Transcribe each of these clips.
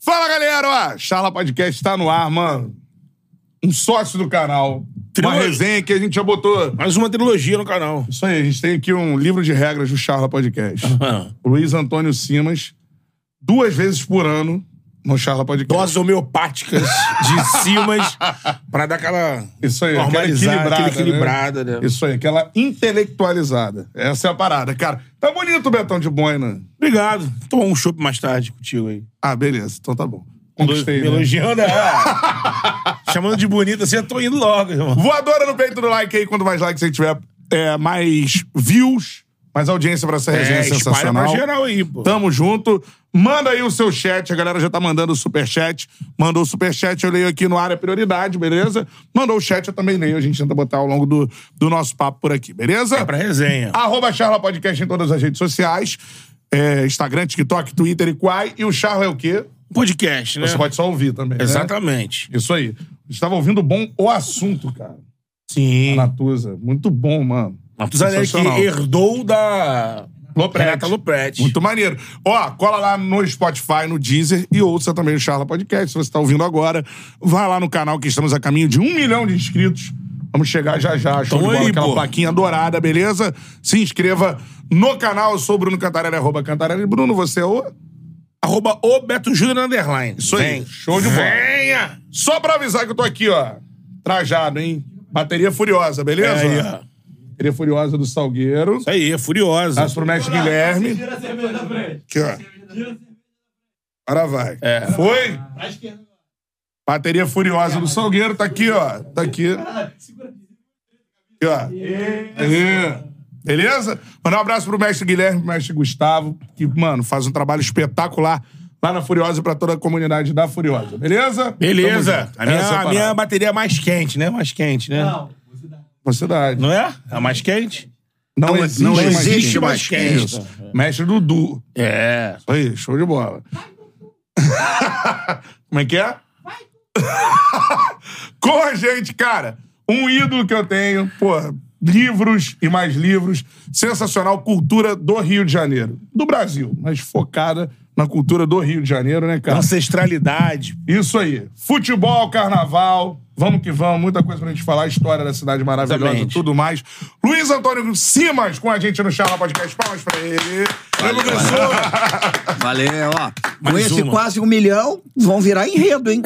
Fala, galera! Ó, Charla Podcast tá no ar, mano. Um sócio do canal. Uma Trilogia. resenha que a gente já botou. Mais uma trilogia no canal. Isso aí, a gente tem aqui um livro de regras do Charla Podcast. O Luiz Antônio Simas, duas vezes por ano, no Charla Podcast. Doses homeopáticas de cimas pra dar aquela Isso aí, aquela equilibrada, aquela equilibrada, né? né? Isso aí, aquela intelectualizada. Essa é a parada, cara. Tá bonito o Betão de Boina. Obrigado. Tomar um chopp mais tarde contigo aí. Ah, beleza. Então tá bom. Conquistei, Me né? elogiando, é. Chamando de bonita, assim, eu tô indo logo, irmão. Voadora no peito do like aí. Quanto mais likes você tiver, é, mais views, mais audiência pra essa resenha É, sensacional. pra geral aí, pô. Tamo junto. Manda aí o seu chat. A galera já tá mandando o superchat. Mandou o superchat, eu leio aqui no área prioridade, beleza? Mandou o chat, eu também leio. A gente tenta botar ao longo do, do nosso papo por aqui, beleza? É pra resenha. Arroba Charla Podcast em todas as redes sociais. É, Instagram, TikTok, Twitter e Quai. E o Charla é o quê? Podcast, né? Você pode só ouvir também, né? Exatamente. Isso aí. Estava ouvindo bom o assunto, cara. Sim. Natuza. Muito bom, mano. Matusalém que Sensacional. herdou da. Renata Lopretti. Muito maneiro. Ó, cola lá no Spotify, no Deezer e ouça também o Charla Podcast. Se você tá ouvindo agora, vai lá no canal que estamos a caminho de um milhão de inscritos. Vamos chegar já já. Show de Tamo bola, aí, aquela pô. plaquinha dourada, beleza? Se inscreva no canal. Eu sou o Bruno Cantarelli, arroba Cantarelli. Bruno, você é o... Arroba o Beto Júnior Underline. Isso aí. Vem. Show de bola. Venha! Só pra avisar que eu tô aqui, ó. Trajado, hein? Bateria furiosa, beleza? É aí, ó. Bateria furiosa do Salgueiro. Isso aí, é furiosa. Abraço pro mestre Guilherme. Aqui, ó. Agora vai. É. Foi? Bateria Furiosa do Salgueiro, tá aqui, ó. Tá aqui. Aqui, ó. Aí. Beleza? Mandar um abraço pro mestre Guilherme, pro mestre Gustavo, que, mano, faz um trabalho espetacular lá na Furiosa pra toda a comunidade da Furiosa. Beleza? Beleza. A minha, é a minha bateria é mais quente, né? Mais quente, né? Não, Mocidade. não é? É a mais quente? Não, Não existe, não mais existe quente. mais quente. Isso. Mestre Dudu. É. Isso aí, show de bola. Como é que é? Com a gente, cara, um ídolo que eu tenho, pô, livros e mais livros, sensacional, cultura do Rio de Janeiro. Do Brasil, mas focada na cultura do Rio de Janeiro, né, cara? Ancestralidade. Isso aí. Futebol, carnaval, vamos que vamos, muita coisa pra gente falar, história da cidade maravilhosa e Exatamente. tudo mais. Luiz Antônio Simas com a gente no Charla Podcast. Palmas pra ele. Valeu, professor. Valeu, ó. Com Mais esse uma. quase um milhão, vão virar enredo, hein?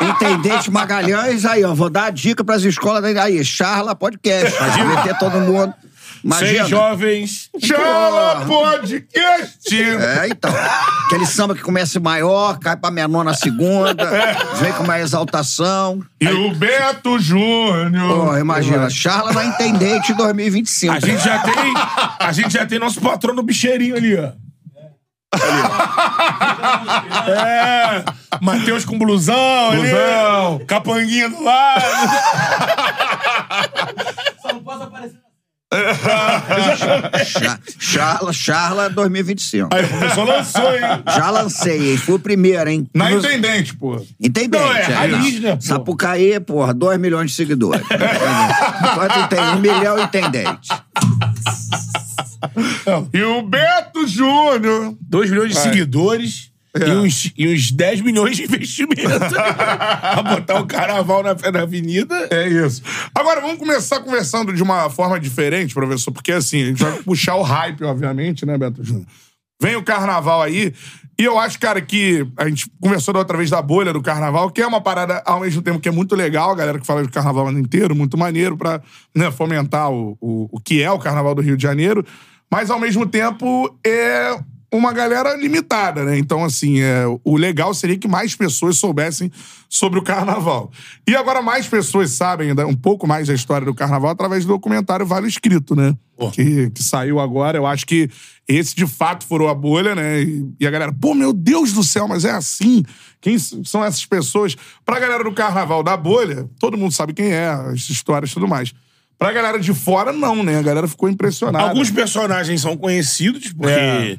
Intendente Magalhães, aí, ó. Vou dar a dica pras escolas daí. Aí, Charla Podcast. Vai meter todo mundo. Imagina. Seis jovens. Charla Podcast. É, então. Aquele samba que começa maior, cai pra menor na segunda, vem com uma exaltação. E o Beto Júnior. Pô, imagina, Charla na Intendente 2025. A gente já tem. A gente já tem nosso patrão no bicheirinho ali, ó. Ali. É. Matheus com blusão, ali. Blusão. Capanguinha do lado. Cha- Charla, Charla 2025. Aí, o professor lançou, hein? Já lancei, hein? Fui o primeiro, hein? Na Nos- Intendente, pô. Intendente. Não, é raiz, né, pô? Sapucaí, porra, 2 milhões de seguidores. Quanto tem? Um milhão intendente. E o Beto Júnior. 2 milhões de seguidores É. e, uns, e uns 10 milhões de investimento. pra botar o carnaval na, na avenida. É isso. Agora, vamos começar conversando de uma forma diferente, professor, porque assim, a gente vai puxar o hype, obviamente, né, Beto Júnior? Vem o carnaval aí. E eu acho, cara, que a gente conversou da outra vez da bolha do carnaval, que é uma parada, ao mesmo tempo, que é muito legal, a galera que fala de carnaval o ano inteiro, muito maneiro pra né, fomentar o, o, o que é o carnaval do Rio de Janeiro. Mas, ao mesmo tempo, é uma galera limitada, né? Então, assim, é, o legal seria que mais pessoas soubessem sobre o carnaval. E agora mais pessoas sabem ainda um pouco mais da história do carnaval através do documentário Vale Escrito, né? Que, que saiu agora. Eu acho que esse, de fato, furou a bolha, né? E, e a galera, pô, meu Deus do céu, mas é assim? Quem são essas pessoas? Pra galera do carnaval da bolha, todo mundo sabe quem é, as histórias e tudo mais. Pra galera de fora, não, né? A galera ficou impressionada. Alguns personagens são conhecidos porque É.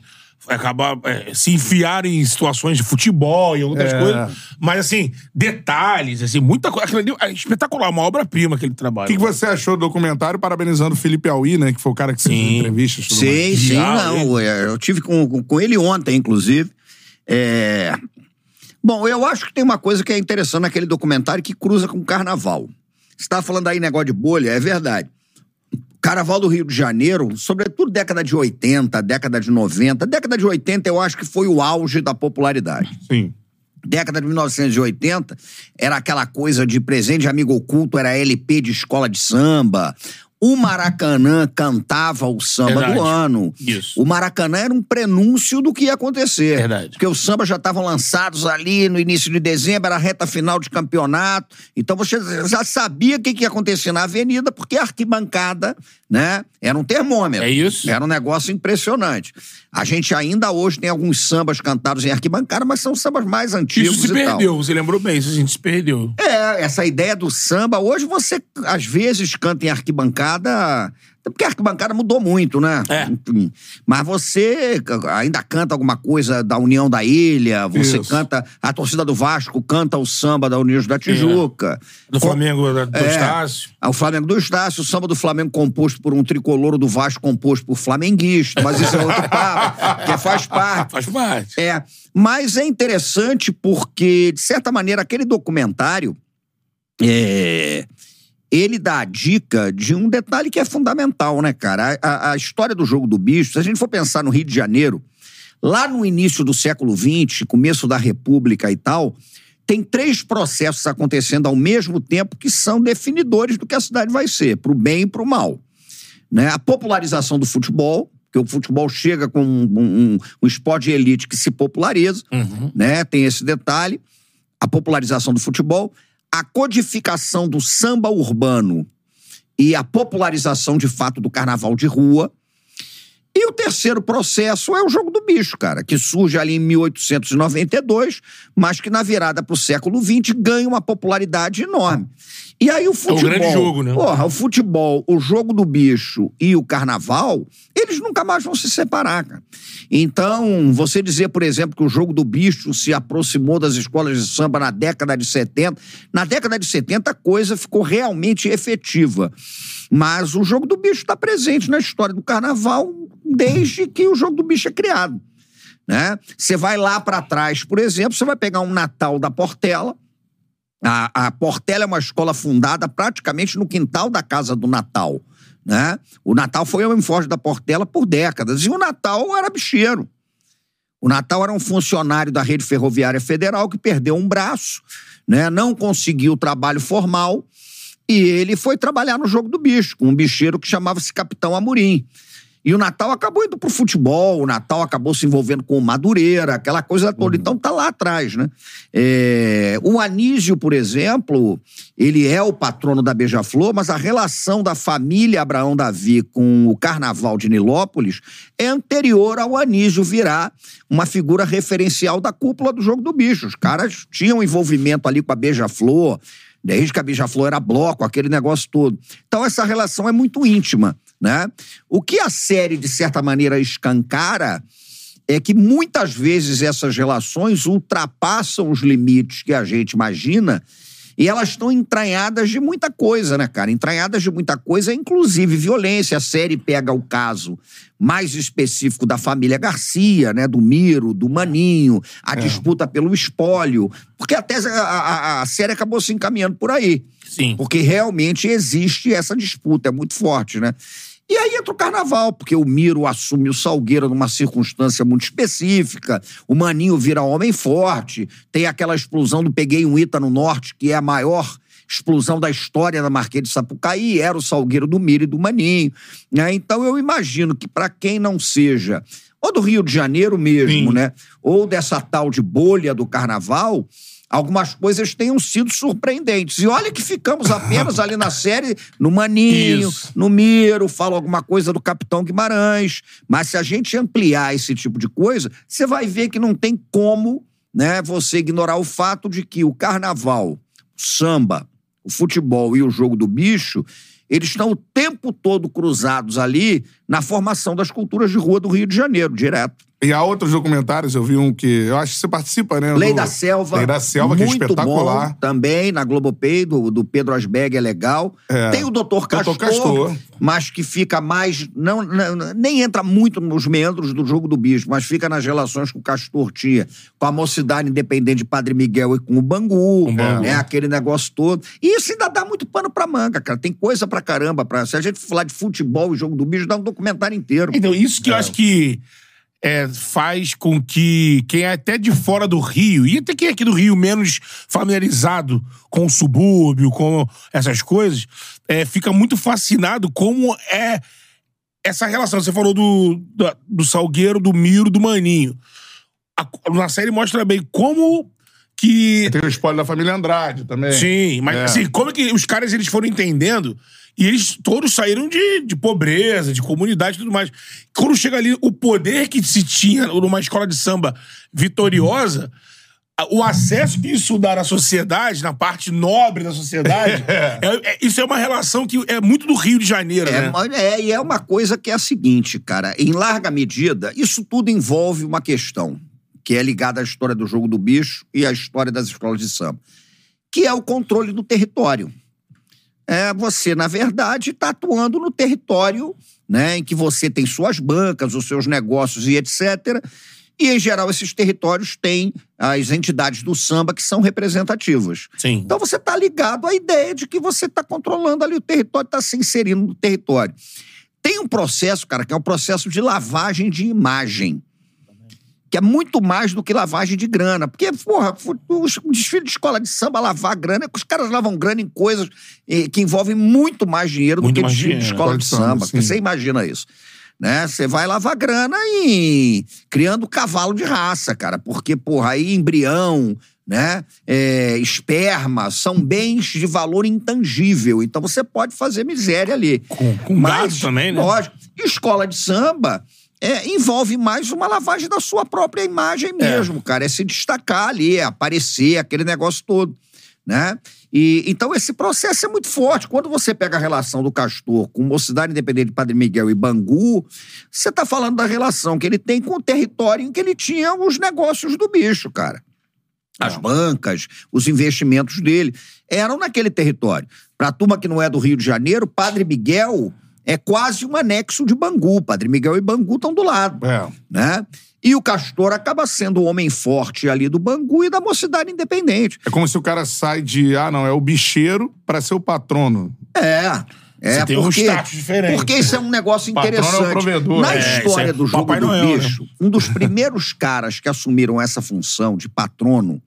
acabar é, se enfiar em situações de futebol e outras É. coisas. Mas, assim, detalhes, assim, muita coisa. Aquilo ali é espetacular, uma obra-prima aquele trabalho. O que, que você achou do documentário? Parabenizando o Felipe Aui, né? Que foi o cara que fez as Sim. entrevistas. e tudo mais. Sim, sim, Já, não. é, Eu tive com, com- com ele ontem, inclusive. É... Bom, eu acho que tem uma coisa que é interessante naquele documentário que cruza com o carnaval. Você estava falando aí negócio de bolha, é verdade. Carnaval do Rio de Janeiro, sobretudo década de 80, década de 90. Década de 80 eu acho que foi o auge da popularidade. Sim. Década de 1980 era aquela coisa de presente de amigo oculto, era LP de escola de samba. O Maracanã cantava o samba Verdade. do ano. Isso. O Maracanã era um prenúncio do que ia acontecer. Verdade. Porque os sambas já estavam lançados ali no início de dezembro, era a reta final de campeonato. Então você já sabia o que que ia acontecer na avenida, porque a arquibancada, né, era um termômetro. É isso. Era um negócio impressionante. A gente ainda hoje tem alguns sambas cantados em arquibancada, mas são sambas mais antigos Isso se e tal. perdeu, você lembrou bem, isso a gente se perdeu. É, essa ideia do samba, hoje você às vezes canta em arquibancada, porque a arquibancada mudou muito, né? É. Enfim. Mas você ainda canta alguma coisa da União da Ilha, você Isso. canta, a torcida do Vasco canta o samba da União da Tijuca. Do Com- Flamengo, do É. Estácio. Ah, O Flamengo do Estácio, o samba do Flamengo composto por um tricolor do Vasco composto por flamenguista, mas isso é outro papo, que faz parte. Faz parte. É, mas é interessante porque, de certa maneira, aquele documentário é, ele dá a dica de um detalhe que é fundamental, né, cara? A, a- a história do jogo do bicho, se a gente for pensar no Rio de Janeiro, lá no início do século XX, começo da República e tal, tem três processos acontecendo ao mesmo tempo que são definidores do que a cidade vai ser, pro bem e pro mal né? A popularização do futebol, que o futebol chega com um, um, um esporte de elite que se populariza, né? Tem esse detalhe. A popularização do futebol, a codificação do samba urbano e a popularização de fato do carnaval de rua. E o terceiro processo é o jogo do bicho, cara, que surge ali em 1892, mas que na virada para o século XX ganha uma popularidade enorme. E aí o futebol. grande jogo, né? Porra, o futebol, o jogo do bicho e o carnaval, eles nunca mais vão se separar, cara. Então, você dizer, por exemplo, que o jogo do bicho se aproximou das escolas de samba na década de 70, na década de 70 a coisa ficou realmente efetiva. Mas o jogo do bicho está presente na história do carnaval desde que o jogo do bicho é criado. Né? Você vai lá para trás, por exemplo, você vai pegar um Natal da Portela. A, a Portela é uma escola fundada praticamente no quintal da casa do Natal. Né? O Natal foi o enfoque da Portela por décadas. E o Natal era bicheiro. O Natal era um funcionário da rede ferroviária federal que perdeu um braço, né? não conseguiu trabalho formal e ele foi trabalhar no jogo do bicho, com um bicheiro que chamava-se Capitão Amorim. E o Natal acabou indo pro futebol, o Natal acabou se envolvendo com o Madureira, aquela coisa toda. Então tá lá atrás, né? É, O Anísio, por exemplo, ele é o patrono da Beija-Flor, mas a relação da família Abraão Davi com o Carnaval de Nilópolis é anterior ao Anísio virar uma figura referencial da cúpula do Jogo do Bicho. Os caras tinham envolvimento ali com a Beija-Flor, desde que a Beija-Flor era bloco, aquele negócio todo. Então essa relação é muito íntima, né? O que a série, de certa maneira, escancara é que muitas vezes essas relações ultrapassam os limites que a gente imagina e elas estão entranhadas de muita coisa, né, cara? Entranhadas de muita coisa, inclusive violência. A série pega o caso mais específico da família Garcia, né? Do Miro, do Maninho, a disputa pelo espólio. Porque até a, a- a série acabou se encaminhando por aí. Sim. Porque realmente existe essa disputa, é muito forte, né? E aí entra o carnaval, porque o Miro assume o Salgueiro numa circunstância muito específica, o Maninho vira homem forte, tem aquela explosão do Peguei um Ita no Norte, que é a maior explosão da história da Marquês de Sapucaí, era o Salgueiro do Miro e do Maninho. Né? Então eu imagino que para quem não seja, ou do Rio de Janeiro mesmo, Sim. né? Ou dessa tal de bolha do carnaval, algumas coisas tenham sido surpreendentes. E olha que ficamos apenas ali na série, no Maninho, Isso. no Miro, fala alguma coisa do Capitão Guimarães. Mas se a gente ampliar esse tipo de coisa, você vai ver que não tem como né, você ignorar o fato de que o carnaval, o samba, o futebol e o jogo do bicho, eles estão o tempo todo cruzados ali na formação das culturas de rua do Rio de Janeiro, direto. E há outros documentários, eu vi um que. Eu acho que você participa, né? Lei do- da Selva. Lei da Selva, que é espetacular. Bom, também na Globopay, do, do Pedro Asberg, é legal. É. Tem o Doutor Castor, Castor. mas que fica mais. Não, não- nem entra muito nos meandros do jogo do bicho, mas fica nas relações que o Castor tinha com a mocidade independente de Padre Miguel e com o Bangu, o Bangu. né? Aquele negócio todo. E isso ainda dá muito pano pra manga, cara. Tem coisa pra caramba. Pra... Se a gente falar de futebol e jogo do bicho, dá um documentário inteiro. Então, isso que eu acho que é, faz com que quem é até de fora do Rio, e até quem é aqui do Rio menos familiarizado com o subúrbio, com essas coisas, é, fica muito fascinado como é essa relação. Você falou do, do, do Salgueiro, do Miro, do Maninho. A- na série mostra bem como que Tem o spoiler da família Andrade também. Sim, mas É. assim, como é que os caras eles foram entendendo e eles todos saíram de, de pobreza, de comunidade e tudo mais. Quando chega ali o poder que se tinha numa escola de samba vitoriosa, o acesso que isso dá à sociedade, na parte nobre da sociedade, é- é- isso é uma relação que é muito do Rio de Janeiro, É, né? é, e é uma coisa que é a seguinte, cara. Em larga medida, isso tudo envolve uma questão que é ligada à história do jogo do bicho e à história das escolas de samba, que é o controle do território. É, você, na verdade, está atuando no território né, em que você tem suas bancas, os seus negócios e etc. E, em geral, esses territórios têm as entidades do samba que são representativas. Sim. Então você está ligado à ideia de que você está controlando ali o território, está se inserindo no território. Tem um processo, cara, que é um processo de lavagem de imagem. Que é muito mais do que lavagem de grana. Porque, porra, o desfile de escola de samba, lavar grana, os caras lavam grana em coisas eh, que envolvem muito mais dinheiro Muito do que desfile de dinheiro, escola né? de Escola de samba, você imagina isso. Né? Você vai lavar grana e criando cavalo de raça, cara. Porque, porra, aí embrião, né? É, esperma, são bens de valor intangível. Então você pode fazer miséria ali. Com, com gado também, né? Lógico. Escola de samba é, envolve mais uma lavagem da sua própria imagem mesmo, cara. É se destacar ali, é aparecer, aquele negócio todo. Né? E, então esse processo é muito forte. Quando você pega a relação do Castor com Mocidade Independente de Padre Miguel e Bangu, você está falando da relação que ele tem com o território em que ele tinha os negócios do bicho, cara. As bancas, os investimentos dele eram naquele território. Para a turma que não é do Rio de Janeiro, Padre Miguel é quase um anexo de Bangu. Padre Miguel e Bangu estão do lado, É. né? E o Castor acaba sendo o homem forte ali do Bangu e da Mocidade Independente. É como se o cara sai de, ah, não, é o bicheiro pra ser o patrono. É. É, Você tem um porque, status diferente. Porque isso é um negócio é o interessante. provedor. Na É, isso história é do jogo Papai do Noel, né? bicho, um dos primeiros caras que assumiram essa função de patrono,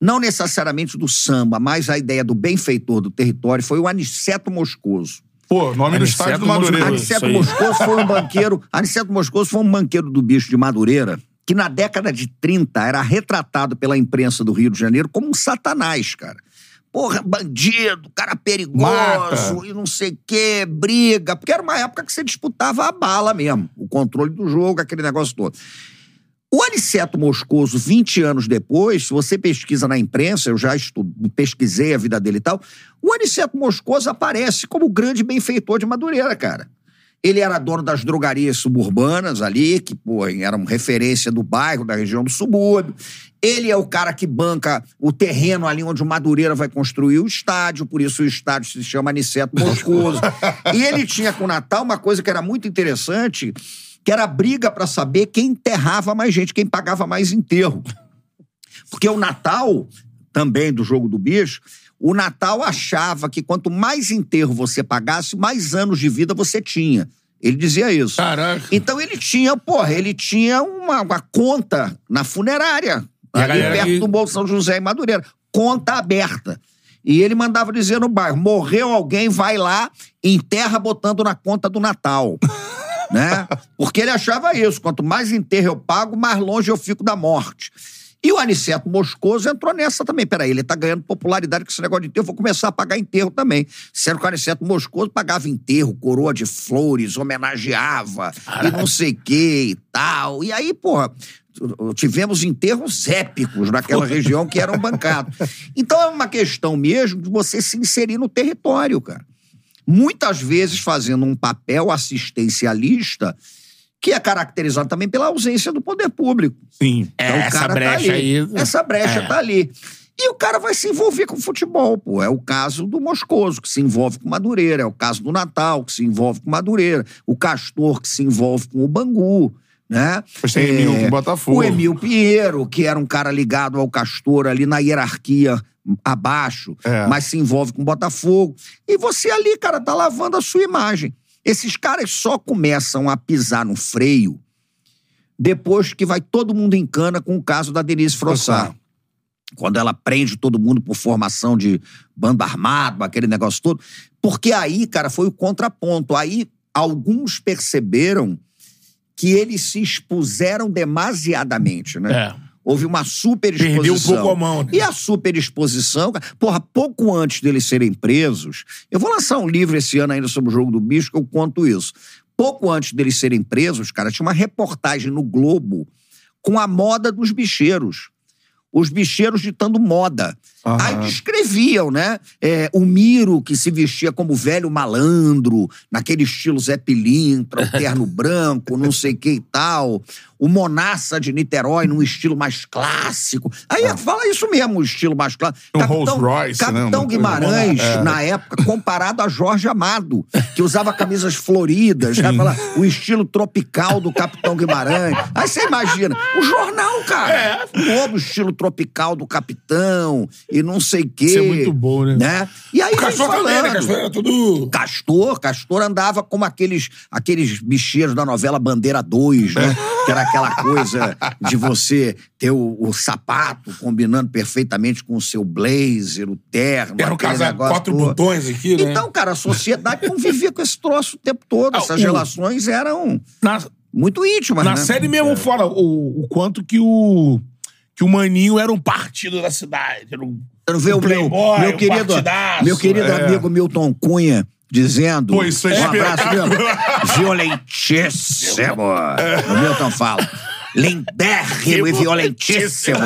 não necessariamente do samba, mas a ideia do benfeitor do território, foi o Aniceto Moscoso. Pô, nome do Aniceto estádio do Madureira. Moscoso. Aniceto. Moscoso foi um banqueiro. Aniceto Moscoso foi um banqueiro do bicho de Madureira, que na década de 30 era retratado pela imprensa do Rio de Janeiro como um satanás, cara. Porra, bandido, cara perigoso Mata. e não sei o quê, briga. Porque era uma época que você disputava a bala mesmo, o controle do jogo, aquele negócio todo. O Aniceto Moscoso, 20 anos depois, se você pesquisa na imprensa, eu já estu- pesquisei a vida dele e tal, o Aniceto Moscoso aparece como o grande benfeitor de Madureira, cara. Ele era dono das drogarias suburbanas ali, que, pô, eram referência do bairro, da região do subúrbio. Ele é o cara que banca o terreno ali onde o Madureira vai construir o estádio, por isso o estádio se chama Aniceto Moscoso. e ele tinha com o Natal uma coisa que era muito interessante, que era briga para saber quem enterrava mais gente, quem pagava mais enterro. Porque o Natal, também do jogo do bicho, o Natal achava que quanto mais enterro você pagasse, mais anos de vida você tinha. Ele dizia isso. Caraca. Então ele tinha, porra, ele tinha uma, uma conta na funerária, E ali perto do Bom São José em Madureira. Conta aberta. E ele mandava dizer no bairro: morreu alguém, vai lá, enterra botando na conta do Natal. né? Porque ele achava isso: quanto mais enterro eu pago, mais longe eu fico da morte. E o Aniceto Moscoso entrou nessa também. Peraí, ele tá ganhando popularidade com esse negócio de enterro, vou começar a pagar enterro também. Sendo que o Aniceto Moscoso pagava enterro, coroa de flores, homenageava e não sei o que e tal. E aí, porra, tivemos enterros épicos naquela região que eram bancados. Então é uma questão mesmo de você se inserir no território, cara. Muitas vezes fazendo um papel assistencialista que é caracterizado também pela ausência do poder público. Sim. Então, o essa cara brecha tá ali. aí. Essa brecha É. tá ali. E o cara vai se envolver com futebol, pô. É o caso do Moscoso, que se envolve com Madureira. É o caso do Natal, que se envolve com Madureira. O Castor, que se envolve com o Bangu, né? Depois tem Emil com o Botafogo. O Emil Pinheiro, que era um cara ligado ao Castor ali na hierarquia abaixo, É. mas se envolve com o Botafogo. E você ali, cara, tá lavando a sua imagem. Esses caras só começam a pisar no freio depois que vai todo mundo em cana com o caso da Denise Frossard. Quando ela prende todo mundo por formação de bando armado, aquele negócio todo. Porque aí, cara, foi o contraponto. Aí alguns perceberam que eles se expuseram demasiadamente, né? É. Houve uma superexposição. Perdeu um pouco a mão, né? E a superexposição, porra, pouco antes deles serem presos, eu vou lançar um livro esse ano ainda sobre o jogo do bicho que eu conto isso. Pouco antes deles serem presos, cara, tinha uma reportagem no Globo com a moda dos bicheiros. Os bicheiros ditando moda. Aham. Aí descreviam, né? É, o Miro, que se vestia como velho malandro, naquele estilo Zé Pilintra, o terno branco, não sei o que e tal. O Monassa de Niterói, num estilo mais clássico. Aí fala isso mesmo, o estilo mais clássico. Um Rolls Royce, né? Capitão coisa Guimarães, É. na época, comparado a Jorge Amado, que usava camisas floridas, né? Fala, o estilo tropical do Capitão Guimarães. Aí você imagina, o jornal, cara. É. Todo estilo tropical do Capitão e não sei o quê. Isso é muito bom, né? E aí O Castor vem também, né? falando. Castor era tudo. Castor, Castor andava como aqueles, aqueles bicheiros da novela Bandeira 2, né? Que era aquela coisa de você ter o, o sapato combinando perfeitamente com o seu blazer, o terno. Era um quatro todo. botões aqui, né? Então, cara, a sociedade convivia com esse troço o tempo todo. Ah, Essas o- relações eram Na, muito íntimas, na né? série mesmo fala o, o quanto que o. Que o Maninho era um partido da cidade. Era um, vê um o meu, playboy, meu um querido, partidaço, meu querido é. amigo Milton Cunha dizendo. Pô, isso é um abraço. Violentíssimo. O Milton fala. Lindérrimo e violentíssimo.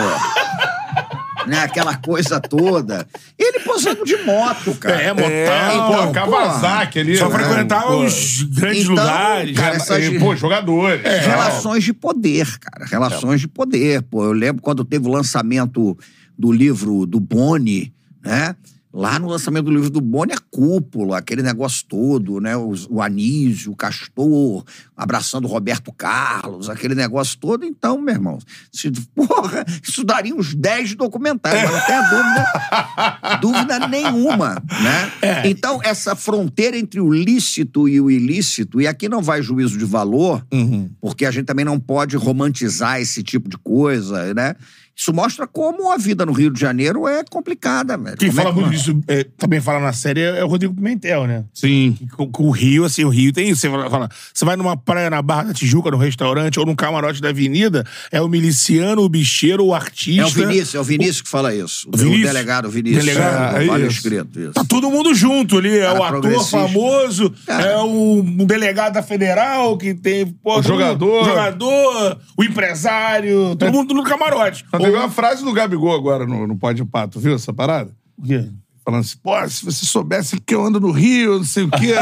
Né, aquela coisa toda. Ele posando de moto, cara. É, motão. É, Então, pô, Kawasaki ali. Só né? frequentava Pô. os grandes Então, lugares. cara, né? essa- E, Pô, jogadores. É. Relações de poder, cara. Relações de poder. Pô, eu lembro quando teve o lançamento do livro do Boni, né? Lá no lançamento do livro do Boni, a cúpula, aquele negócio todo, né? O, o Anísio, o Castor, abraçando o Roberto Carlos, aquele negócio todo. Então, meu irmão, se, porra, isso daria uns 10 documentários, mas não tenha dúvida, dúvida nenhuma, né? É. Então, essa fronteira entre o lícito e o ilícito, e aqui não vai juízo de valor, Uhum. porque a gente também não pode romantizar esse tipo de coisa, né? Isso mostra como a vida no Rio de Janeiro é complicada, velho. Quem Como é fala que- muito disso, é, também fala na série, é o Rodrigo Pimentel, né? Sim. Com, com o Rio, assim, o Rio tem isso. Você fala, fala, você vai numa praia na Barra da Tijuca, num restaurante ou num camarote da avenida, é o miliciano, o bicheiro, o artista. É o Vinícius, é o Vinícius que fala isso. O, Vinícius? delegado Vinícius. Delegado, é, é isso. escrito isso. Tá todo mundo junto ali. É Cara o ator famoso, Cara. é o, um delegado da federal que tem. Pô, O mundo- jogador. O jogador, o empresário, todo mundo no camarote. Teve uma frase do Gabigol agora no, no Pode Pato, viu essa parada? O quê? Falando assim, pô, se você soubesse que eu ando no Rio, não sei o quê.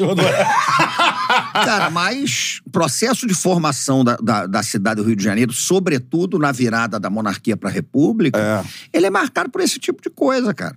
Cara, mas o processo de formação da, da, da cidade do Rio de Janeiro, sobretudo na virada da monarquia para a república, ele é marcado por esse tipo de coisa, cara.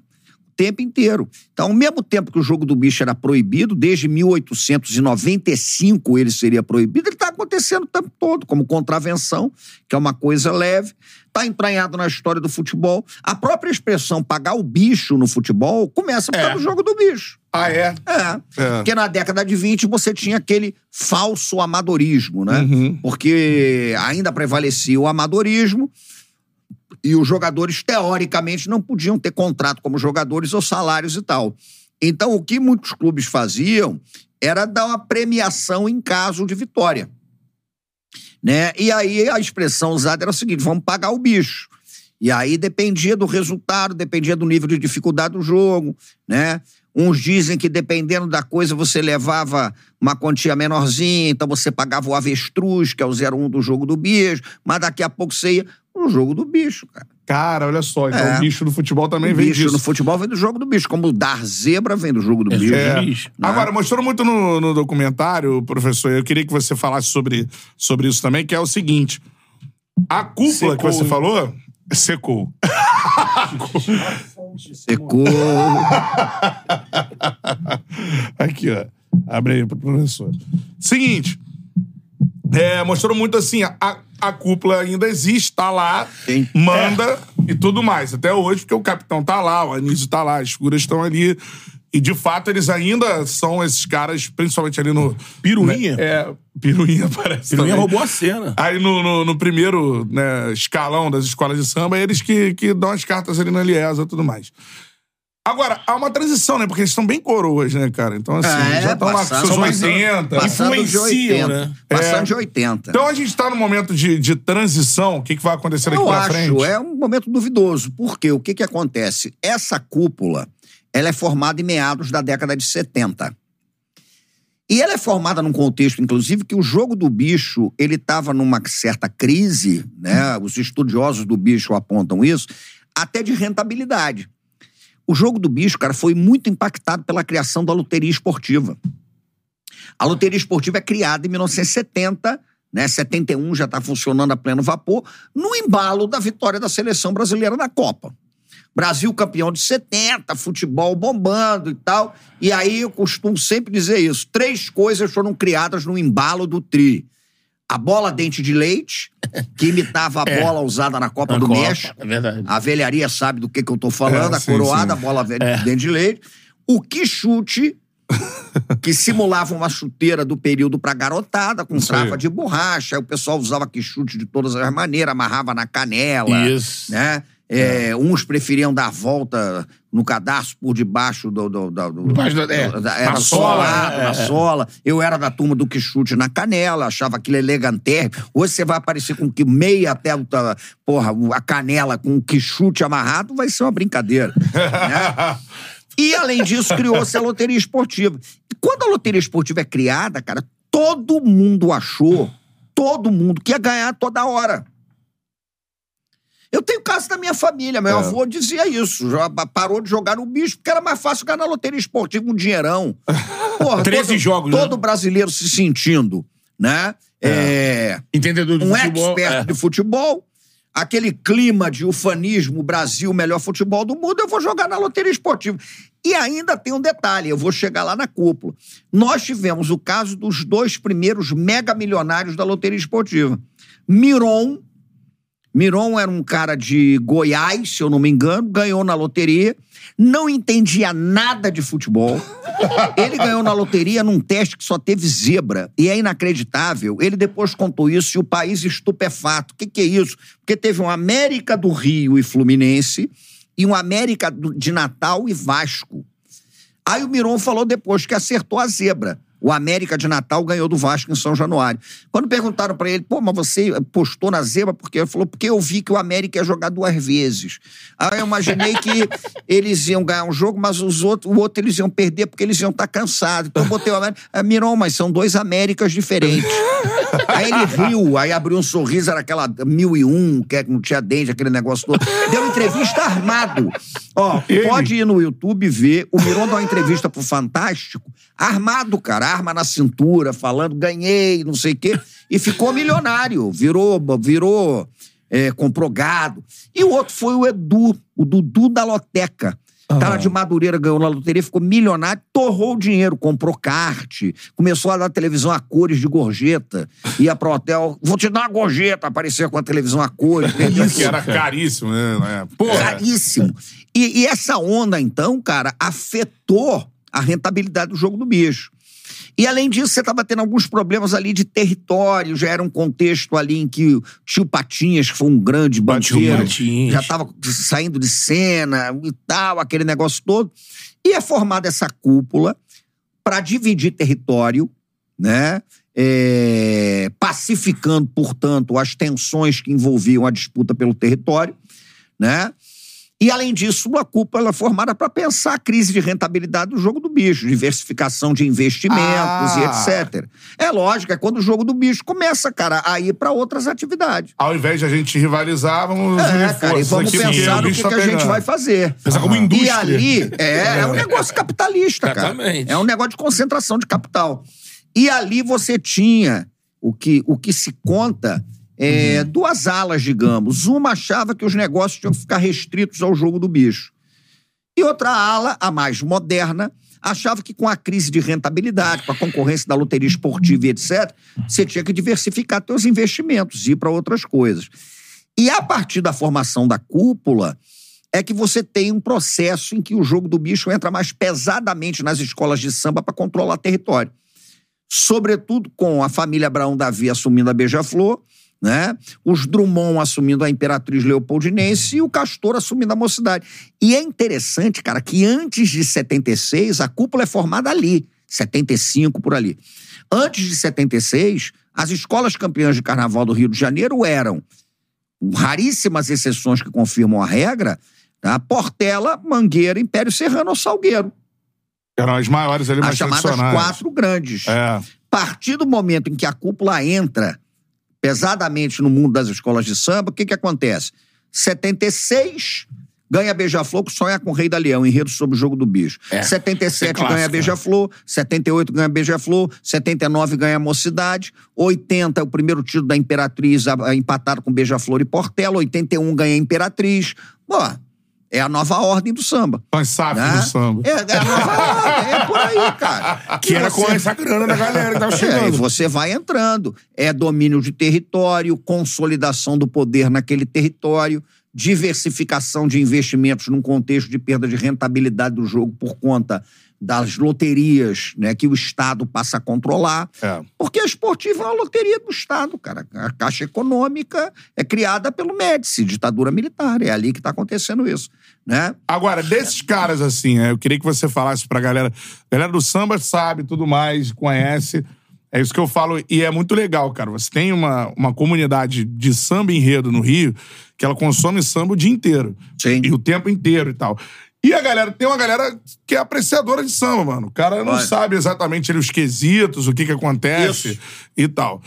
O tempo inteiro. Então, ao mesmo tempo que o jogo do bicho era proibido, desde 1895 ele seria proibido, ele está acontecendo o tempo todo, como contravenção, que é uma coisa leve. Tá entranhado na história do futebol. A própria expressão pagar o bicho no futebol começa por causa É. do jogo do bicho. Ah, é? É. É. Porque na década de 20 você tinha aquele falso amadorismo, né? Uhum. Porque ainda prevalecia o amadorismo e os jogadores, teoricamente, não podiam ter contrato como jogadores ou salários e tal. Então, o que muitos clubes faziam era dar uma premiação em caso de vitória. Né? E aí a expressão usada era o seguinte: vamos pagar o bicho. E aí dependia do resultado, dependia do nível de dificuldade do jogo, né? Uns dizem que dependendo da coisa você levava uma quantia menorzinha, então você pagava o avestruz, que é o 01 do jogo do bicho, mas daqui a pouco você ia no jogo do bicho, cara. Cara, olha só. Então É. o bicho do futebol também O vem bicho disso. no futebol vem do jogo do bicho, como dar zebra vem do jogo do bicho. É. Bicho. Agora, mostrou muito no, no documentário, professor, eu queria que você falasse sobre, sobre isso também, que é o seguinte. A cúpula que Secou. você falou, secou. Secou. Aqui, ó. Abre aí pro professor. Seguinte. É, mostrou muito assim, a, a cúpula ainda existe, tá lá, Sim. manda e tudo mais. Até hoje, porque o capitão tá lá, o Anísio tá lá, as figuras estão ali. E, de fato, eles ainda são esses caras, principalmente ali no... Piruinha. É, Piruinha parece Piruinha também. roubou a cena. Aí no, no, no primeiro né, escalão das escolas de samba, eles que, que dão as cartas ali na Liesa e tudo mais. Agora, há uma transição, né? Porque eles estão bem coroas, né, cara? Então, assim, É, já estão lá com passando- seus mas- 80. Passando de Influenciam, 80. né? Passando É. de 80. Então a gente tá num momento de, de transição. O que, que vai acontecer daqui Eu pra acho, frente? é um momento duvidoso. Porque o que, que acontece? Essa cúpula, ela é formada em meados da década de 70. E ela é formada num contexto, inclusive, que o jogo do bicho, ele estava numa certa crise, né? Os estudiosos do bicho apontam isso, até de rentabilidade. O jogo do bicho, cara, foi muito impactado pela criação da loteria esportiva. A loteria esportiva é criada em 1970, né? 71 já está funcionando a pleno vapor, no embalo da vitória da seleção brasileira na Copa. Brasil campeão de 70, futebol bombando e tal. E aí eu costumo sempre dizer isso: três coisas foram criadas no embalo do Tri. A bola dente de leite, que imitava a bola usada na Copa Na do Copa, México. É verdade. A velharia sabe do que, que eu tô falando, É, a sim, coroada, sim. a bola ve- dente de leite. O quichute, que simulava uma chuteira do período pra garotada, com trava de borracha. Aí o pessoal usava quichute de todas as maneiras, amarrava na canela. Isso. Né? É, Uns preferiam dar a volta no cadarço por debaixo do. do, do, do- Debaixo da- é, da- é, na sola, solado, é, na é. sola. Eu era da turma do quichute na canela, achava aquilo elegante. Hoje você vai aparecer com que meia até porra, a canela com o quichute amarrado, vai ser uma brincadeira. né? E, além disso, criou-se a loteria esportiva. E quando a loteria esportiva é criada, cara, todo mundo achou, todo mundo, que ia ganhar toda hora. Eu tenho caso da minha família, meu É. avô dizia isso. Já parou de jogar no bicho porque era mais fácil ganhar na loteria esportiva um dinheirão. Porra, 13 todo, jogos, né? Todo brasileiro se sentindo, né? É, Entendedor de um futebol. expert é. de futebol, aquele clima de ufanismo, Brasil, melhor futebol do mundo, eu vou jogar na loteria esportiva. E ainda tem um detalhe, eu vou chegar lá na cúpula. Nós tivemos o caso dos dois primeiros mega milionários da loteria esportiva. Miron, Miron era um cara de Goiás, se eu não me engano, ganhou na loteria, não entendia nada de futebol. Ele ganhou na loteria num teste que só teve zebra. E é inacreditável. Ele depois contou isso e o país estupefato. O que, que é isso? Porque teve um América do Rio e Fluminense e um América de Natal e Vasco. Aí o Miron falou depois que acertou a zebra. O América de Natal ganhou do Vasco em São Januário. Quando perguntaram pra ele, pô, mas você postou na zebra por quê? Ele falou, porque eu vi que o América ia jogar duas vezes. Aí eu imaginei que eles iam ganhar um jogo, mas os outros, o outro eles iam perder porque eles iam estar cansados. Então eu botei o América. Miron, mas são dois Américas diferentes. Aí ele riu, aí abriu um sorriso, era aquela mil e um, que é que não tinha dente, aquele negócio todo. Deu entrevista armado. Ó, Ele? pode ir no YouTube ver. O Miron dá uma entrevista pro Fantástico, armado, cara, arma na cintura, falando, ganhei, não sei o quê. E ficou milionário, virou, virou, é, comprou gado. E o outro foi o Edu, o Dudu da Loteca. Tá lá de Madureira, ganhou na loteria, ficou milionário, torrou o dinheiro, comprou kart, começou a dar televisão a cores de gorjeta, ia pro hotel, vou te dar uma gorjeta, aparecia com a televisão a cores. Isso que era caríssimo, né? né? Porra. Caríssimo. E, e essa onda, então, cara, afetou a rentabilidade do jogo do bicho. E além disso, você estava tendo alguns problemas ali de território, já era um contexto ali em que o tio Patinhas, que foi um grande banqueiro, já estava saindo de cena e tal, aquele negócio todo. E é formada essa cúpula para dividir território, né? É, pacificando, portanto, as tensões que envolviam a disputa pelo território, né? E, além disso, uma cúpula é formada para pensar a crise de rentabilidade do jogo do bicho, diversificação de investimentos Ah. e etc. É lógico, é quando o jogo do bicho começa, cara, a ir para outras atividades. Ao invés de a gente rivalizar, vamos É, cara, e vamos pensar o no que, tá que a gente vai fazer. Pensar como E indústria. ali é, é um negócio capitalista, cara. Exatamente. É um negócio de concentração de capital. E ali você tinha o que, o que se conta é, duas alas, digamos. Uma achava que os negócios tinham que ficar restritos ao jogo do bicho. E outra ala, a mais moderna, achava que com a crise de rentabilidade, com a concorrência da loteria esportiva e etc., você tinha que diversificar seus investimentos, ir para outras coisas. E a partir da formação da cúpula, é que você tem um processo em que o jogo do bicho entra mais pesadamente nas escolas de samba para controlar território. Sobretudo com a família Abraão Davi assumindo a Beija-Flor, né? Os Drummond assumindo a Imperatriz Leopoldinense e o Castor assumindo a Mocidade. E é interessante, cara, que antes de 76, a cúpula é formada ali, 75 por ali. Antes de 76, as escolas campeãs de carnaval do Rio de Janeiro eram, raríssimas exceções que confirmam a regra, tá? Portela, Mangueira, Império Serrano ou Salgueiro. Eram as maiores ali, As mais chamadas tradicionais. quatro grandes. É. A partir do momento em que a cúpula entra pesadamente no mundo das escolas de samba, o que que acontece? 76 ganha Beija-Flor, que sonha com o Rei da Leão, enredo sobre o jogo do bicho. É, 77 é clássico, ganha né? Beija-Flor, 78 ganha Beija-Flor, 79 ganha Mocidade, 80 é o primeiro título da Imperatriz empatado com Beija-Flor e Portela, 81 ganha Imperatriz. Pô, é a nova ordem do samba. São as SAF né? do samba. É, é a nova ordem, é por aí, cara. Que E era você- com essa grana da galera que tava é, e chegando. você vai entrando. É domínio de território, consolidação do poder naquele território, diversificação de investimentos num contexto de perda de rentabilidade do jogo por conta das loterias né, que o Estado passa a controlar. É. Porque a esportiva é uma loteria do Estado, cara. A Caixa Econômica é criada pelo Médici, ditadura militar. É ali que está acontecendo isso. Né? Agora, desses caras, assim, né, eu queria que você falasse pra galera. A galera do samba sabe tudo mais, conhece. É isso que eu falo. E é muito legal, cara. Você tem uma, uma comunidade de samba enredo no Rio que ela consome samba o dia inteiro. Sim. E o tempo inteiro e tal. E a galera, tem uma galera que é apreciadora de samba, mano. O cara não Olha. sabe exatamente os quesitos, o que que acontece Isso. e tal.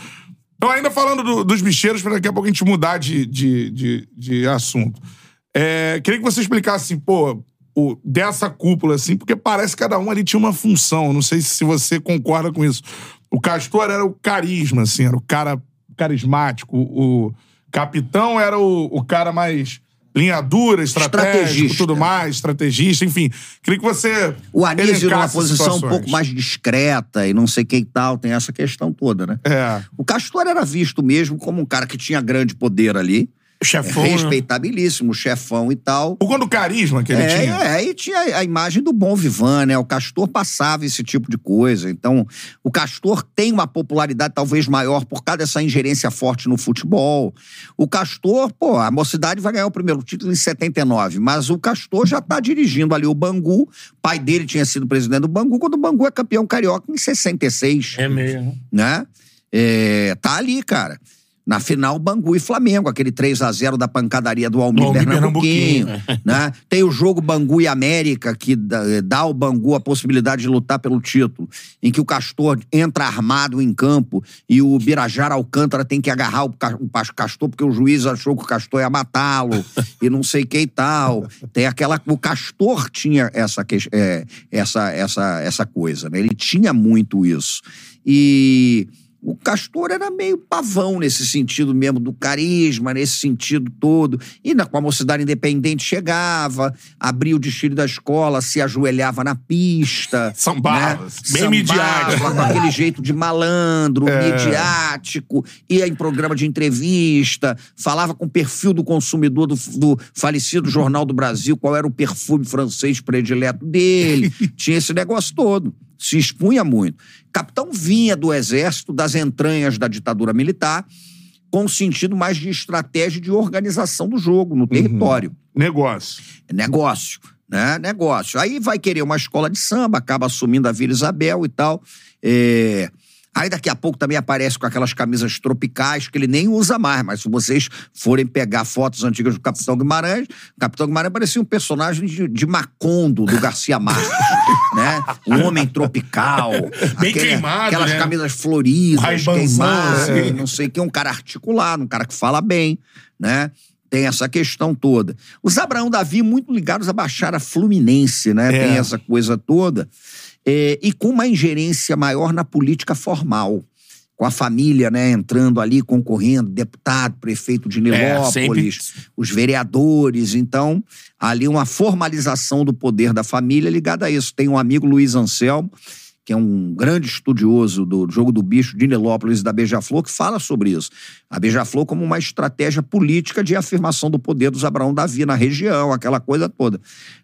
Então, ainda falando do- dos bicheiros, pra daqui a pouco a gente mudar de, de, de, de assunto. É, queria que você explicasse, pô, o, dessa cúpula, assim, porque parece que cada um ali tinha uma função. Não sei se você concorda com isso. O Castor era o carisma, assim, era o cara carismático. O capitão era o, o cara mais linha dura, estratégico, tudo mais, estrategista, enfim. Queria que você. O Anísio numa posição um pouco mais discreta e não sei quem tal, tem essa questão toda, né? É. O Castor era visto mesmo como um cara que tinha grande poder ali, Chefão, né? respeitabilíssimo, chefão e tal. Por conta do carisma que ele é, tinha. é, e tinha a imagem do bom vivan, né? O Castor passava esse tipo de coisa. Então, o Castor tem uma popularidade talvez maior por causa dessa ingerência forte no futebol. O Castor, pô, a mocidade vai ganhar o primeiro título em 79, mas o Castor já tá dirigindo ali o Bangu. Pai dele tinha sido presidente do Bangu, quando o Bangu é campeão carioca em 66 É mesmo. né? É, tá ali, cara. Na final, Bangu e Flamengo, aquele 3 a 0 da pancadaria do Almir, Pernambuquinho. Pernambuquinho, né? Tem o jogo Bangu e América, que dá, ao Bangu a possibilidade de lutar pelo título, em que o Castor entra armado em campo e o Birajara Alcântara tem que agarrar o, Castor, porque o juiz achou que o Castor ia matá-lo e não sei que e tal. Tem aquela. O Castor tinha essa, é, essa, essa, essa coisa, né? Ele tinha muito isso. E O Castor era meio pavão nesse sentido mesmo, do carisma, nesse sentido todo. E na, com a mocidade independente chegava, abria o desfile da escola, se ajoelhava na pista. Sambava. né? Bem Sambava midiático. Com aquele jeito de malandro, É. midiático, ia em programa de entrevista, falava com o perfil do consumidor do, do falecido Jornal do Brasil, qual era o perfume francês predileto dele. Tinha esse negócio todo. Se expunha muito. Capitão vinha do exército, das entranhas da ditadura militar, com um sentido mais de estratégia e de organização do jogo no território. Negócio. Negócio, né? Negócio. Aí vai querer uma escola de samba, acaba assumindo a Vila Isabel e tal. É, Aí daqui a pouco também aparece com aquelas camisas tropicais que ele nem usa mais, mas se vocês forem pegar fotos antigas do Capitão Guimarães, o Capitão Guimarães parecia um personagem de, de Macondo, do Garcia Marques, né? Um homem tropical. Bem queimado, Aquelas né? camisas floridas, queimadas, assim. não sei o que, um cara articulado, um cara que fala bem, né? Tem essa questão toda. Os Abraão Davi muito ligados à Baixada Fluminense, né? É. Tem essa coisa toda. É, e com uma ingerência maior na política formal. Com a família, né, entrando ali, concorrendo, deputado, prefeito de Nilópolis, sempre- os vereadores. Então, ali uma formalização do poder da família ligada a isso. Tem um amigo, Luiz Anselmo, que é um grande estudioso do jogo do bicho de Nilópolis e da Beija-Flor, que fala sobre isso. A Beija-Flor como uma estratégia política de afirmação do poder dos Abraão Davi na região, aquela coisa toda,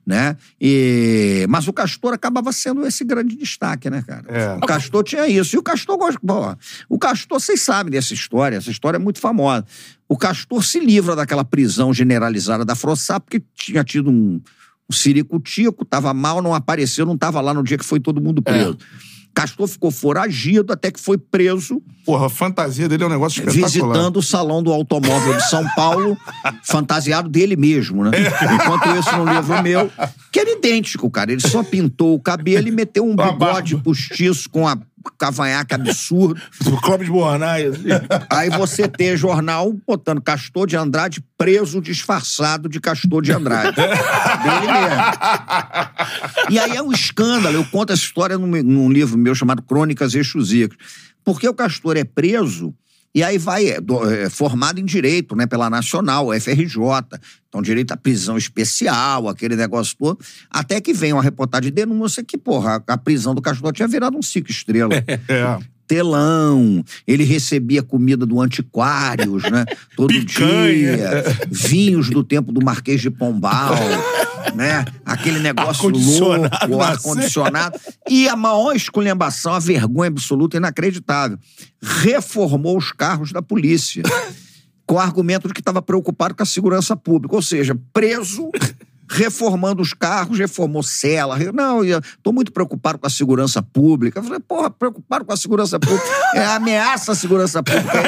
né? E... Mas o Castor acabava sendo esse grande destaque, né, cara? É. O Castor tinha isso. E o Castor gosta... Pô, o Castor, vocês sabem dessa história, essa história é muito famosa. O Castor se livra daquela prisão generalizada da Frossá, porque tinha tido um, um ciricutico, tava mal, não apareceu, não tava lá no dia que foi todo mundo preso. Castor ficou foragido até que foi preso Porra, a fantasia dele é um negócio espetacular. visitando o salão do automóvel de São Paulo, fantasiado dele mesmo, né? Enquanto isso no livro meu, que era idêntico, cara. Ele só pintou o cabelo e meteu um bigode postiço com a cavanhaque absurdo. Clóvis Bornai. assim. Aí você tem jornal botando Castor de Andrade preso disfarçado de Castor de Andrade. Dele mesmo. E aí é um escândalo. Eu conto essa história num, num livro meu chamado Crônicas Exusicas. Porque o Castor é preso e aí vai é, do- é, formado em direito, né, pela Nacional, FRJ. Então, direito à prisão especial, aquele negócio todo. Até que vem uma reportagem de denúncia que, porra, a, a prisão do Castor tinha virado um cinco estrelas É. telão, ele recebia comida do Antiquários, né? Todo Picanha. dia. Vinhos do tempo do Marquês de Pombal, né? Aquele negócio Ar-condicionado louco, na ar-condicionado. E a maior esculhambação, a vergonha absoluta, inacreditável. Reformou os carros da polícia. Com o argumento de que estava preocupado com a segurança pública. Ou seja, preso, reformando os carros, reformou cela. Não, eu tô muito preocupado com a segurança pública. Eu falei, porra, preocupado com a segurança pública. É ameaça à segurança pública.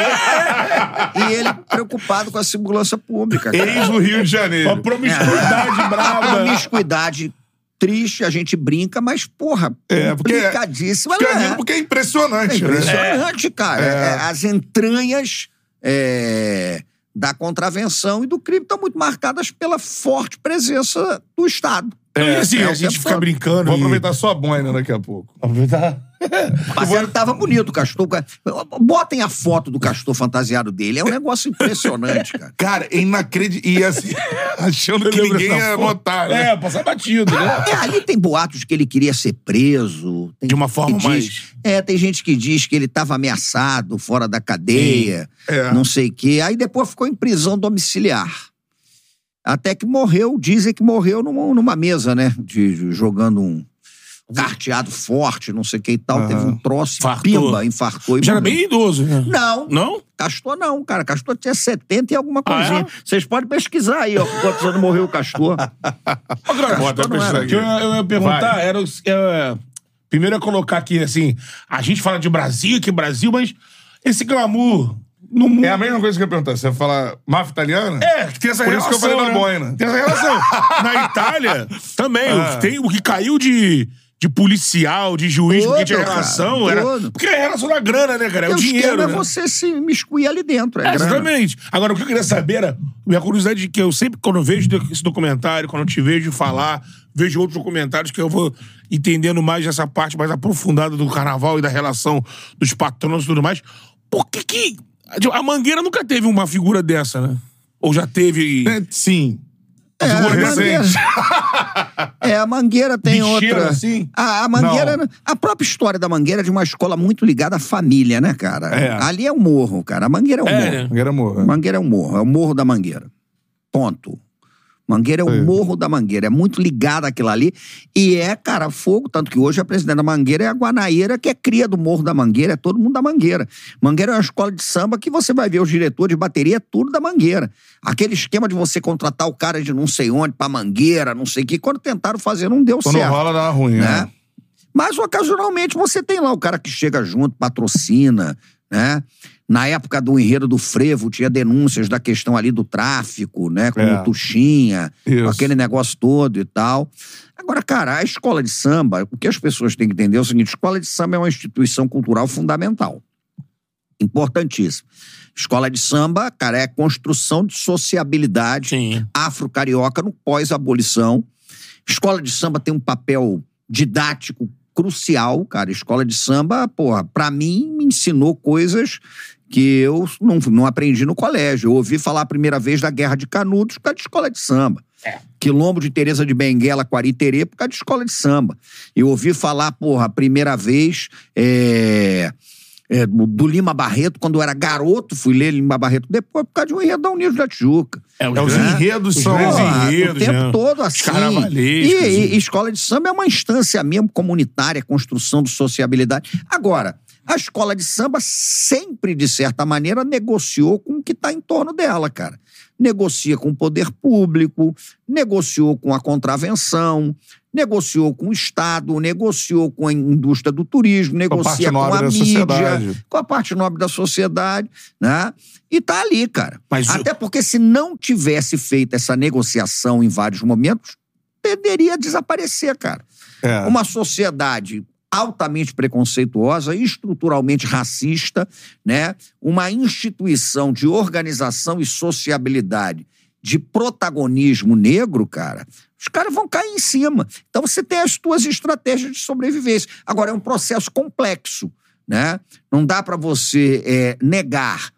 E ele preocupado com a segurança pública. cara. Eis o Rio de Uma Janeiro. promiscuidade A brava. promiscuidade triste, a gente brinca, mas, porra, É, porque- complicadíssima. Fica né? porque é impressionante, É né? impressionante, cara. É, as entranhas é, da contravenção e do crime estão muito marcadas pela forte presença do Estado. É, assim, é o a gente tempo fica todo. brincando. Vou e- aproveitar sua boina daqui a pouco. Aproveitar. O parceiro tava bonito, o Castor. Botem a foto do Castor fantasiado dele. É um negócio impressionante, cara. Cara, é inacreditável. E assim, achando que ninguém ia notar, né? É, passar batido, né? É, ali tem boatos que ele queria ser preso. Tem De uma forma diz- mais- É, tem gente que diz que ele estava ameaçado fora da cadeia, É. não sei o quê. Aí depois ficou em prisão domiciliar. Até que morreu, dizem que morreu numa, numa mesa, né? De, de- jogando um carteado forte, não sei o que e tal. Teve um troço, Infartou. pimba, infartou e Já era bem idoso, né? Não, Não? Castor não, cara. Castor tinha 70 e alguma Ah, é? coisinha. Vocês podem pesquisar aí, ó, quantos anos morreu o Castor. Agora, Bota não pra era. isso que eu, eu ia perguntar, era, os- é, primeiro eu ia colocar aqui, assim, a gente fala de Brasil, que Brasil, mas esse glamour no mundo... É a mesma coisa que eu ia perguntar. Você vai falar máfia italiana? É, que tem essa Por isso relação. que eu falei da né? boina. Tem essa relação. Na Itália, também, Ah. tem, o que caiu de, de policial, de juiz, Todo, porque tinha cara, relação. Era, todo. porque é relação da grana, né, cara? É o dinheiro. esquema né? é você se miscuir ali dentro. É, É, exatamente. Agora, o que eu queria saber era. Minha curiosidade de que eu sempre, quando eu vejo esse documentário, quando eu te vejo falar, vejo outros documentários que eu vou entendendo mais dessa parte mais aprofundada do carnaval e da relação dos patronos e tudo mais. Por que que. A Mangueira nunca teve uma figura dessa, né? Ou já teve. É, sim. É, a mangueira, é, a Mangueira tem Bicheiro, outra. assim? A, a Mangueira, Não. a própria história da Mangueira é de uma escola muito ligada à família, né, cara? É. Ali é o morro, cara. A Mangueira é o É, morro. né? Era amor. Mangueira é o morro, é o morro da Mangueira. Ponto. Mangueira é o É. morro da Mangueira, é muito ligado àquilo ali. E é, cara, fogo, tanto que hoje a presidente da Mangueira é a Guanaíra, que é cria do morro da Mangueira, é todo mundo da Mangueira. Mangueira é uma escola de samba que você vai ver os diretores de bateria, é tudo da Mangueira. Aquele esquema de você contratar o cara de não sei onde pra Mangueira, não sei o que, quando tentaram fazer, não deu Quando certo rola, dá ruim, né? né? Mas ocasionalmente você tem lá o cara que chega junto, patrocina, né? Na época do enredo do frevo, tinha denúncias da questão ali do tráfico, né? Com É. o Tuxinha, com aquele negócio todo e tal. Agora, cara, a escola de samba, o que as pessoas têm que entender é o seguinte: escola de samba é uma instituição cultural fundamental. Importantíssimo. Escola de samba, cara, é construção de sociabilidade afro-carioca no pós-abolição. Escola de samba tem um papel didático crucial, cara. Escola de samba, porra, pra mim, me ensinou coisas que eu não, não aprendi no colégio. Eu ouvi falar a primeira vez da Guerra de Canudos por causa de escola de samba. Quilombo de Teresa de Benguela, Quariterê, por causa de escola de samba. Eu ouvi falar, porra, a primeira vez é, é, do Lima Barreto, quando eu era garoto, fui ler Lima Barreto depois, por causa de um enredo da Unidos da Tijuca. É, É, os enredos os são... Porra, enredos, o tempo né? todo assim. E, e- e escola de samba é uma instância mesmo comunitária, construção de sociabilidade. Agora, a escola de samba sempre, de certa maneira, negociou com o que está em torno dela, cara. Negocia com o poder público, negociou com a contravenção, negociou com o Estado, negociou com a indústria do turismo, negocia com, parte nobre a mídia, sociedade. com a parte nobre da sociedade, né? E tá ali, cara. Mas Até porque se não tivesse feito essa negociação em vários momentos, tenderia a desaparecer, cara. É. Uma sociedade altamente preconceituosa, estruturalmente racista, né? Uma instituição de organização e sociabilidade de protagonismo negro, cara, os caras vão cair em cima. Então você tem as tuas estratégias de sobrevivência. Agora é um processo complexo, né? Não dá para você é, negar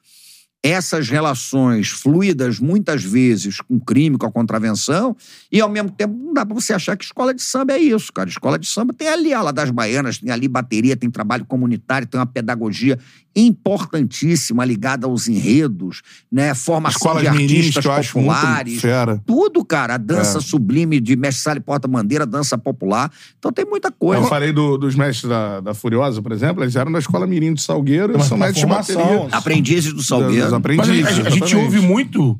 essas relações fluídas muitas vezes com crime, com a contravenção, e ao mesmo tempo não dá pra você achar que escola de samba é isso, cara. Escola de samba tem ali a ala das baianas, tem ali bateria, tem trabalho comunitário, tem uma pedagogia importantíssima ligada aos enredos, né? Formação Escolas de artistas acho populares. Tudo, cara. A dança É. sublime de Mestre Sala e Porta-Bandeira, dança popular. Então tem muita coisa. Eu falei do- dos mestres da, da Furiosa, por exemplo, eles eram da Escola Mirim de Salgueiro, Mas são uma mestres de bateria. Aprendizes do Salgueiro. Mas a, aprendizes, a- a gente ouve muito.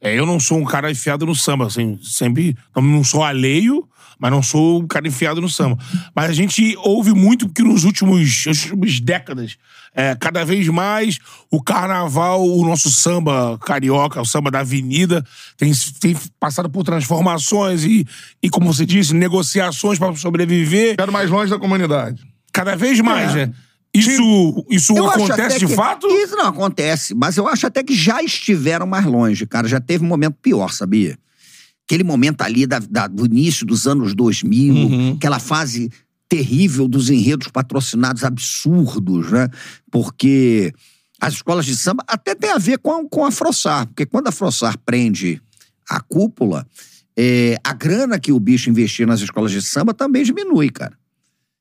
é, eu não sou um cara enfiado no samba, assim, sempre. Não, não sou alheio, mas não sou um cara enfiado no samba. Mas a gente ouve muito que nos últimos, nas últimas décadas, é, cada vez mais o carnaval, o nosso samba carioca, o samba da avenida, tem, tem passado por transformações e, e, como você disse, negociações para sobreviver. Quero mais longe da comunidade. Cada vez mais, É. né? Isso, isso Eu acontece de que- fato? Isso não acontece, mas eu acho até que já estiveram mais longe, cara. Já teve um momento pior, sabia? Aquele momento ali da- da- do início dos anos 2000, Uhum. aquela fase terrível dos enredos patrocinados absurdos, né? Porque as escolas de samba até tem a ver com a, com a Frossar, porque quando a Frossar prende a cúpula, é, a grana que o bicho investia nas escolas de samba também diminui, cara.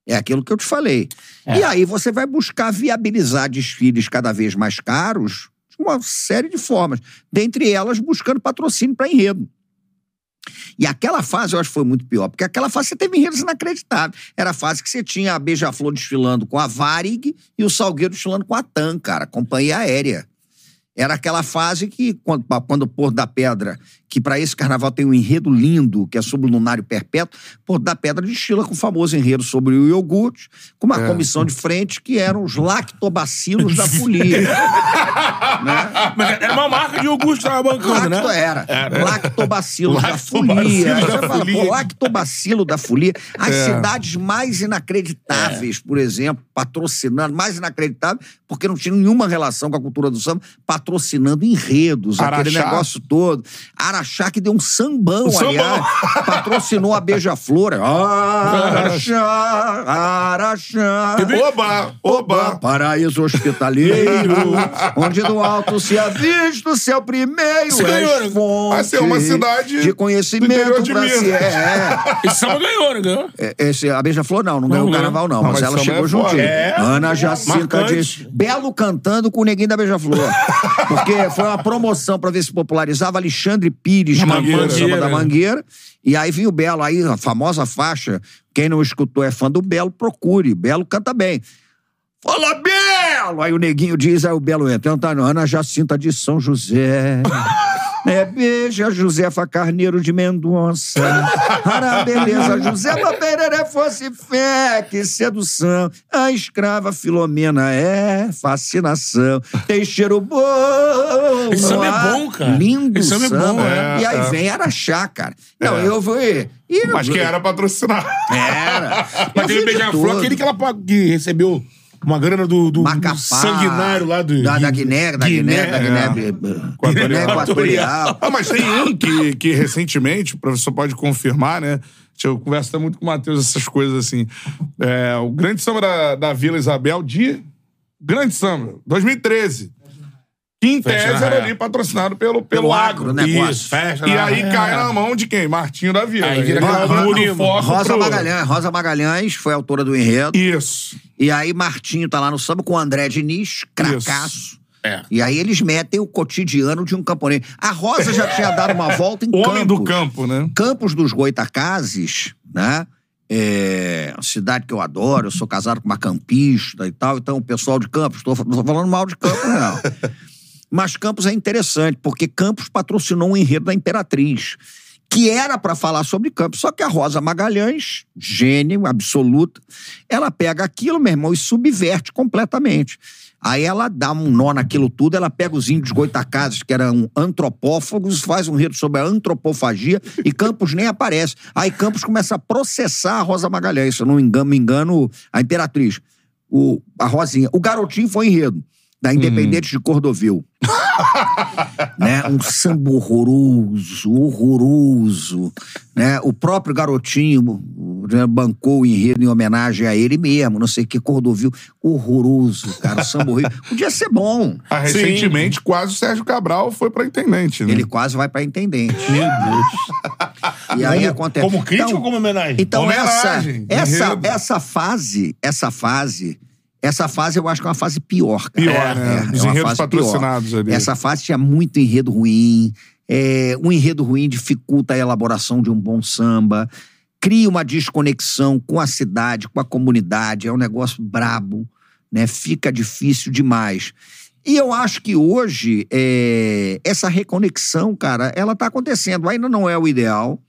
É aquilo que eu te falei. É. E aí você vai buscar viabilizar desfiles cada vez mais caros de uma série de formas. Dentre elas, buscando patrocínio para enredo. E aquela fase eu acho que foi muito pior, porque aquela fase você teve enredos inacreditáveis. Era a fase que você tinha a Beija-Flor desfilando com a Varig e o Salgueiro desfilando com a TAM, cara, companhia aérea. Era aquela fase que, quando, quando o Porto da Pedra, que para esse carnaval tem um enredo lindo, que é sobre o lunário perpétuo, Porto da Pedra destila com o famoso enredo sobre o iogurte, com uma comissão de frente que eram os lactobacilos da folia. né? Mas era uma marca de iogurte que tava bancando, Lacto né? era. Lactobacilos da folia. da fala, folia. pô, lactobacilo da folia. As É. cidades mais inacreditáveis, por exemplo, patrocinando, mais inacreditáveis, porque não tinha nenhuma relação com a cultura do samba, patrocinando enredos, aquele Araxá. negócio todo. Araxá que deu um sambão, Um sambão. aliás. Patrocinou a Beija-Flor. Araxá, Araxá. Oba! Oba! Paraíso hospitaleiro, onde do alto se avista o seu primeiro Você ganhou, né? fonte Vai ser uma cidade de do interior conhecimento de pra Minas. se... É, Esse samba ganhou, né? Ganhou. é, esse, a Beija-Flor não, não ganhou o ganhou. carnaval não, Não, mas, mas ela chegou é juntinho. É. Ana Jacinta de Belo cantando com o neguinho da Beija-Flor. Porque foi uma promoção pra ver se popularizava Alexandre Pires cantando Mangueira. samba da Mangueira. E aí vinha o Belo, aí a famosa faixa, quem não escutou é fã do Belo, procure, Belo canta bem. Fala, Belo! Aí o neguinho diz, aí o Belo entra. Antônio, Ana Jacinta de São José. É, beija Josefa Carneiro de Mendonça. Para a beleza, Josefa Pereira fosse fé, que sedução. A escrava Filomena é fascinação. Tem cheiro bom. Esse samba é bom, cara. Lindo Esse samba é bom, é. E aí É. vem Araxá, cara. Não, É. eu vou... E, Mas que era patrocinar. Era. Mas Eu teve Beija-Flor, aquele que ela pagou- que recebeu uma grana do, do, do Macapá, sanguinário lá do. Da, da Guiné, da Guiné, da Guiné, é. Guiné Equatorial. Ah, mas tem um que, que recentemente, o professor pode confirmar, né? Eu converso muito com o Matheus essas coisas assim. É, o grande samba da, da Vila Isabel de. Grande samba, 2013. Que em Festa tese na era Raia. ali patrocinado pelo, pelo, Pelo agro. agro, né? negócio. Isso, festa. E na- aí cai na mão de quem? Martinho da Vila. Aí vira Ele aquela o foco Rosa pro- Magalhães. Rosa Magalhães foi autora do enredo. Isso. E aí Martinho tá lá no samba com o André Diniz, cracaço. É. E aí eles metem o cotidiano de um camponês. A Rosa já tinha dado uma volta em Homem do Campos. campo, né? Campos dos Goitacazes, né? É uma cidade que eu adoro, eu sou casado com uma campista e tal, então o pessoal de Campos, tô falando mal de Campos, não. Mas Campos é interessante, porque Campos patrocinou um enredo da Imperatriz, que era para falar sobre Campos. Só que a Rosa Magalhães, gênio absoluta, ela pega aquilo, meu irmão, e subverte completamente. Aí ela dá um nó naquilo tudo, ela pega os índios goitacazes, que eram antropófagos, faz um enredo sobre a antropofagia, e Campos nem aparece. Aí Campos começa a processar a Rosa Magalhães, se eu não engano, me engano, a Imperatriz. O, a Rosinha. O garotinho foi enredo da Independente de Cordovil. né? Um samba horroroso, horroroso. Né? O próprio garotinho né, bancou o enredo em homenagem a ele mesmo, não sei o que, Cordovil. Horroroso, cara, o samba horrível. Podia ser bom. Ah, recentemente, quase o Sérgio Cabral foi pra intendente, né? Ele quase vai pra intendente. Meu Deus. E aí Como- acontece. Como crítico Então- ou como homenagem? Então, essa, Homenagem, essa, enredo. essa fase, essa fase, essa fase eu acho que é uma fase pior, cara. Pior, né? Os uma enredos fase patrocinados pior. ali. Essa fase tinha muito enredo ruim. É, um enredo ruim dificulta a elaboração de um bom samba. Cria uma desconexão com a cidade, com a comunidade. É um negócio brabo, né? Fica difícil demais. E eu acho que hoje, é, essa reconexão, cara, ela tá acontecendo. Ainda não é o ideal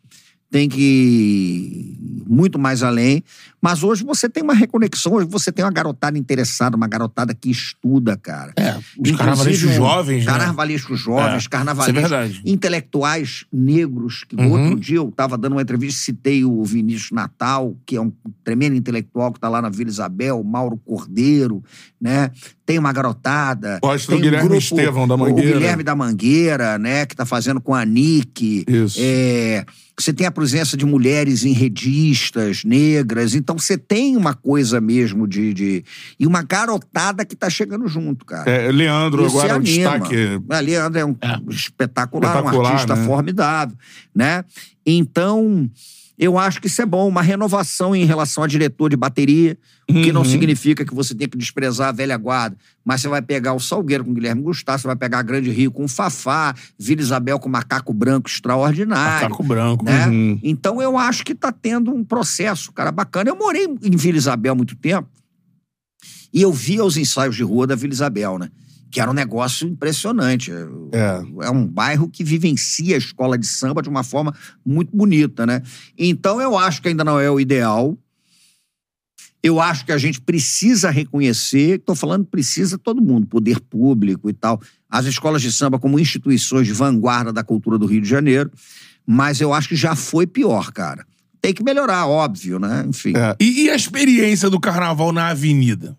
tem que ir muito mais além. Mas hoje você tem uma reconexão, hoje você tem uma garotada interessada, uma garotada que estuda, cara. É, os carnavalescos jovens, né? Carnavalescos jovens, É, é carnavalescos. verdade. intelectuais negros, que Uhum. outro dia eu estava dando uma entrevista, citei o Vinícius Natal, que é um tremendo intelectual que está lá na Vila Isabel, o Mauro Cordeiro, né? Tem uma garotada. Gosto do tem um Guilherme grupo, Estevão, da O Mangueira. Guilherme da Mangueira, né? Que está fazendo com a Nick. Isso. É, você tem a presença de mulheres enredistas, negras. Então você tem uma coisa mesmo de. de- e uma garotada que tá chegando junto, cara. É, Leandro Isso agora é um destaque. A Leandro é um espetacular, um Espetacular, artista né? formidável, né? Então, eu acho que isso é bom, uma renovação em relação a diretor de bateria, o que não Uhum. significa que você tem que desprezar a velha guarda, mas você vai pegar o Salgueiro com o Guilherme Gustavo, você vai pegar a Grande Rio com o Fafá, Vila Isabel com o Macaco Branco extraordinário. Macaco branco. Né? Uhum. Então eu acho que tá tendo um processo, cara, bacana. Eu morei em Vila Isabel há muito tempo e eu via os ensaios de rua da Vila Isabel, né? Que era um negócio impressionante. É. É um bairro que vivencia a escola de samba de uma forma muito bonita, né? Então eu acho que ainda não é o ideal. Eu acho que a gente precisa reconhecer, estou falando precisa todo mundo, poder público e tal, as escolas de samba como instituições de vanguarda da cultura do Rio de Janeiro, mas eu acho que já foi pior, cara. Tem que melhorar, óbvio, né? Enfim. É. E, e a experiência do carnaval na avenida?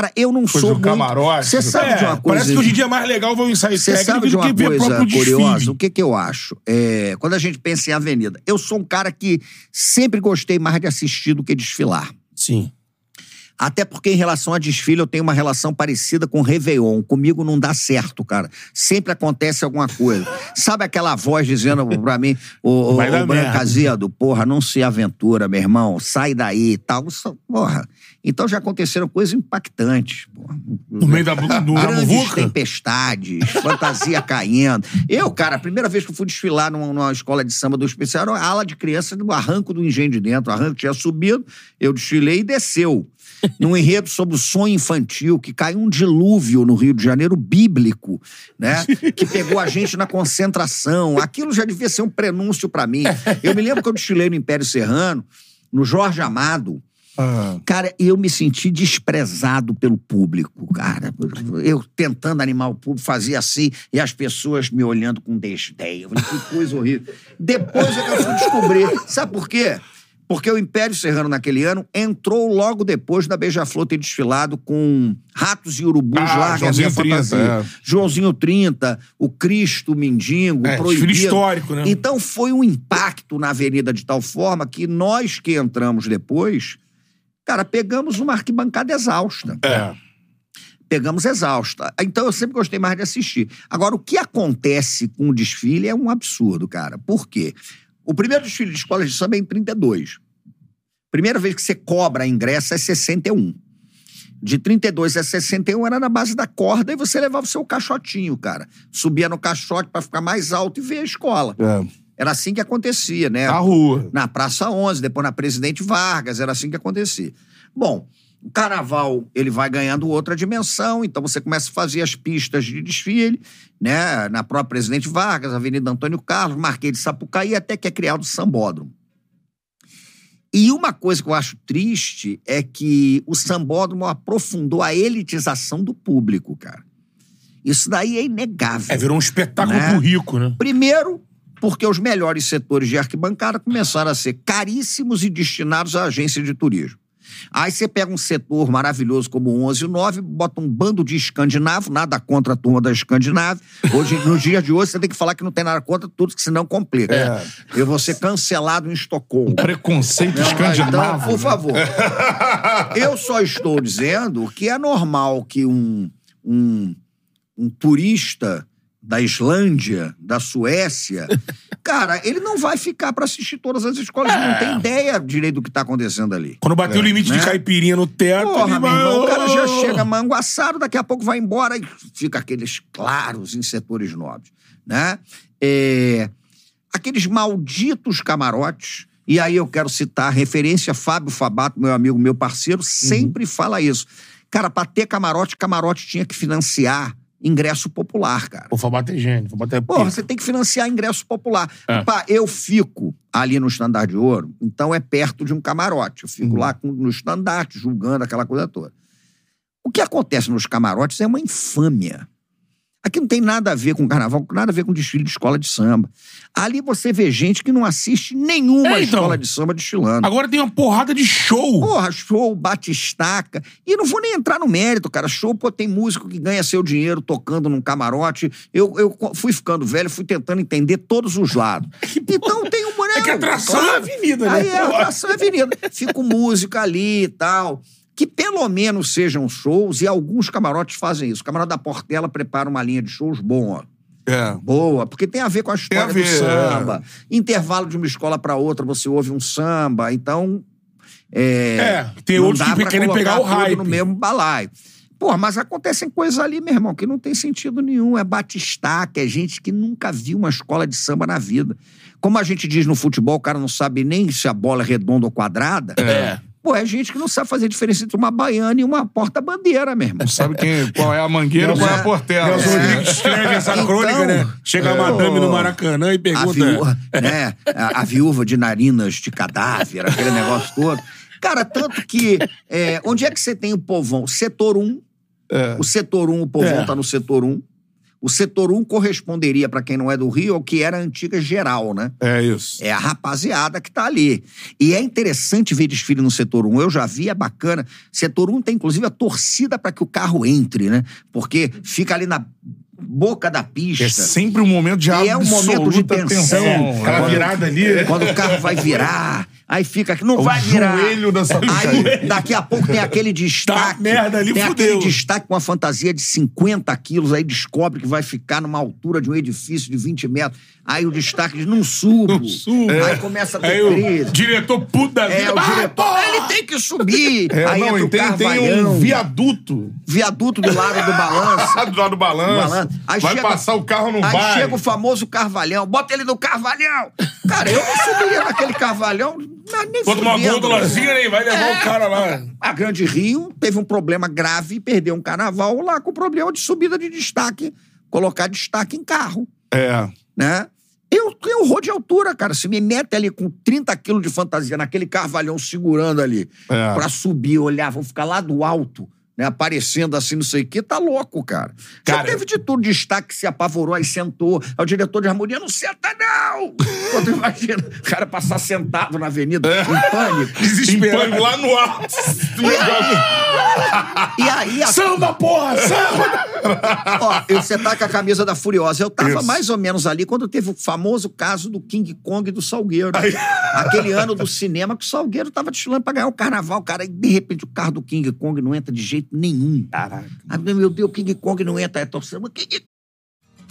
Cara, eu não Coisa sou do muito... camarote, Você do- sabe de uma É, coisa... parece que hoje em dia é mais legal ver um ensaio Você técnico sabe de do uma que ver coisa próprio curiosa? desfile. O que, que eu acho? É, quando a gente pensa em avenida, eu sou um cara que sempre gostei mais de assistir do que desfilar. Sim. Até porque, em relação a desfile, eu tenho uma relação parecida com Réveillon. Comigo não dá certo, cara. Sempre acontece alguma coisa. Sabe aquela voz dizendo pra mim, ô, ô, ô Azedo, porra, não se aventura, meu irmão, sai daí e tal. Porra. Então já aconteceram coisas impactantes. Porra. No meio da, do, Grandes tempestades, fantasia caindo. Eu, cara, a primeira vez que eu fui desfilar numa, numa escola de samba do especial era a ala de criança do arranco do engenho de dentro. O arranco tinha subido, eu desfilei e desceu. Num enredo sobre o sonho infantil, que caiu um dilúvio no Rio de Janeiro bíblico, né? Que pegou a gente na concentração. Aquilo já devia ser um prenúncio pra mim. Eu me lembro que eu desfilei no Império Serrano, no Jorge Amado, Ah. Cara, eu me senti desprezado pelo público, cara. Eu tentando animar o público, fazia assim, e as pessoas me olhando com desdém. Eu falei, que coisa horrível. Depois é que eu fui descobrir. Sabe por quê? Porque o Império Serrano, naquele ano, entrou logo depois da Beija-Flor ter desfilado com ratos e urubus Ah, lá, que é a Joãozinho minha 30, fantasia. é. Joãozinho 30, o Cristo, o Mendigo, É, Proibido. desfile histórico, né? Então foi um impacto na avenida de tal forma que nós que entramos depois, cara, pegamos uma arquibancada exausta. É. Pegamos exausta. Então eu sempre gostei mais de assistir. Agora, o que acontece com o desfile é um absurdo, cara. Por quê? O primeiro desfile de escola de samba é em 32. Primeira vez que você cobra ingresso é 61. De 32 a 61 era na base da corda e você levava o seu caixotinho, cara. Subia no caixote pra ficar mais alto e ver a escola. É. Era assim que acontecia, né? Na rua. Na Praça 11, depois na Presidente Vargas, era assim que acontecia. Bom, o carnaval, ele vai ganhando outra dimensão, então você começa a fazer as pistas de desfile, né? Na própria Presidente Vargas, Avenida Antônio Carlos, Marquês de Sapucaí, até que é criado o Sambódromo. E uma coisa que eu acho triste é que o Sambódromo aprofundou a elitização do público, cara. Isso daí é inegável. É, virou um espetáculo Né? pro rico, né? Primeiro, porque os melhores setores de arquibancada começaram a ser caríssimos e destinados à agência de turismo. Aí você pega um setor maravilhoso como o 11 e o 9, bota um bando de escandinavo, nada contra a turma da escandinave. Hoje, nos dias de hoje, você tem que falar que não tem nada contra tudo, que senão complica. É. Eu vou ser cancelado em Estocolmo. Preconceito Não, escandinavo. Então, por favor. Eu só estou dizendo que é normal que um, um, um turista da Islândia, da Suécia, cara, ele não vai ficar para assistir todas as escolas, ele não tem ideia direito do que está acontecendo ali. Quando bateu o limite de né? caipirinha no teto, Porra, ele meu irmão, o cara já chega manguaçado, daqui a pouco vai embora e fica aqueles claros em setores nobres, né? É, aqueles malditos camarotes, e aí eu quero citar a referência Fábio Fabato, meu amigo, meu parceiro, sempre fala isso. Cara, pra ter camarote, camarote tinha que financiar ingresso popular, cara. Pô, Fabato é gênio, Fabato é Porra, você tem que financiar ingresso popular. É. Pá, eu fico ali no estandarte de ouro, então é perto de um camarote. Eu fico lá com- no estandarte, julgando aquela coisa toda. O que acontece nos camarotes é uma infâmia. Aqui não tem nada a ver com carnaval, nada a ver com desfile de escola de samba. Ali você vê gente que não assiste nenhuma É, então. escola de samba desfilando. Agora tem uma porrada de show. Porra, show, batistaca. E não vou nem entrar no mérito, cara. Show, pô, tem músico que ganha seu dinheiro tocando num camarote. Eu, eu fui ficando velho, fui tentando entender todos os lados. Então tem um É que atração é a avenida, né? Aí é, atração é avenida. Fica música ali e tal. Que pelo menos sejam shows, e alguns camarotes fazem isso. O camarote da Portela prepara uma linha de shows bom, ó. É. Boa, porque tem a ver com a história a ver, do samba. Intervalo de uma escola para outra, você ouve um samba, então. É, É, tem outros que pra querem pegar o hype. no mesmo balaio. Porra, mas acontecem coisas ali, meu irmão, que não tem sentido nenhum. É batistaca, é gente que nunca viu uma escola de samba na vida. Como a gente diz no futebol, o cara não sabe nem se a bola é redonda ou quadrada. É. Pô, é gente que não sabe fazer diferença entre uma baiana e uma porta-bandeira, meu irmão. Sabe quem, qual é a mangueira e qual é a portela. Nelson Rodrigues escreve essa Então, crônica, né? Chega a madame no Maracanã e a pergunta. viúva, né? A, a viúva de narinas de cadáver, aquele negócio todo. Cara, tanto que. é, onde é que você tem o povão? Setor 1. O setor 1, o povão É. tá no setor 1. O setor 1 corresponderia, pra quem não é do Rio, ao que era a antiga geral, né? É isso. É a rapaziada que tá ali. E é interessante ver desfile no setor 1. Eu já vi, é bacana. Setor 1 tem, inclusive, a torcida para que o carro entre, né? Porque fica ali na boca da pista. É sempre um momento de E é um momento de tensão. tensão. Aquela Quando- virada ali. Quando o carro vai virar, aí fica aqui, não O vai virar. joelho. Aí, daqui a pouco tem aquele destaque. Tá merda ali, tem fudeu. aquele destaque com uma fantasia de 50 quilos, aí descobre que vai ficar numa altura de um edifício de 20 metros. Aí o destaque diz, não subo. subo. Aí começa a ter Aí diretor puto da vida. É, o "Ah, diretor, porra!" ele tem que subir. É, aí não, entra o tem, tem um viaduto viaduto do lado do balanço. do lado do balanço. Aí Vai chega- passar o carro no Aí bairro. chega o famoso Carvalhão, bota ele no Carvalhão. Cara, eu não subiria naquele Carvalhão, não, Bota uma gôndolazinha e vai levar o cara lá. A Grande Rio teve um problema grave e perdeu um carnaval lá com problema de subida de destaque, colocar destaque em carro, É. né? Eu tenho horror de altura, cara. Se me mete ali com 30 quilos de fantasia naquele carvalhão segurando ali É. pra subir, olhar, vou ficar lá do alto, né? Aparecendo assim, não sei o quê, tá louco, cara. Já Cara, teve de tudo, destaque, se apavorou, aí sentou. Aí o diretor de harmonia, não senta não! Quando imagina o cara passar sentado na avenida, em pânico. Desesperado lá no alto. E aí, a Samba, porra! Samba! Ó, você tá com a camisa da Furiosa. Eu tava Isso. mais ou menos ali quando teve o famoso caso do King Kong e do Salgueiro. Aquele ano do cinema que o Salgueiro tava desfilando pra ganhar o carnaval, cara. E de repente o carro do King Kong não entra de jeito nenhum. Caraca. meu Deus, King Kong não entra. É torcendo. mas King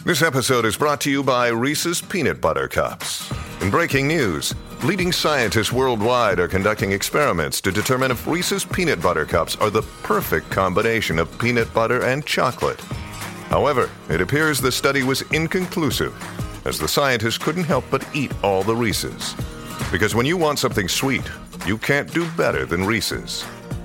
This episode is brought to you by Reese's Peanut Butter Cups. In breaking news, leading scientists worldwide are conducting experiments to determine if Reese's Peanut Butter Cups are the perfect combination of peanut butter and chocolate. However, it appears the study was inconclusive, as the scientists couldn't help but eat all the Reese's. Because when you want something sweet, you can't do better than Reese's.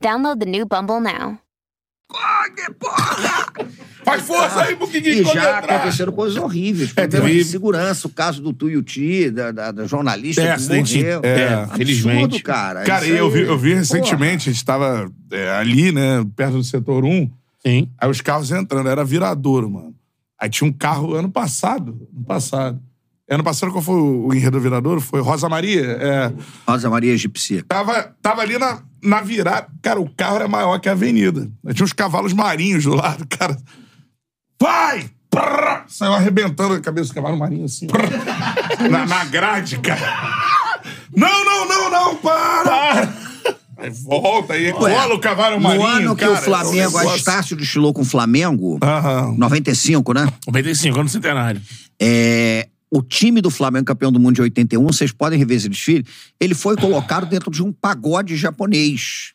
Download the new Bumble now. Kong, porra! Faz força aí pro King E já entrar. aconteceram coisas horríveis. É, Problemas de segurança, o caso do Tuiuti, da, da, da jornalista É, que acidente. morreu. É, Absurdo, felizmente. cara. Cara, Isso e eu vi, eu vi Porra. recentemente, a gente tava é, ali, né, perto do setor 1, Sim. aí os carros entrando, era viradouro, mano. Aí tinha um carro ano passado, ano passado. Ano passado, qual foi o, o enredo do viradouro? Foi Rosa Maria? É, Rosa Maria Egipcia. tava, tava ali na, na virada. Cara, o carro era maior que a avenida. Tinha uns cavalos marinhos do lado, cara. Vai! Prrr! Saiu arrebentando a cabeça do cavalo marinho assim. prrr, na, na grade, cara. Não, não, não, não, para! Aí volta aí, cola o cavalo marinho. No ano que cara, o Flamengo, é um a Estácio desfilou com o Flamengo, Aham. 95, né? 95, ano centenário. É, o time do Flamengo, campeão do mundo de 81, vocês podem rever esse desfile, ele foi colocado dentro de um pagode japonês.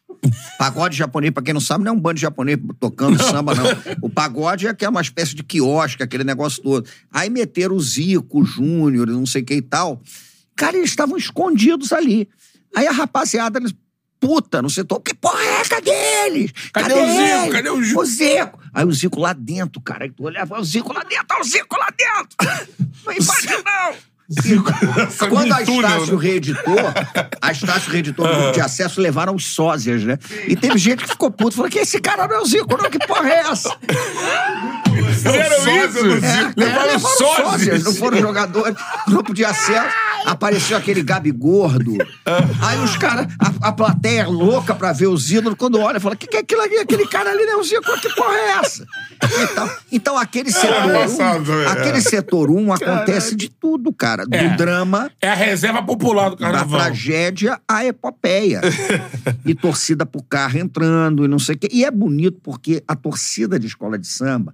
Pagode japonês, pra quem não sabe, não é um bando de japonês tocando samba, não. O pagode é que é uma espécie de quiosque, aquele negócio todo. Aí meteram o Zico, o Júnior, não sei o que e tal. Cara, eles estavam escondidos ali. Aí a rapaziada, eles, puta, no setor, que porra é essa deles? Cadê o Zico? ele? Cadê o Ju- O Zico. Aí o Zico lá dentro, cara. Aí tu olhava, o Zico lá dentro, olha o Zico lá dentro. Não invade, não. Essa Quando a Estácio né? reeditou, a Estácio reeditou no grupo de acesso, levaram os sósias, né? E teve gente que ficou puto, falou que esse cara não é o Zico, não, que porra é essa? Fizeram isso? É, Levaram é, sósias. não foram jogadores, grupo de acesso. Apareceu aquele Gabi gordo. Aí os caras, a, a plateia louca pra ver os ídolos, quando olha, fala: que que é aquilo ali? Aquele cara ali não é o Zico, que porra é essa? Então, então aquele setor engraçado um, também, é. aquele setor um acontece de tudo, cara. Do É. drama É a reserva popular do da carnaval. tragédia à epopeia. e torcida pro carro entrando e não sei o quê. E é bonito porque a torcida de escola de samba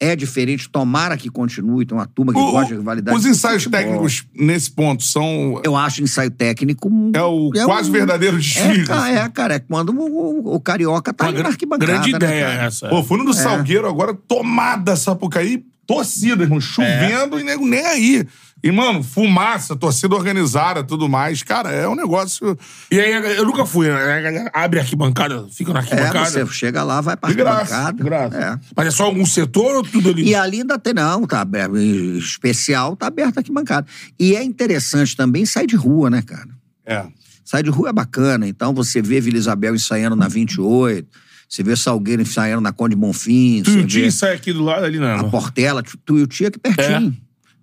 é diferente. Tomara que continue, tem uma turma que O- gosta de rivalidade. os ensaios técnicos nesse ponto são. Eu acho ensaio técnico. É o quase um- verdadeiro desfile. É, é, cara, é quando o, o- carioca tá na arquibancada. grande né, ideia essa. Pô, fui no do Salgueiro agora, tomada Sapucaí, torcida, irmão, chovendo e nego nem aí. E, mano, fumaça, torcida organizada, tudo mais. Cara, é um negócio. E aí, eu nunca fui, né? A galera Abre a arquibancada, fica na É, arquibancada. você chega lá, vai pra De graça, arquibancada. de graça. É. Mas é só algum setor ou tudo ali? E ali ainda tem, não, tá aberto. em Especial, tá aberto aqui bancada. E é interessante também sair de rua, né, cara? É. Sai de rua é bacana. Então você vê Vila Isabel ensaiando na 28, você vê Salgueiro ensaiando na Conde Bonfim, Tuiuti vê sai aqui do lado ali, não. a Portela, Tu- Tuiuti aqui pertinho.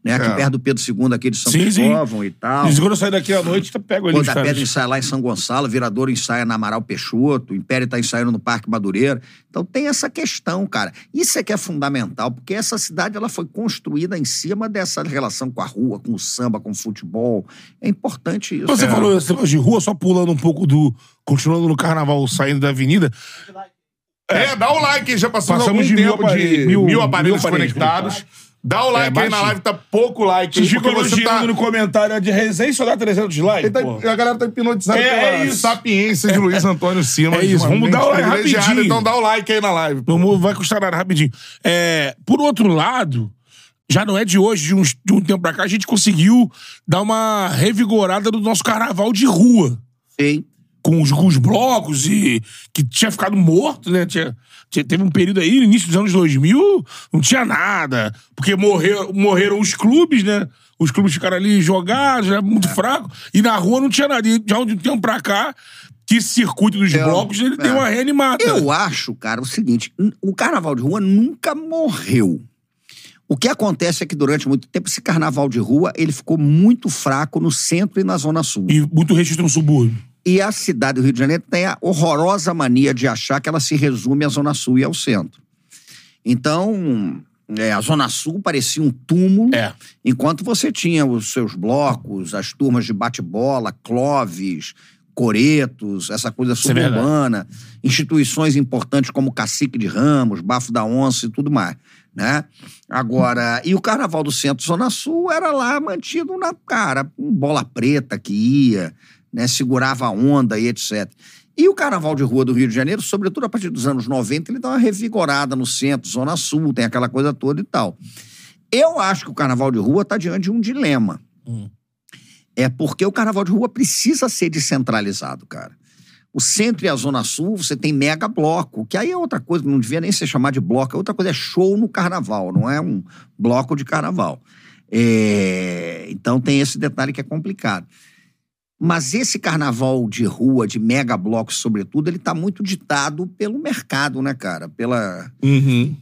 Né? Aqui É. perto do Pedro II, aqui de São Sim, sim. Cristóvão e tal. E quando eu sair daqui à noite, eu pego ali caras. Pedra ensaia lá em São Gonçalo, Viradouro ensaia na Amaral Peixoto, o Império tá ensaiando no Parque Madureira. Então tem essa questão, cara. Isso é que é fundamental, porque essa cidade ela foi construída em cima dessa relação com a rua, com o samba, com o futebol. É importante isso. Você É. falou esse negócio de rua, só pulando um pouco do. Continuando no carnaval, saindo da avenida. É, dá o like aí, já passamos, de mil tempo aparelhos, de mil- mil, aparelhos mil aparelhos conectados. Dá o like aí bate- na live, tá pouco like Vocês aí, ficam tá... elogiando no comentário de resenha só dá 300 likes. Tá- a galera tá hipnotizada É, pela é isso. sapiência de Luiz Antônio Simas. É isso, vamos dar o like rapidinho. Então dá o like aí na live. pô. Não vai custar nada, rapidinho. É, por outro lado, já não é de hoje, de, uns- de um tempo pra cá, a gente conseguiu dar uma revigorada no nosso carnaval de rua. Sim. Com os, com os blocos e que tinha ficado morto, né? Tinha- teve um período aí, no início dos anos 2000, não tinha nada. Porque morreu, morreram os clubes, né? Os clubes ficaram ali jogados, já muito fraco. E na rua não tinha nada. E já de um tempo pra cá, que circuito dos Eu- blocos, ele é. deu uma reanimada. Eu acho, cara, o seguinte: o carnaval de rua nunca morreu. O que acontece é que durante muito tempo esse carnaval de rua ele ficou muito fraco no centro e na zona sul. E muito registro no subúrbio. E a cidade do Rio de Janeiro tem a horrorosa mania de achar que ela se resume à Zona Sul e ao centro. Então, é, a Zona Sul parecia um túmulo, É. enquanto você tinha os seus blocos, as turmas de bate-bola, cloves, coretos, essa coisa é suburbana, instituições importantes como Cacique de Ramos, Bafo da Onça e tudo mais. Né? Agora, e o Carnaval do Centro Zona Sul era lá mantido na cara, com bola preta que ia, né? segurava a onda e etc. E o Carnaval de Rua do Rio de Janeiro, sobretudo a partir dos anos 90, ele dá uma revigorada no centro, Zona Sul, tem aquela coisa toda e tal. Eu acho que o Carnaval de Rua está diante de um dilema. É porque o Carnaval de Rua precisa ser descentralizado, cara. O centro e a zona sul, você tem mega bloco, que aí é outra coisa, não devia nem ser chamado de bloco, é outra coisa, é show no carnaval, não é um bloco de carnaval. É, Então tem esse detalhe que é complicado. Mas esse carnaval de rua, de mega blocos, sobretudo, ele tá muito ditado pelo mercado, né, cara? Pela.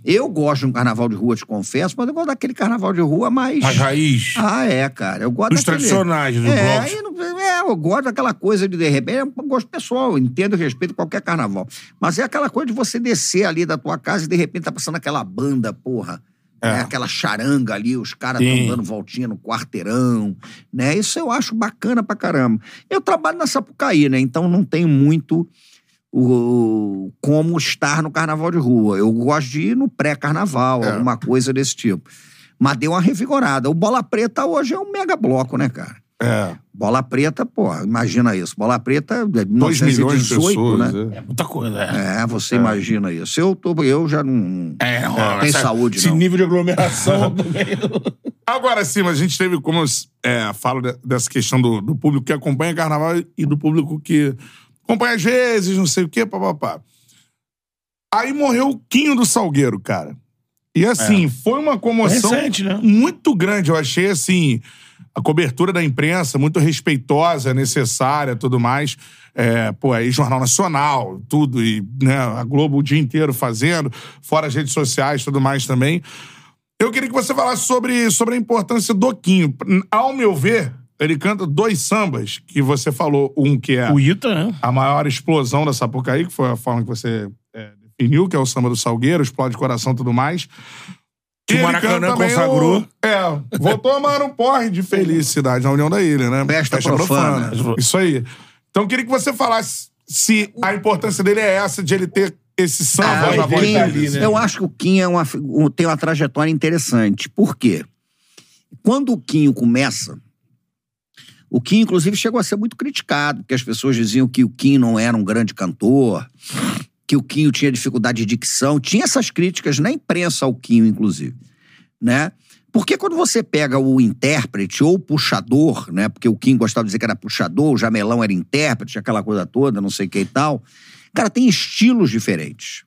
Eu gosto de um carnaval de rua, te confesso, mas eu gosto daquele carnaval de rua mais. Mais raiz. Ah, é, cara. Eu gosto Dos daquele... tradicionais, dos é, blocos. aí não- é, eu gosto daquela coisa de, de repente, é um gosto pessoal, eu entendo e respeito qualquer carnaval. Mas é aquela coisa de você descer ali da tua casa e de repente tá passando aquela banda, porra. Né? Aquela charanga ali, os caras estão dando voltinha no quarteirão, né? Isso eu acho bacana pra caramba. Eu trabalho na Sapucaí, né? Então não tenho muito o, como estar no carnaval de rua. Eu gosto de ir no pré-carnaval, alguma coisa desse tipo. Mas deu uma revigorada. O Bola Preta hoje é um mega bloco, né, cara? É. Bola Preta, pô, imagina isso. Bola Preta é 2 milhões de 1918, pessoas. né? é. É muita coisa, é. É, você imagina isso. Eu, tô, eu já não. É, não, não tem essa- saúde, Esse não. nível de aglomeração também. Agora sim, mas a gente teve, como eu é, falo de- dessa questão do, do público que acompanha carnaval e do público que acompanha às vezes, não sei o quê, papapá. Aí morreu o Quinho do Salgueiro, cara. E assim, foi uma comoção Recente, né? muito grande. Eu achei, assim, a cobertura da imprensa muito respeitosa, necessária, tudo mais. É, pô, aí Jornal Nacional, tudo, e né, a Globo o dia inteiro fazendo, fora as redes sociais, tudo mais também. Eu queria que você falasse sobre, sobre a importância do Quinho. Ao meu ver, ele canta dois sambas que você falou. Um que é O Ita, né? a maior explosão da Sapucaí, que foi a forma que você é, definiu, que é o samba do Salgueiro, explode coração e tudo mais. Que o Maracanã consagrou. o- é, vou tomar um porre de felicidade na União da Ilha, né? Festa profana. Isso aí. Então, eu queria que você falasse se a importância dele é essa, de ele ter esse samba Ah, na voz Kim- dele. né? Eu acho que o Kim é uma, um- tem uma trajetória interessante. Por quê? Quando o Quinho começa, o Kim, inclusive, chegou a ser muito criticado, porque as pessoas diziam que o Kim não era um grande cantor, que o Quinho tinha dificuldade de dicção. Tinha essas críticas na imprensa ao Quinho, inclusive. Né? Porque quando você pega o intérprete ou o puxador, né? Porque o Kim gostava de dizer que era puxador, o Jamelão era intérprete, aquela coisa toda, não sei o que e tal. Cara, tem estilos diferentes.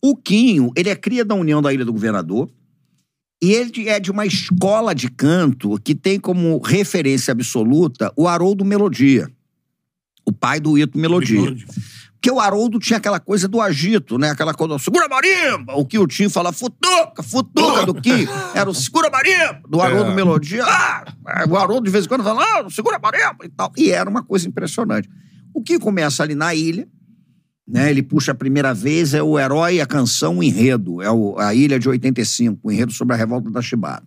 O Quinho, ele é cria da União da Ilha do Governador, e ele é de uma escola de canto que tem como referência absoluta o Haroldo Melodia, o pai do Ito Melodia. Porque o Haroldo tinha aquela coisa do agito, né? Aquela coisa, segura a marimba! O que o Tim fala, futuca, futuca do Kim. Era o segura marimba, do Haroldo É. Melodia. Ah! O Haroldo de vez em quando fala, ah, segura marimba e tal. E era uma coisa impressionante. O que começa ali na ilha, né? Ele puxa a primeira vez, é o herói, a canção, o enredo. É o- a Ilha de 85, o enredo sobre a revolta da Chibata.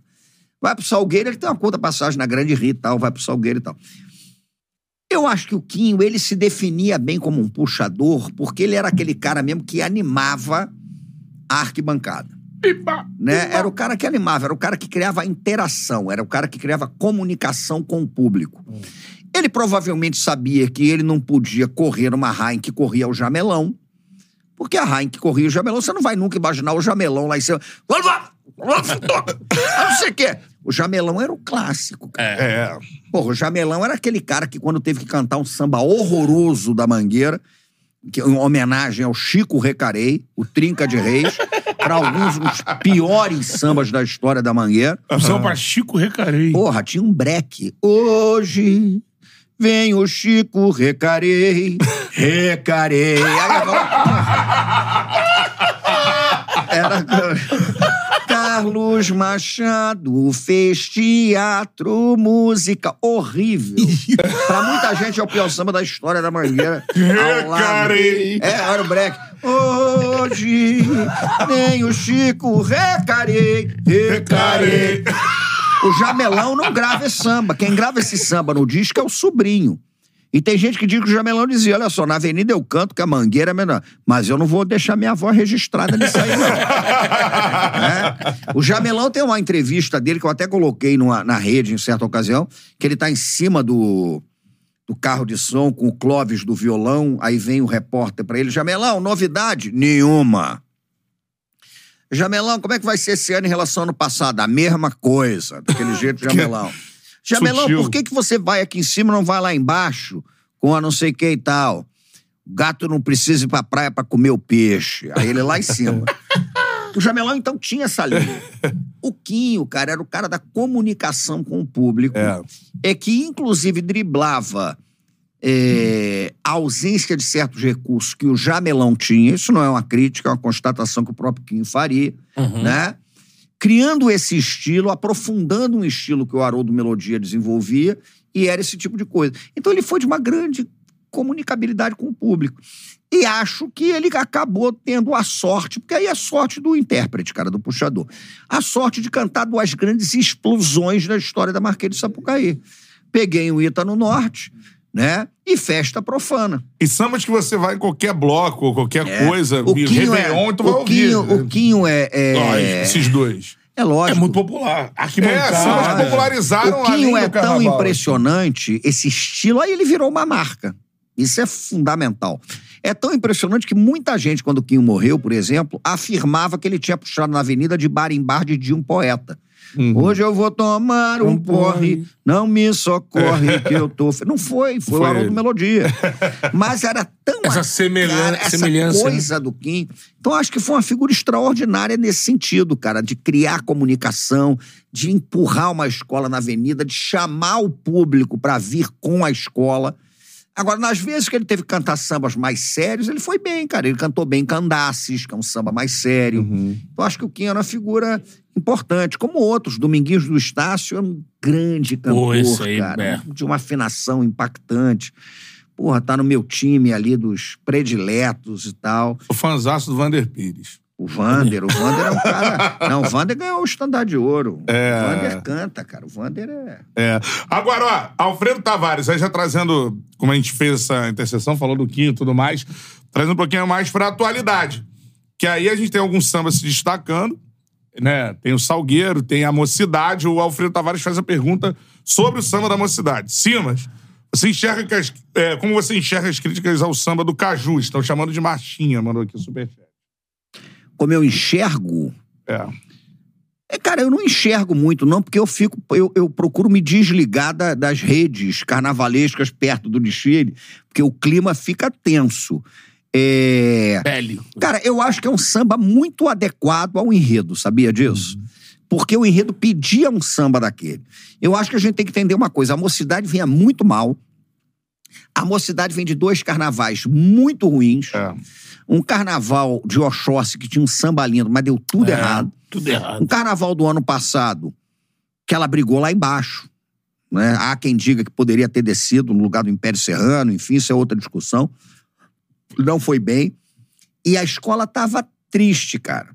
Vai pro Salgueiro, ele tem uma conta passagem na Grande Rio e tal, vai pro Salgueiro e tal. Eu acho que o Quinho, ele se definia bem como um puxador, porque ele era aquele cara mesmo que animava a arquibancada. Né? Era o cara que animava, era o cara que criava interação, era o cara que criava comunicação com o público. Ele provavelmente sabia que ele não podia correr numa Rain que corria o jamelão, porque a Rain que corria o jamelão, você não vai nunca imaginar o jamelão lá em cima. Não sei o quê. O jamelão era o clássico, cara. É. Porra, o Jamelão era aquele cara que, quando teve que cantar um samba horroroso da Mangueira, que, em homenagem ao Chico Recarei, o Trinca de Reis, para alguns dos piores sambas da história da Mangueira. Opção pra Chico Recarei. Porra, tinha um breque. Hoje vem o Chico Recarei, Recarei. Aí, era Carlos Machado fez teatro, música horrível. pra muita gente é o pior samba da história da Mangueira. Recarei. É, era o break. Hoje nem o Chico recarei, recarei. O Jamelão não grava esse samba. Quem grava esse samba no disco é o sobrinho. E tem gente que diz que o Jamelão dizia: olha só, na avenida eu canto que a mangueira é menor. Mas eu não vou deixar minha voz registrada nisso aí, não. Né? O Jamelão tem uma entrevista dele que eu até coloquei numa- na rede em certa ocasião, que ele tá em cima do, do carro de som com o Clóvis do violão. Aí vem o repórter pra ele: Jamelão, novidade? Nenhuma. Jamelão, como é que vai ser esse ano em relação ao ano passado? A mesma coisa, daquele jeito, Jamelão. Jamelão, Sutil. por que, que você vai aqui em cima e não vai lá embaixo com a não sei que e tal? O gato não precisa ir pra praia pra comer o peixe. Aí ele lá em cima. O Jamelão, então, tinha essa linha. O Quinho, cara, era o cara da comunicação com o público. É. É que, inclusive, driblava é, a ausência de certos recursos que o Jamelão tinha. Isso não é uma crítica, é uma constatação que o próprio Quinho faria, né? Criando esse estilo, aprofundando um estilo que o Haroldo Melodia desenvolvia, e era esse tipo de coisa. Então ele foi de uma grande comunicabilidade com o público. E acho que ele acabou tendo a sorte, porque aí é a sorte do intérprete, cara, do puxador. A sorte de cantar duas grandes explosões da história da Marquês de Sapucaí. Peguei o Ita no Norte, né? E festa profana. E sambas que você vai em qualquer bloco ou qualquer coisa, É. O e Quinho Réveillon, é, tu vai o ouvir. Quinho, o Quinho é, é, Ó, esses dois. é lógico. É muito popular. Arquibancada. É, sambas popularizaram O Quinho é tão carnaval. impressionante, esse estilo, aí ele virou uma marca. Isso é fundamental. É tão impressionante que muita gente, quando o Quinho morreu, por exemplo, afirmava que ele tinha puxado na avenida de bar em bar de um poeta. Uhum. Hoje eu vou tomar um porre, não me socorre que eu tô... fe-". Não foi, foi, o Foi Haroldo ele. Melodia. Mas era tão... Essa a semelhan- cara, essa semelhança, né? coisa do Kim. Então acho que foi uma figura extraordinária nesse sentido, cara, de criar comunicação, de empurrar uma escola na avenida, de chamar o público para vir com a escola. Agora, nas vezes que ele teve que cantar sambas mais sérios, ele foi bem, cara. Ele cantou bem Candaces, que é um samba mais sério. Uhum. Então acho que o Kim era uma figura importante, como outros. Dominguinhos do Estácio é um grande cantor, Pô, aí, cara. é. De uma afinação impactante. Porra, tá no meu time ali dos prediletos e tal. O fanzaço do Vander Pires. O Vander, o Vander é um cara. Não, o Vander ganhou o estandarte de ouro. É. O Vander canta, cara. O Vander é. É. Agora, ó, Alfredo Tavares, aí já trazendo, como a gente fez essa interseção, falou do Quinho e tudo mais, trazendo um pouquinho mais pra atualidade. Que aí a gente tem alguns sambas se destacando, né? Tem o Salgueiro, tem a Mocidade. O Alfredo Tavares faz a pergunta sobre o samba da Mocidade. Simas, você enxerga que as, é, como você enxerga as críticas ao samba do Caju? Estão chamando de marchinha, mandou aqui o superchat. Como eu enxergo. É. É, cara, eu não enxergo muito, não, porque eu fico. Eu, eu procuro me desligar da- das redes carnavalescas perto do desfile, porque o clima fica tenso. É. Cara, eu acho que é um samba muito adequado ao enredo, sabia disso? Porque o enredo pedia um samba daquele. Eu acho que a gente tem que entender uma coisa: a mocidade vinha muito mal. A mocidade vem de dois carnavais muito ruins. É. Um carnaval de Oxóssi que tinha um samba lindo, mas deu tudo É, errado. Tudo errado. Um carnaval do ano passado que ela brigou lá embaixo. Né? Há quem diga que poderia ter descido no lugar do Império Serrano, enfim, isso é outra discussão. Não foi bem. E a escola estava triste, cara.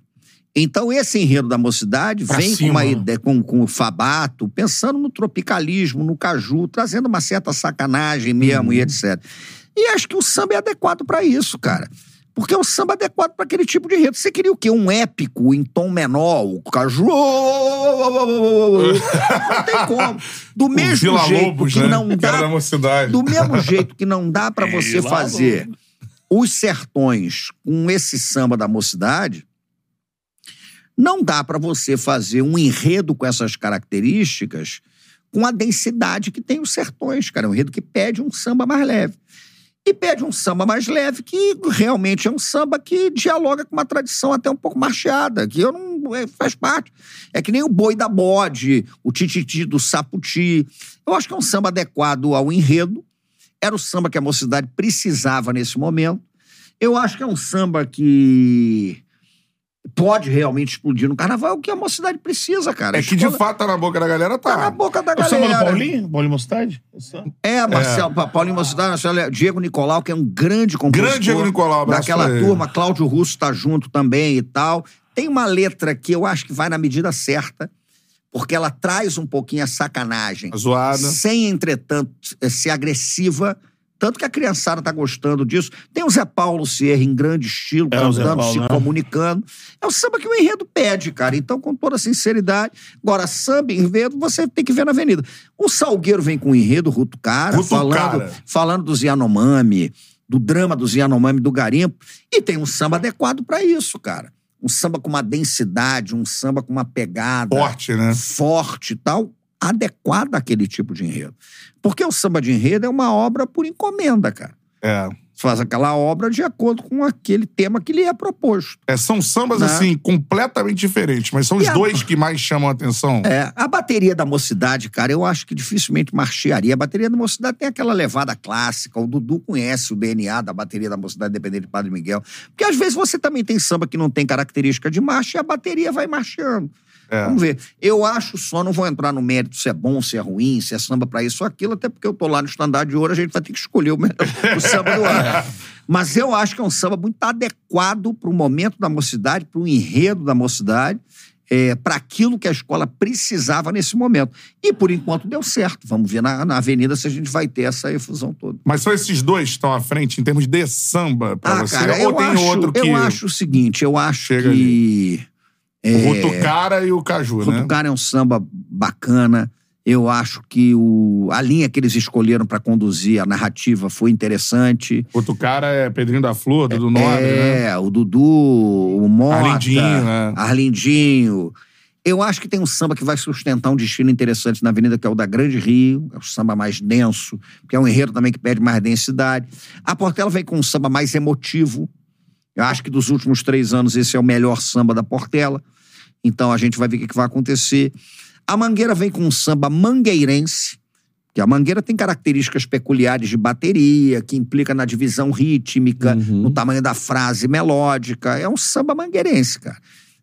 Então, esse enredo da mocidade Pra vem com cima, uma né? ideia, com, com o fabato, pensando no tropicalismo, no caju, trazendo uma certa sacanagem mesmo Uhum. e etc. E acho que o samba é adequado para isso, cara. Porque é um samba adequado para aquele tipo de enredo. Você queria o quê? Um épico em tom menor, o caju. Não tem como. Do mesmo jeito Lobos, que né? não dá do mesmo jeito que não dá pra você Vila fazer os sertões com esse samba da mocidade, não dá pra você fazer um enredo com essas características com a densidade que tem os sertões, cara. É um enredo que pede um samba mais leve. E pede um samba mais leve, que realmente é um samba que dialoga com uma tradição até um pouco marcheada, que eu não é, faz parte. É que nem o boi da bode, o tititi do saputi. Eu acho que é um samba adequado ao enredo. Era o samba que a mocidade precisava nesse momento. Eu acho que é um samba que pode realmente explodir no carnaval, é o que a mocidade precisa, cara. É que de fato tá na boca da galera, tá na tá. boca da O samba do galera. Paulinho? Paulinho Mocidade? Samba? É, Marcelo, Pa- Paulinho Mocidade, Marcelo, Diego Nicolau, que é um grande compositor. Grande Diego Nicolau, Daquela turma, Cláudio Russo tá junto também e tal. Tem uma letra que eu acho que vai na medida certa, porque ela traz um pouquinho a sacanagem. A zoada. Sem, entretanto, eh, ser agressiva. Tanto que a criançada tá gostando disso. Tem o Zé Paulo Sierra em grande estilo, É, cantando, Paulo, se né? comunicando. É o samba que o enredo pede, cara. Então, com toda sinceridade. Agora, samba e enredo, você tem que ver na avenida. O Salgueiro vem com o enredo, Ruto Cara, Ruto falando, Cara. falando dos Yanomami, do drama dos Yanomami do Garimpo. E tem um samba adequado pra isso, cara. Um samba com uma densidade, um samba com uma pegada Forte, né? forte e tal, adequada àquele tipo de enredo. Porque o samba de enredo é uma obra por encomenda, cara. É. Faz aquela obra de acordo com aquele tema que lhe é proposto. É, são sambas, Né? assim, completamente diferentes, mas são os E a- dois que mais chamam a atenção. É, a bateria da mocidade, cara, eu acho que dificilmente marchearia. A bateria da mocidade tem aquela levada clássica. O Dudu conhece o DNA da bateria da mocidade, dependendo de Padre Miguel. Porque às vezes você também tem samba que não tem característica de marcha e a bateria vai marchando. É. Vamos ver. Eu acho só, não vou entrar no mérito se é bom, se é ruim, se é samba pra isso ou aquilo, até porque eu tô lá no estandarte de ouro, a gente vai ter que escolher o, melhor, o samba do ano. Mas eu acho que é um samba muito adequado pro momento da mocidade, pro enredo da mocidade, é, para aquilo que a escola precisava nesse momento. E por enquanto deu certo. Vamos ver na, na avenida se a gente vai ter essa efusão toda. Mas são esses dois que estão à frente em termos de samba pra Ah, você? cara, Ou tem acho, outro que. eu acho o seguinte, eu acho Chega que... O Rutucara e o Caju, né? Futucara é um samba bacana. Eu acho que o, a linha que eles escolheram para conduzir a narrativa foi interessante. Rutucara é Pedrinho da Flor, Dudu Nobre, né? é, o Dudu, o Mota, Arlindinho, né? Arlindinho. Eu acho que tem um samba que vai sustentar um destino interessante na Avenida, que é o da Grande Rio. É o samba mais denso, que é um enredo também que pede mais densidade. A Portela vem com um samba mais emotivo. Eu acho que dos últimos três anos esse é o melhor samba da Portela. Então a gente vai ver o que vai acontecer. A Mangueira vem com um samba mangueirense, que a Mangueira tem características peculiares de bateria, que implica na divisão rítmica, no tamanho da frase melódica. É um samba mangueirense, cara.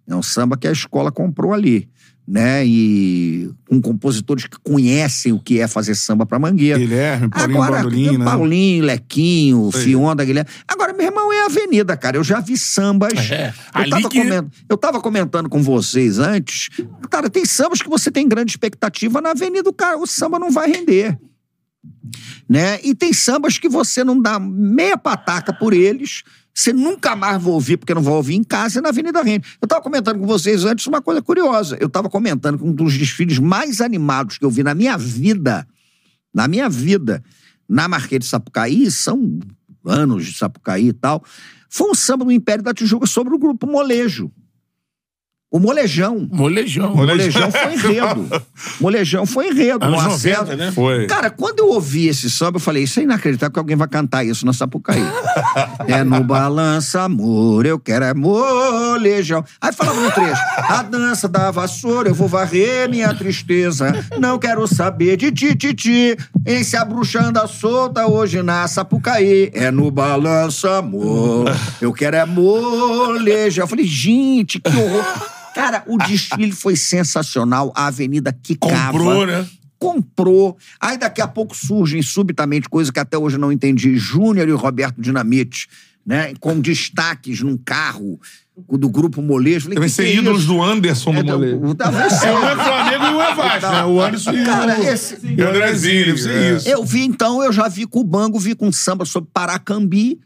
É um samba que a escola comprou ali, né? E com compositores que conhecem o que é fazer samba pra Mangueira. Guilherme, Paulinho Agora, Bandolim, né? Paulinho, Lequinho, Sei. Fionda, Guilherme. Agora, meu irmão, é avenida, cara. Eu já vi sambas. É, eu, tava que- coment- eu tava comentando com vocês antes. Cara, tem sambas que você tem grande expectativa. Na avenida, o, cara, o samba não vai render. Né? E tem sambas que você não dá meia pataca por eles. Você nunca mais vai ouvir, porque não vai ouvir em casa e na Avenida Rende. Eu tava comentando com vocês antes uma coisa curiosa. Eu tava comentando que um dos desfiles mais animados que eu vi na minha vida, na minha vida, na Marquês de Sapucaí, são anos de Sapucaí e tal, foi um samba do Império da Tijuca sobre o grupo Molejo. O Molejão. Molejão. Molejão foi enredo. Molejão foi enredo. Anos no 90, acesso. né? Foi. Cara, quando eu ouvi esse samba, eu falei, isso é inacreditável que alguém vai cantar isso na Sapucaí. é no balança, amor, eu quero é molejão. Aí falava no trecho, a dança da vassoura, eu vou varrer minha tristeza. Não quero saber de ti, ti, ti. Em se a bruxa anda solta hoje na Sapucaí. É no balança, amor, eu quero é molejão. Eu falei, gente, que horror. Cara, o desfile foi sensacional. A avenida quicava Comprou, né? comprou. Aí daqui a pouco surgem subitamente coisas que até hoje não entendi. Júnior e Roberto Dinamite, né? Com destaques num carro do grupo Molejo. Falei, Devem que ser que é ídolos isso? do Anderson É, do Molejo. talvez É seja. um é Flamengo e um é Vasco, né? O Anderson e Cara, o... esse- E o Andrezinho, deve ser É. isso. Eu vi então, eu já vi com o Bango, vi com samba sobre Paracambi.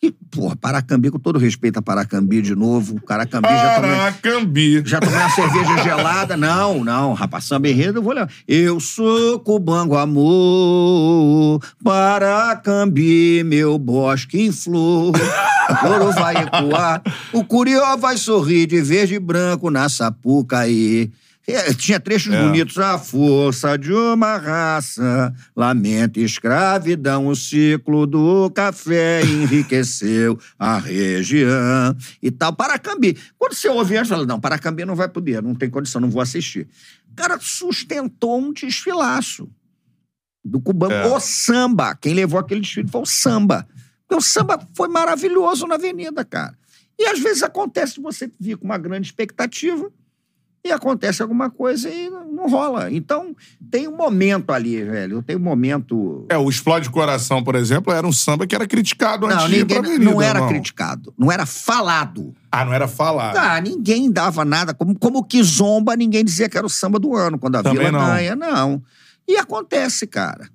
E, porra, Paracambi, com todo respeito a Paracambi de novo. Paracambi já tomei. Paracambi. Já tomei uma cerveja gelada? Não, não. Rapaz, samba enredo, eu vou levar. Eu sou cubango amor, para cambi meu bosque em flor. O coro vai ecoar, o curió vai sorrir de verde e branco na Sapucaí. É, tinha trechos bonitos. A força de uma raça lamenta escravidão. O ciclo do café enriqueceu a região. E tal. Paracambi. Quando você ouve antes, fala: não, Paracambi não vai poder, não tem condição, não vou assistir. O cara sustentou um desfilaço do cubano. É. O samba. Quem levou aquele desfile foi o samba. Porque o samba foi maravilhoso na avenida, cara. E às vezes acontece você vir com uma grande expectativa e acontece alguma coisa e não rola. Então, tem um momento ali, velho. Tem um momento. É, o Explode Coração, por exemplo, era um samba que era criticado antes Não, de ir ninguém, pra avenida, não era irmão. criticado. Não era falado. Ah, não era falar. Ah, ninguém dava nada. Como, como que zomba, ninguém dizia que era o samba do ano, quando a Também Vila não. ganha. Não. E acontece, cara.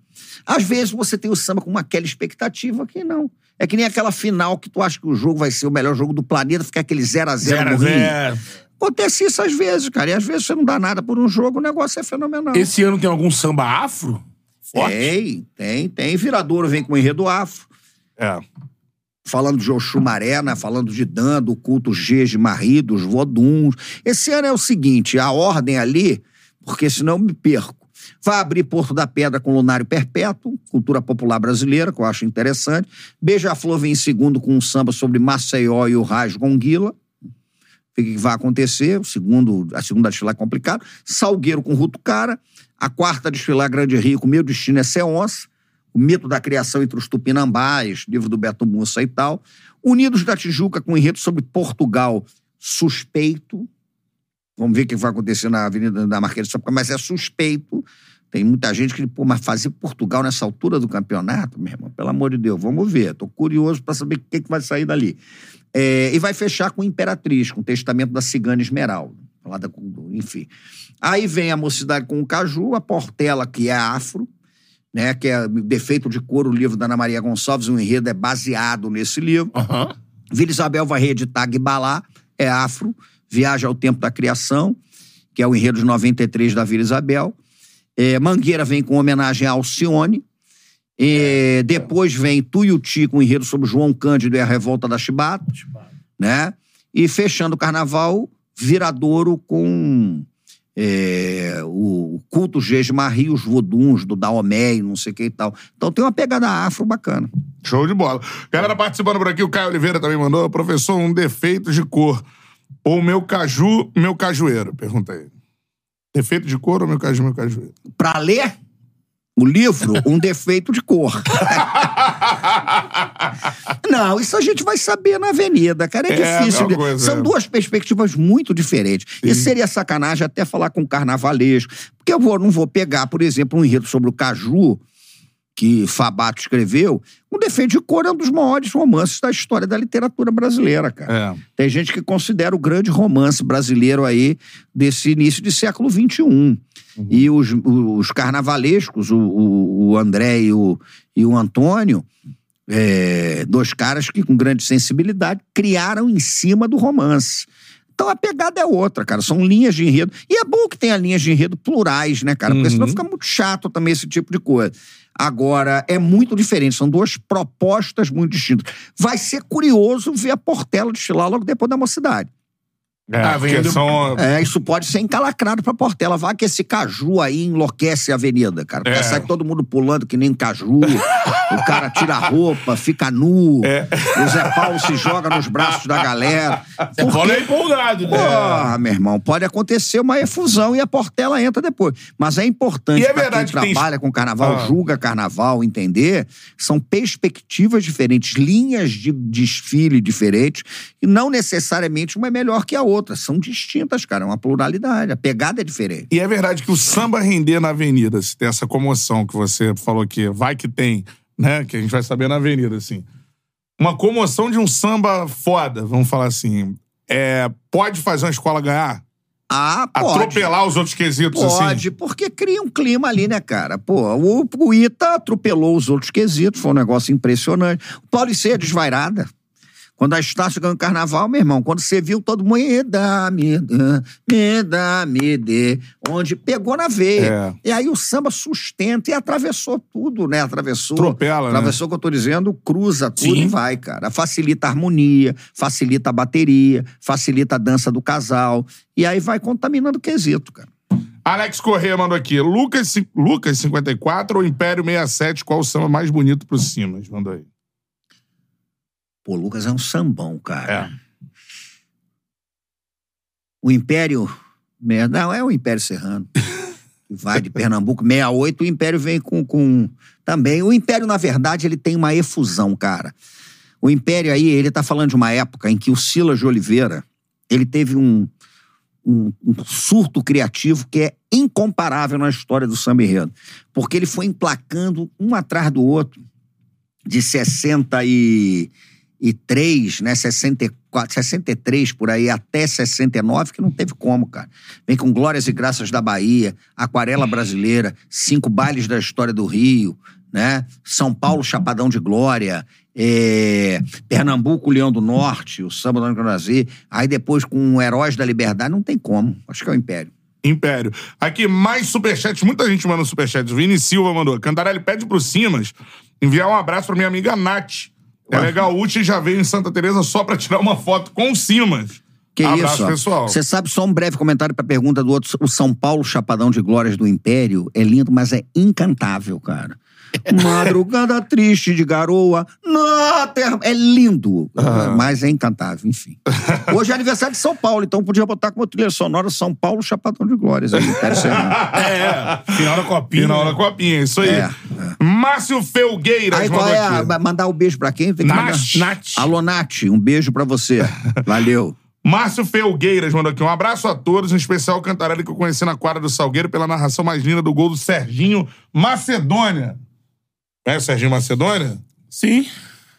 Às vezes você tem o samba com aquela expectativa que não. É que nem aquela final que tu acha que o jogo vai ser o melhor jogo do planeta, fica aquele 0 a 0 Zero a no Rio. Acontece isso às vezes, cara. E às vezes você não dá nada por um jogo, o negócio é fenomenal. Esse ano tem algum samba afro? Forte. Tem, tem, tem. Viradouro vem com o enredo afro. É. Falando de Oxumaré, né? falando de Dan, do culto G de Marri, dos Voduns. Esse ano é o seguinte, a ordem ali, porque senão eu me perco. Vai abrir Porto da Pedra com Lunário Perpétuo, cultura popular brasileira, que eu acho interessante. Beija-Flor vem em segundo com um samba sobre Maceió e o Raiz Gonguila. O que vai acontecer? O segundo, a segunda desfilar é complicado. Salgueiro com Ruto Cara. A quarta desfilar Grande Rio com Meu Destino é Ser Onça. O mito da criação entre os tupinambás, livro do Beto Mussa e tal. Unidos da Tijuca com enredo sobre Portugal suspeito. Vamos ver o que vai acontecer na Avenida da Marquês de Sapucaí, mas é suspeito. Tem muita gente que, pô, mas fazer Portugal nessa altura do campeonato, meu irmão, pelo amor de Deus, vamos ver. Tô curioso para saber o que, que vai sair dali. É, e vai fechar com Imperatriz, com o testamento da Cigana Esmeralda. Lá da, enfim. Aí vem a Mocidade com o Caju, a Portela, que é afro, né, que é Defeito de Cor, o livro da Ana Maria Gonçalves, o enredo é baseado nesse livro. Aham. Vila Isabel vai reeditar Guibalá, é afro, Viaja ao Tempo da Criação, que é o enredo de 93 da Vila Isabel. É, Mangueira vem com homenagem a Alcione. É, depois vem Tuiuti com o enredo sobre João Cândido e a Revolta da Chibata. Né? E fechando o carnaval, Viradouro com é, o, culto Gesmarri, os voduns do Daomé e não sei o que e tal. Então tem uma pegada afro bacana. Show de bola. Galera participando por aqui, o Caio Oliveira também mandou. Professor, um defeito de cor. Ou meu caju, meu cajueiro? Pergunta aí. Defeito de cor ou meu caju, meu cajueiro? Pra ler, o livro Um Defeito de Cor. Não, isso a gente vai saber na avenida, cara. É, É, difícil. coisa, São é. duas perspectivas muito diferentes. E seria sacanagem até falar com o carnavalesco. Porque eu vou, não vou pegar, por exemplo, um enredo sobre o Caju, que Fabato escreveu. Um Defeito de Cor é um dos maiores romances da história da literatura brasileira, cara. É. Tem gente que considera o grande romance brasileiro aí desse início de século XXI. E os, os carnavalescos, o, o, o André e o, e o Antônio, é, dois caras que, com grande sensibilidade, criaram em cima do romance. Então a pegada é outra, cara. São linhas de enredo. E é bom que tenha linhas de enredo plurais, né, cara? Porque senão fica muito chato também esse tipo de coisa. Agora, é muito diferente. São duas propostas muito distintas. Vai ser curioso ver a Portela desfilar logo depois da mocidade. É, Ah, vem porque do- são... É, isso pode ser encalacrado pra Portela. Vai que esse caju aí enlouquece a avenida, cara. Porque É. sai todo mundo pulando que nem caju. o cara tira a roupa, fica nu. É. O Zé Paulo se joga nos braços da galera. Fala quê? é empolgado, né? Porra, meu irmão, pode acontecer uma efusão e a Portela entra depois. Mas é importante E é verdade quem que tem- trabalha com carnaval, Ah. julga carnaval, entender, são perspectivas diferentes, linhas de desfile diferentes, e não necessariamente uma é melhor que a outra. São distintas, cara, é uma pluralidade. A pegada é diferente. E é verdade que o samba render na avenida, se tem essa comoção que você falou que vai que tem, né? Que a gente vai saber na avenida, assim. Uma comoção de um samba foda, vamos falar assim. É, pode fazer uma escola ganhar? Ah, pode. Atropelar os outros quesitos, Pode, assim? porque cria um clima ali, né, cara? Pô, o, o Ita atropelou os outros quesitos, foi um negócio impressionante. O Pauliceia desvairada. Quando a Estácio ganhou o carnaval, meu irmão, quando você viu todo mundo, me dá, me dá, me dá, me dê, onde pegou na veia. É. E aí o samba sustenta e atravessou tudo, né? Atravessou. Atropela, né? Atravessou o que eu tô dizendo, cruza tudo Sim. e vai, cara. Facilita a harmonia, facilita a bateria, facilita a dança do casal. E aí vai contaminando o quesito, cara. Alex Corrêa mandou aqui. Lucas, Lucas 54 ou Império 67, qual o samba mais bonito pro Simas? Mandou aí. Pô, Lucas é um sambão, cara. É. O Império. Não, é o Império Serrano. que vai de Pernambuco, 68. O Império vem com, com. Também. O Império, na verdade, ele tem uma efusão, cara. O Império aí, ele tá falando de uma época em que o Silas de Oliveira ele teve um, um, um surto criativo que é incomparável na história do samba enredo. Porque ele foi emplacando um atrás do outro de 63, né, 64, 63 por aí até 69, que não teve como, cara. Vem com Glórias e Graças da Bahia, Aquarela Brasileira, Cinco Bailes da História do Rio, né? São Paulo, Chapadão de Glória, é, Pernambuco, Leão do Norte, o Samba do Anacronazi, aí depois com Heróis da Liberdade, não tem como. Acho que é o Império. Império. Aqui, mais superchats. Muita gente manda superchats. Vini Silva mandou. Cantarelli pede pro Simas enviar um abraço pra minha amiga Nath. Gaúcha e já veio em Santa Teresa só pra tirar uma foto com o Simas. Que Abraço, isso? ó. pessoal. Você sabe, só um breve comentário pra pergunta do outro. O São Paulo, Chapadão de Glórias do Império, é lindo, mas é incantável, cara. Madrugada triste de garoa na terra. É lindo, mas é incantável, enfim. Hoje é aniversário de São Paulo, então podia botar como trilha sonora São Paulo, Chapadão de Glórias. Aí. É, final da copinha. Final da copinha, isso aí. É, Márcio Felgueiras Aí qual é? a- mandar o beijo pra quem? Nath. Alô, Nath, um beijo pra você. Valeu. Márcio Felgueiras mandou aqui. Um abraço a todos, em especial o Cantarelli que eu conheci na quadra do Salgueiro pela narração mais linda do gol do Serginho Macedônia. É o Serginho Macedônia? Sim.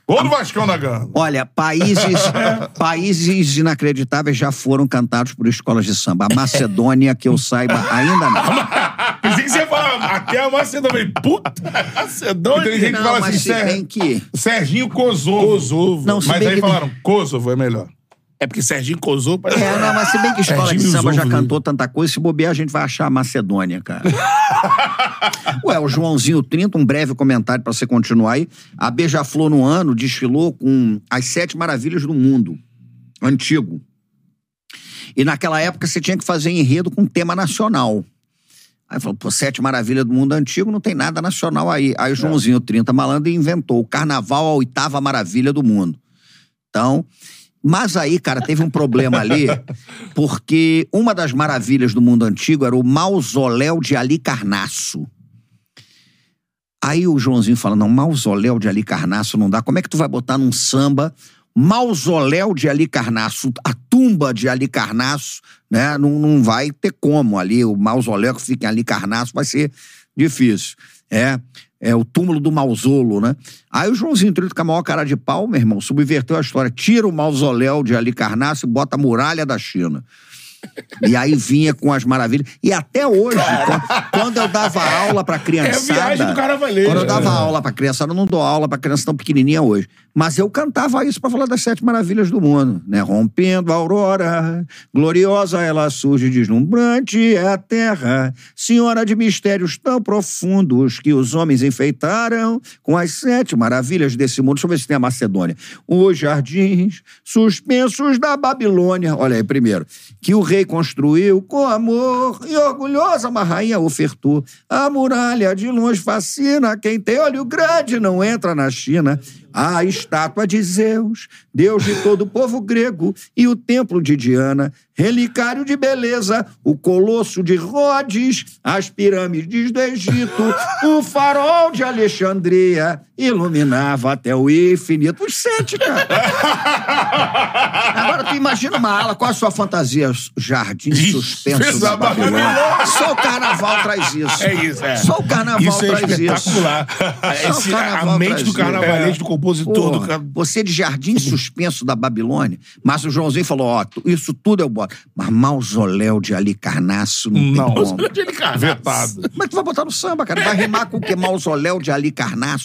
Gol do Vascão da Gama. Olha, países, países inacreditáveis já foram cantados por escolas de samba. A Macedônia, que eu saiba, ainda não. Pensei que você ia falar até a Macedônia. Puta, Macedônia. Tem gente que Não, fala mas assim, se Ser- que... Serginho Kosovo. Kosovo. Não, Mas aí que- falaram, Kosovo é melhor. É porque Serginho Kosovo parece... É, não, mas se bem que escola Serginho de samba já cantou tanta coisa, se bobear a gente vai achar a Macedônia, cara. Ué, o Joãozinho 30, um breve comentário pra você continuar aí. A Beija-Flor no ano desfilou com as sete maravilhas do mundo, antigo. E naquela época você tinha que fazer enredo com tema nacional. Aí falou, pô, Sete Maravilhas do Mundo Antigo, não tem nada nacional aí. Aí o Joãozinho 30 Malandro inventou o Carnaval, a oitava maravilha do mundo. Então, mas aí, cara, teve um problema ali, porque uma das maravilhas do mundo antigo era o mausoléu de Ali Carnasso. Aí o Joãozinho fala: não, mausoléu de Ali Carnasso não dá. Como é que tu vai botar num samba mausoléu de Ali Carnasso, a tumba de Ali Carnasso, né? Não, não vai ter como ali. O mausoléu que fica em Ali Carnasso vai ser difícil. É. É o túmulo do mausolo, né? Aí o Joãozinho Trito, com a maior cara de pau, meu irmão, subverteu a história. Tira o mausoléu de Ali Carnasso e bota a muralha da China. E aí vinha com as maravilhas. E até hoje, quando- quando eu dava aula pra criançada. É a viagem do. Quando eu dava aula pra criançada, eu não dou aula pra criança tão pequenininha hoje. Mas eu cantava isso pra falar das sete maravilhas do mundo, né? Rompendo a aurora, gloriosa ela surge, deslumbrante é a terra, senhora de mistérios tão profundos que os homens enfeitaram com as sete maravilhas desse mundo. Deixa eu ver se tem a Macedônia. Os jardins suspensos da Babilônia. Olha aí, primeiro. Que o rei construiu com amor e orgulhosa uma rainha ofertou. A muralha de longe fascina. Quem tem olho grande não entra na China. A estátua de Zeus, deus de todo o povo grego, e o templo de Diana, relicário de beleza, o colosso de Rhodes, as pirâmides do Egito, o farol de Alexandria, iluminava até o infinito. Os sete, cara. Agora tu imagina uma ala, qual a sua fantasia? Jardim suspenso da Babilônia. Só o carnaval traz isso. É isso, é. Só o carnaval Isso é traz isso. espetacular. Só o Esse- carnaval a mente do isso. carnavalesco, do compositor, Porra, do cara. Você de jardim suspenso da Babilônia, mas o Joãozinho falou: ó, isso tudo eu boto. Mas mausoléu de Ali Carnasso não, Não. tem como. Onde ele carnaço? Vetado. Mas tu vai botar no samba, cara. Vai rimar com o que? Mausoléu de Ali Carnasso.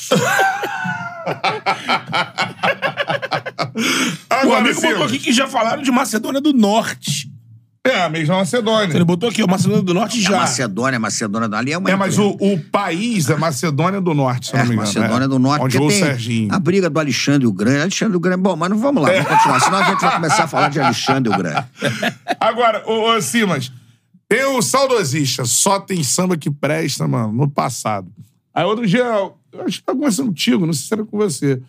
O Agora, amigo botou Silas. aqui que já falaram de Macedônia do Norte. É, a mesma Macedônia. Ele botou aqui, ó, Macedônia do Norte A já. Macedônia, Macedônia ali é uma. É, mas o, o país é Macedônia do Norte, se eu É, não me engano. Macedônia é. do Norte, Onde porque o tem Serginho. a briga do Alexandre o Grande. Alexandre o Grande, bom, mas não vamos lá, vamos continuar, senão a gente vai começar a falar de Alexandre o Grande. Agora, ô, ô Simas, tem o saudosista, só tem samba que presta, mano, no passado. Aí outro dia, eu acho que tá conversando contigo, não sei se era com você,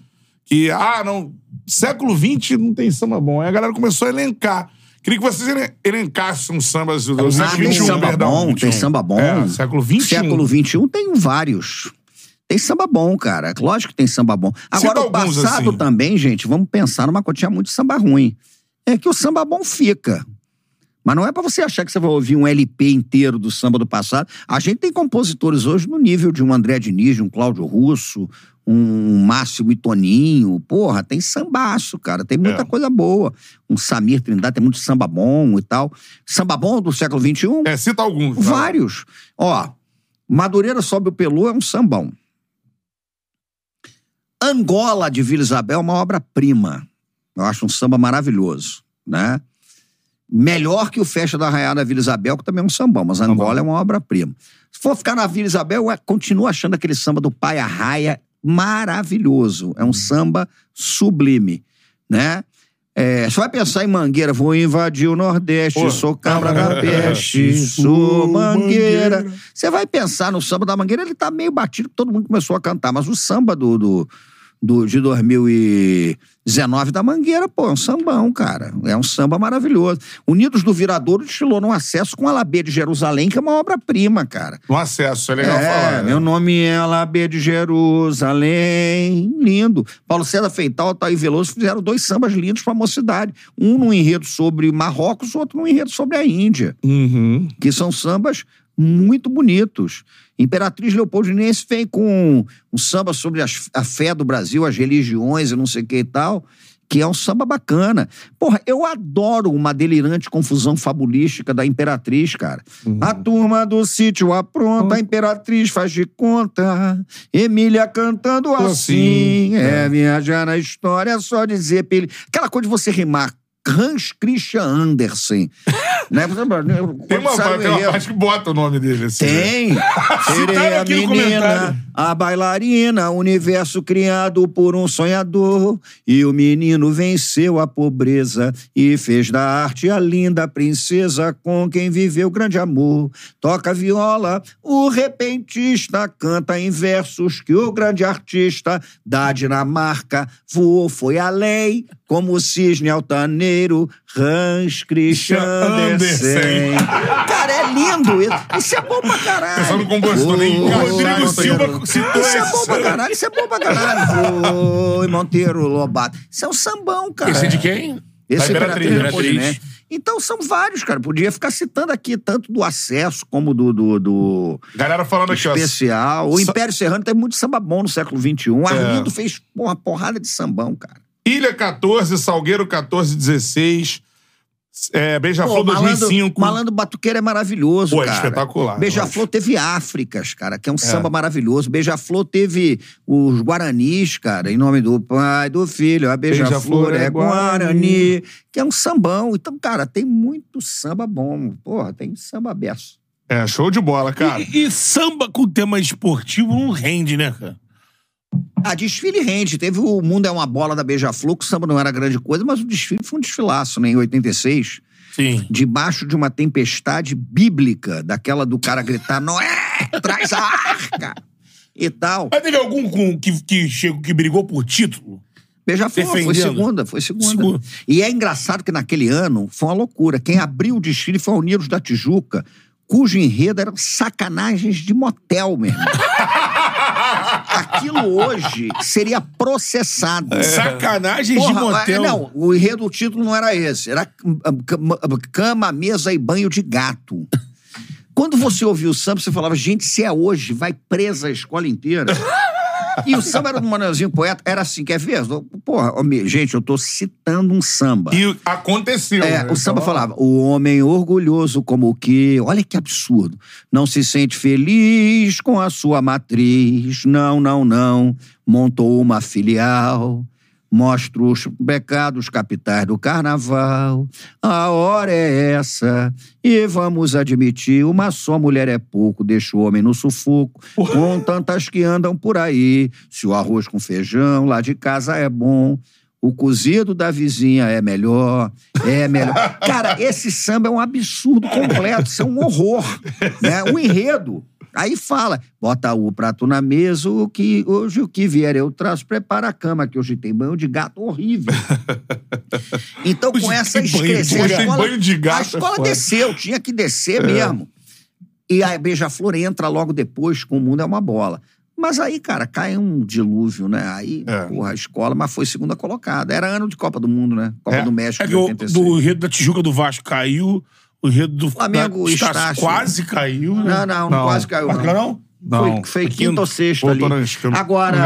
que, ah, não, século XX não tem samba bom. Aí a galera começou a elencar. Queria que vocês elen- elencassem uns sambas do Ah, século tem XXI, samba perdão. bom, tem 21. samba bom. É, século XXI. Século XXI tem vários. Tem samba bom, cara. Lógico que tem samba bom. Agora, Cita o passado assim. também, gente, vamos pensar numa tinha muito samba ruim. É que o samba bom fica. Mas não é pra você achar que você vai ouvir um LP inteiro do samba do passado. A gente tem compositores hoje no nível de um André Diniz, um Cláudio Russo, um Márcio Toninho. Porra, tem sambaço, cara. Tem muita É. coisa boa. Um Samir Trindade, tem muito samba bom e tal. Samba bom do século XXI? É, cita alguns. lá. Vários. Ó, Madureira sobe o Pelô é um sambão. Angola de Vila Isabel é uma obra-prima. Eu acho um samba maravilhoso, né? Melhor que o Festa da Arraiada da Vila Isabel, que também é um sambão, mas Angola é uma obra-prima. Se for ficar na Vila Isabel, eu continuo achando aquele samba do Pai Arraia maravilhoso. É um samba sublime, né? É, você vai pensar em Mangueira, vou invadir o Nordeste, Pô, sou cabra da peste, sou. Mangueira. Você vai pensar no samba da Mangueira, ele tá meio batido, todo mundo começou a cantar, mas o samba do, do, do- de 2019 da Mangueira, pô, é um sambão, cara. É um samba maravilhoso. Unidos do Viradouro desfilou num acesso com a Alabê de Jerusalém, que é uma obra-prima, cara. No acesso, é legal É, falar. né? meu nome é Alabê de Jerusalém. Lindo. Paulo César Feital e Altair Veloso fizeram dois sambas lindos pra mocidade. Um num enredo sobre Marrocos, outro num enredo sobre a Índia. Uhum. Que são sambas muito bonitos. Imperatriz Leopoldinense vem com um samba sobre a fé do Brasil, as religiões e não sei o que e tal, que é um samba bacana. Porra, eu adoro uma delirante confusão fabulística da Imperatriz, cara. A turma do sítio apronta, a Imperatriz faz de conta, Emília cantando assim, Assim, é, viajar na história, é só dizer... Peli... Aquela coisa de você rimar Hans Christian Andersen. né? Tem uma, tem uma parte que bota o nome dele. Assim, né? Tem. Serei a menina, a bailarina, universo criado por um sonhador. E o menino venceu a pobreza e fez da arte a linda princesa com quem viveu grande amor. Toca viola, o repentista canta em versos que o grande artista da Dinamarca voou, foi além, como o cisne altaneiro, Hans Christian Andersen. Cara, é lindo isso. Isso é bom pra caralho. Pensando no compositor, nem Rodrigo Silva citou Isso é bom pra caralho, isso é bom pra caralho. Oi, Monteiro Lobato. Isso é um sambão, cara. Esse é de quem? Esse Da é Imperatriz, Imperatriz, Imperatriz. né? Então são vários, cara. Podia ficar citando aqui tanto do acesso como do, do, do Galera falando aqui, ó. especial. O Sa- Império Serrano tem muito samba bom no século XXI. O É. Arlindo fez uma porrada de sambão, cara. Ilha 14, Salgueiro 14, 16. É, Beija-Flor Pô, malandro, 2005. malandro Batuqueiro é maravilhoso, Pô, é cara. espetacular, eu Beija-Flor teve Áfricas, cara, que é um samba maravilhoso. Beija-Flor teve os Guaranis, cara, em nome do pai, do filho. A Beija-Flor Beija-Flor é é Guarani, que é um sambão. Então, cara, tem muito samba bom. Porra, tem samba beço. É, show de bola, cara. E, e samba com tema esportivo não rende, né, cara? Ah, desfile rende. Teve o Mundo é uma Bola da Beija-Flor, que o samba não era grande coisa, mas o desfile foi um desfilaço, né, em 86. Sim. debaixo de uma tempestade bíblica, daquela do cara gritar, Noé, traz a arca! E tal. Mas teve algum com, que, que, chegou, que brigou por título? Beija-flor, foi Defendendo. segunda, foi segunda. Segunda. E é engraçado que naquele ano foi uma loucura. Quem abriu o desfile foi a Unidos da Tijuca, cujo enredo eram sacanagens de motel mesmo. Aquilo hoje seria processado. É. Sacanagens de motel. é, Não, o enredo, o título não era esse. Era hum, cama, cama, mesa e banho de gato. Quando você ouvia o samba, você falava, gente, se é hoje, vai presa a escola inteira. E o samba era do Manelzinho Poeta, era assim, quer ver? Porra, gente, eu tô citando um samba. E aconteceu. É, né? o samba Então, falava, o homem orgulhoso como o que, olha que absurdo, não se sente feliz com a sua matriz, não, não, não, montou uma filial, mostra os pecados capitais do carnaval, a hora é essa, e vamos admitir, uma só mulher é pouco, deixa o homem no sufoco, com tantas que andam por aí, se o arroz com feijão lá de casa é bom, o cozido da vizinha é melhor, é melhor. Cara, esse samba é um absurdo completo, isso é um horror, né? O enredo. Aí fala, bota o prato na mesa, o que, hoje o que vier eu traço, prepara a cama, que hoje tem banho de gato horrível. Então, com Hoje essa tem banho excrescência, a gato. escola, Banho de gato a é escola foda. desceu, tinha que descer mesmo. E a Beija-Flor entra logo depois com o Mundo é uma Bola. Mas aí, cara, cai um dilúvio, né? Aí, É. porra, a escola, mas foi segunda colocada. Era ano de Copa do Mundo, né? Copa É. do México É que o, 86. do enredo da Tijuca do Vasco caiu, o enredo do Flamengo, da, Estácio. quase caiu. né? Não, não, não, Não. quase caiu. Não. não? Não. Foi, foi quinto ou sexto ali. Agora,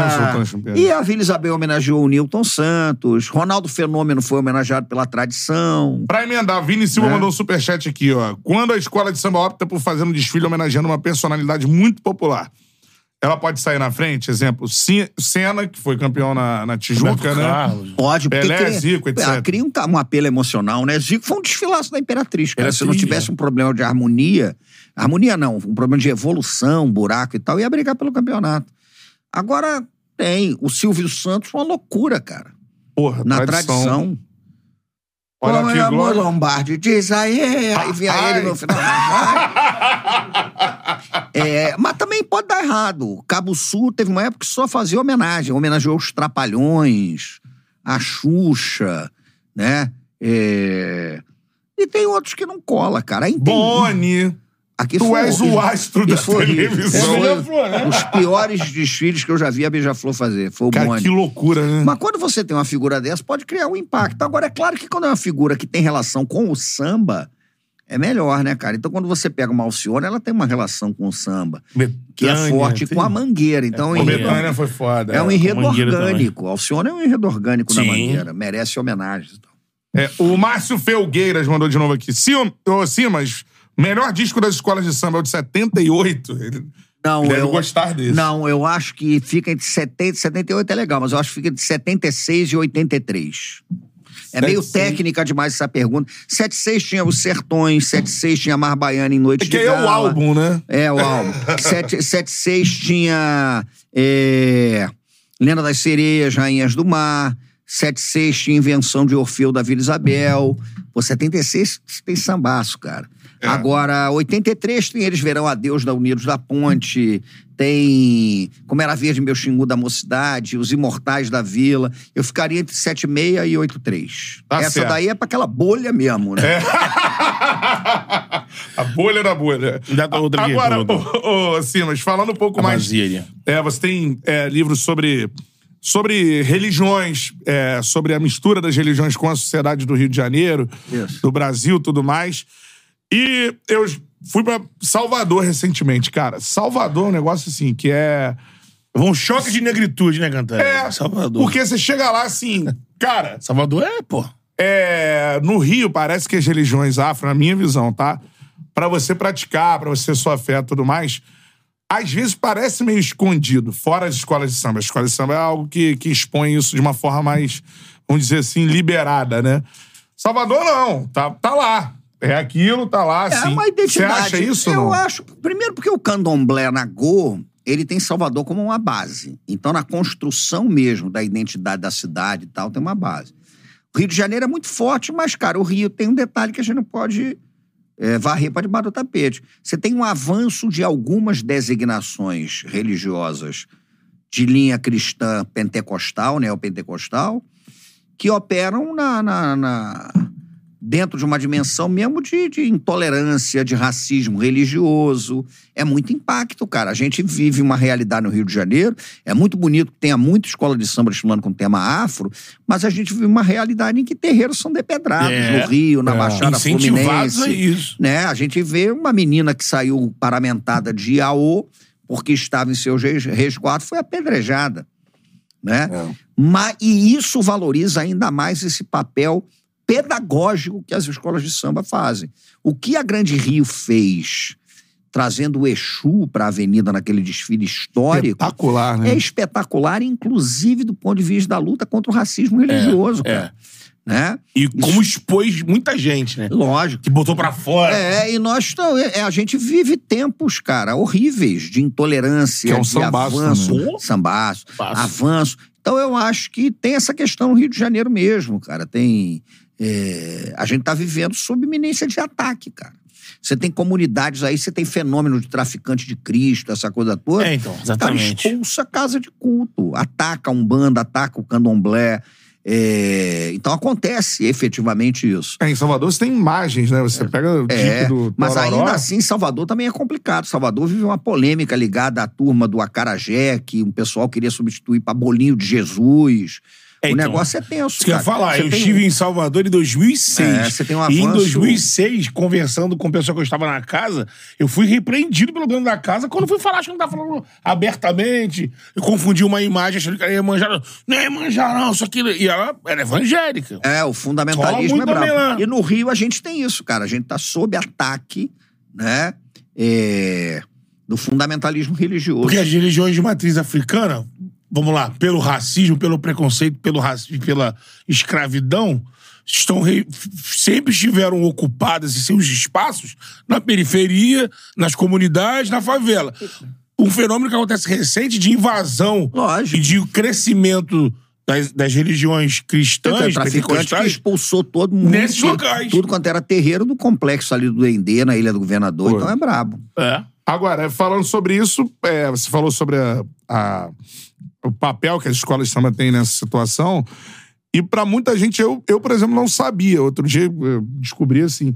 e a Vila Isabel homenageou o Newton Santos. Ronaldo Fenômeno foi homenageado pela tradição. Pra emendar, Vini Silva Né? mandou um superchat aqui, ó. Quando a escola de samba opta por fazer um desfile homenageando uma personalidade muito popular, ela pode sair na frente? Exemplo, Senna, que foi campeão na, na Tijuca, né? Carlos. Pode, porque Pelé, cria, Zico, etc. Cria um, um apelo emocional, né? Zico foi um desfilaço da Imperatriz, cara. Se não tivesse é. um problema de harmonia, harmonia não, um problema de evolução, buraco e tal, ia brigar pelo campeonato. Agora tem o Silvio Santos, uma loucura, cara. Porra, Na tradição. Olha Como aqui, é amor. Lombardi, diz aí, aí Ai. ele no final. É, mas também pode dar errado. Cabo Sul teve uma época que só fazia homenagem. Homenageou os Trapalhões, a Xuxa, né? É, E tem outros que não cola, cara. Aí tem- Boni. Aqui Tu foi és o astro da foi televisão. Beija-Flor, né? Os piores desfiles que eu já vi a Beija-Flor fazer. Foi o Cara, Boni. que loucura, né? Mas quando você tem uma figura dessa, pode criar um impacto. Agora, é claro que quando é uma figura que tem relação com o samba, é melhor, né, cara? Então, quando você pega uma Alcione, ela tem uma relação com o samba, que é forte tem- com a mangueira. Então, O é, Betânia foi foda. é um é. enredo orgânico. A Alcione é um enredo orgânico da Sim. mangueira. Merece homenagens. É, o Márcio Felgueiras mandou de novo aqui. Sim, ô, Simas, melhor disco das escolas de samba é o de 78. Ele Não, eu, gostar desse. não, eu acho que fica entre 70 e 78 é legal, mas eu acho que fica entre 76 e 83. É meio 7-6. técnica demais essa pergunta. 76 tinha os Sertões, 76 tinha Mar Baiana em Noite É que de aí é o Gala. álbum, né? É, o álbum. 76 tinha é, Lenda das Sereias, Rainhas do Mar. 76 tinha Invenção de Orfeu da Vila Isabel. Pô, 76 tem sambaço, cara. É. Agora, 83 tem Eles Verão Adeus da Unidos da Ponte. Tem Como Era Verde Meu Xingu da Mocidade. Os Imortais da Vila. Eu ficaria entre 76 e 83. Tá Essa certo. daí é pra aquela bolha mesmo, né? a bolha da bolha. Dá pra outra Agora, ô, ô, Simas, falando um pouco A mais. vazia ali. É, você tem é, livros sobre, sobre religiões, é, sobre a mistura das religiões com a sociedade do Rio de Janeiro, Isso. do Brasil tudo mais. E eu fui pra Salvador recentemente, cara. Salvador é um negócio assim que é. Um choque de negritude, né, Cantara? É, Salvador. Porque você chega lá assim, cara, Salvador é, pô. é, no Rio, parece que as religiões afro, na minha visão, tá? Pra você praticar, pra você ter sua fé e tudo mais, às vezes parece meio escondido, fora as escolas de samba. A escola de samba é algo que, que expõe isso de uma forma mais, vamos dizer assim, liberada, né? Salvador não, tá, tá lá. É aquilo, tá lá, É assim. uma identidade. Você acha isso Eu não? acho. Primeiro, porque o candomblé Nagô, ele tem Salvador como uma base. Então, na construção mesmo da identidade da cidade e tal, tem uma base. O Rio de Janeiro é muito forte, mas, cara, o Rio tem um detalhe que a gente não pode é, varrer para debaixo do tapete. Você tem um avanço de algumas designações religiosas de linha cristã pentecostal, neopentecostal, que operam na, na- na- dentro de uma dimensão mesmo de, de intolerância, de racismo religioso. É muito impacto, cara. A gente vive uma realidade no Rio de Janeiro. É muito bonito que tenha muita escola de samba estudando com tema afro, mas a gente vive uma realidade em que terreiros são depedrados É, no Rio, na é. Baixada Fluminense a isso. né? A gente vê uma menina que saiu paramentada de Iaô porque estava em seu res- resguardo, foi apedrejada, né? Mas, e isso valoriza ainda mais esse papel pedagógico que as escolas de samba fazem. O que a Grande Rio fez, trazendo o Exu para a avenida naquele desfile histórico, Espetacular, né? é espetacular, inclusive do ponto de vista da luta contra o racismo religioso, é. cara. Né? E como expôs muita gente, né? Lógico. Que botou pra fora. É, e nós tam- é, a gente vive tempos, cara, horríveis de intolerância, Que é um de sambaço avanço, também. sambaço, Sambaço. avanço. Então eu acho que tem essa questão no Rio de Janeiro mesmo, cara. Tem é, a gente tá vivendo sob iminência de ataque, cara. Você tem comunidades aí, você tem fenômeno de traficante de Cristo, essa coisa toda. É, então, Cara, exatamente. expulsa a casa de culto, ataca a Umbanda, ataca o candomblé. É, então acontece efetivamente isso. É, em Salvador você tem imagens, né? Você pega o É, tipo do mas Tororó. ainda assim, Salvador também é complicado. Salvador vive uma polêmica ligada à turma do Acarajé, que um pessoal queria substituir para Bolinho de Jesus. É, o então, negócio é tenso. Isso que eu ia falar, Você eu tem- estive em Salvador em 2006. É, você tem um E em avanço- 2006, conversando com o pessoal que eu estava na casa, eu fui repreendido pelo dono da casa quando fui falar, acho que não estava falando abertamente. Eu confundi uma imagem, achando que era manjar. Não é manjar, não, isso aqui. E ela era evangélica. É, o fundamentalismo é brabo. lá. E no Rio a gente tem isso, cara. A gente tá sob ataque, né? é, do fundamentalismo religioso. Porque as religiões de matriz africana, vamos lá, pelo racismo, pelo preconceito, pelo racismo, pela escravidão, estão re- sempre estiveram ocupadas em seus espaços na periferia, nas comunidades, na favela. Um fenômeno que acontece recente de invasão Lógico. e de crescimento das, das religiões cristãs, Então, traficante que expulsou todo mundo. Nesses tudo- locais. Tudo quanto era terreiro do complexo ali do Dendê, na Ilha do Governador. Pô. Então é brabo. É. Agora, falando sobre isso, é, você falou sobre a- a- o papel que as escolas de samba têm nessa situação. E pra muita gente, eu, eu, por exemplo, não sabia. Outro dia eu descobri assim.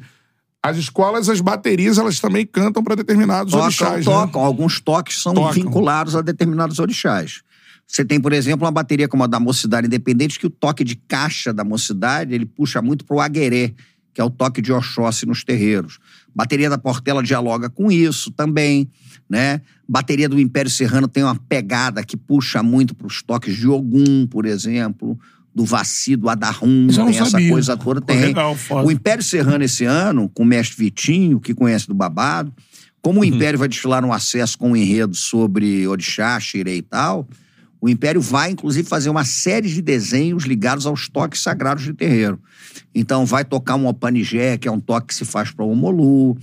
As escolas, as baterias, elas também cantam pra determinados Tocam, orixás. tocam. Alguns toques são Tocam. vinculados a determinados orixás. Você tem, por exemplo, uma bateria como a da Mocidade Independente, que o toque de caixa da Mocidade, ele puxa muito pro agueré, que é o toque de Oxóssi nos terreiros. Bateria da Portela dialoga com isso também, né? Bateria do Império Serrano tem uma pegada que puxa muito pros toques de Ogum, por exemplo, do Vaci, do não tem essa sabia. coisa toda, tem. legal. O Império Serrano esse ano, com o mestre Vitinho, que conhece do babado, como o Uhum. Império vai desfilar um acesso com um enredo sobre Orixá, Xirê e tal, O Império vai, inclusive, fazer uma série de desenhos ligados aos toques sagrados de terreiro. Então, vai tocar um Opanigé, que é um toque que se faz para o Omolu,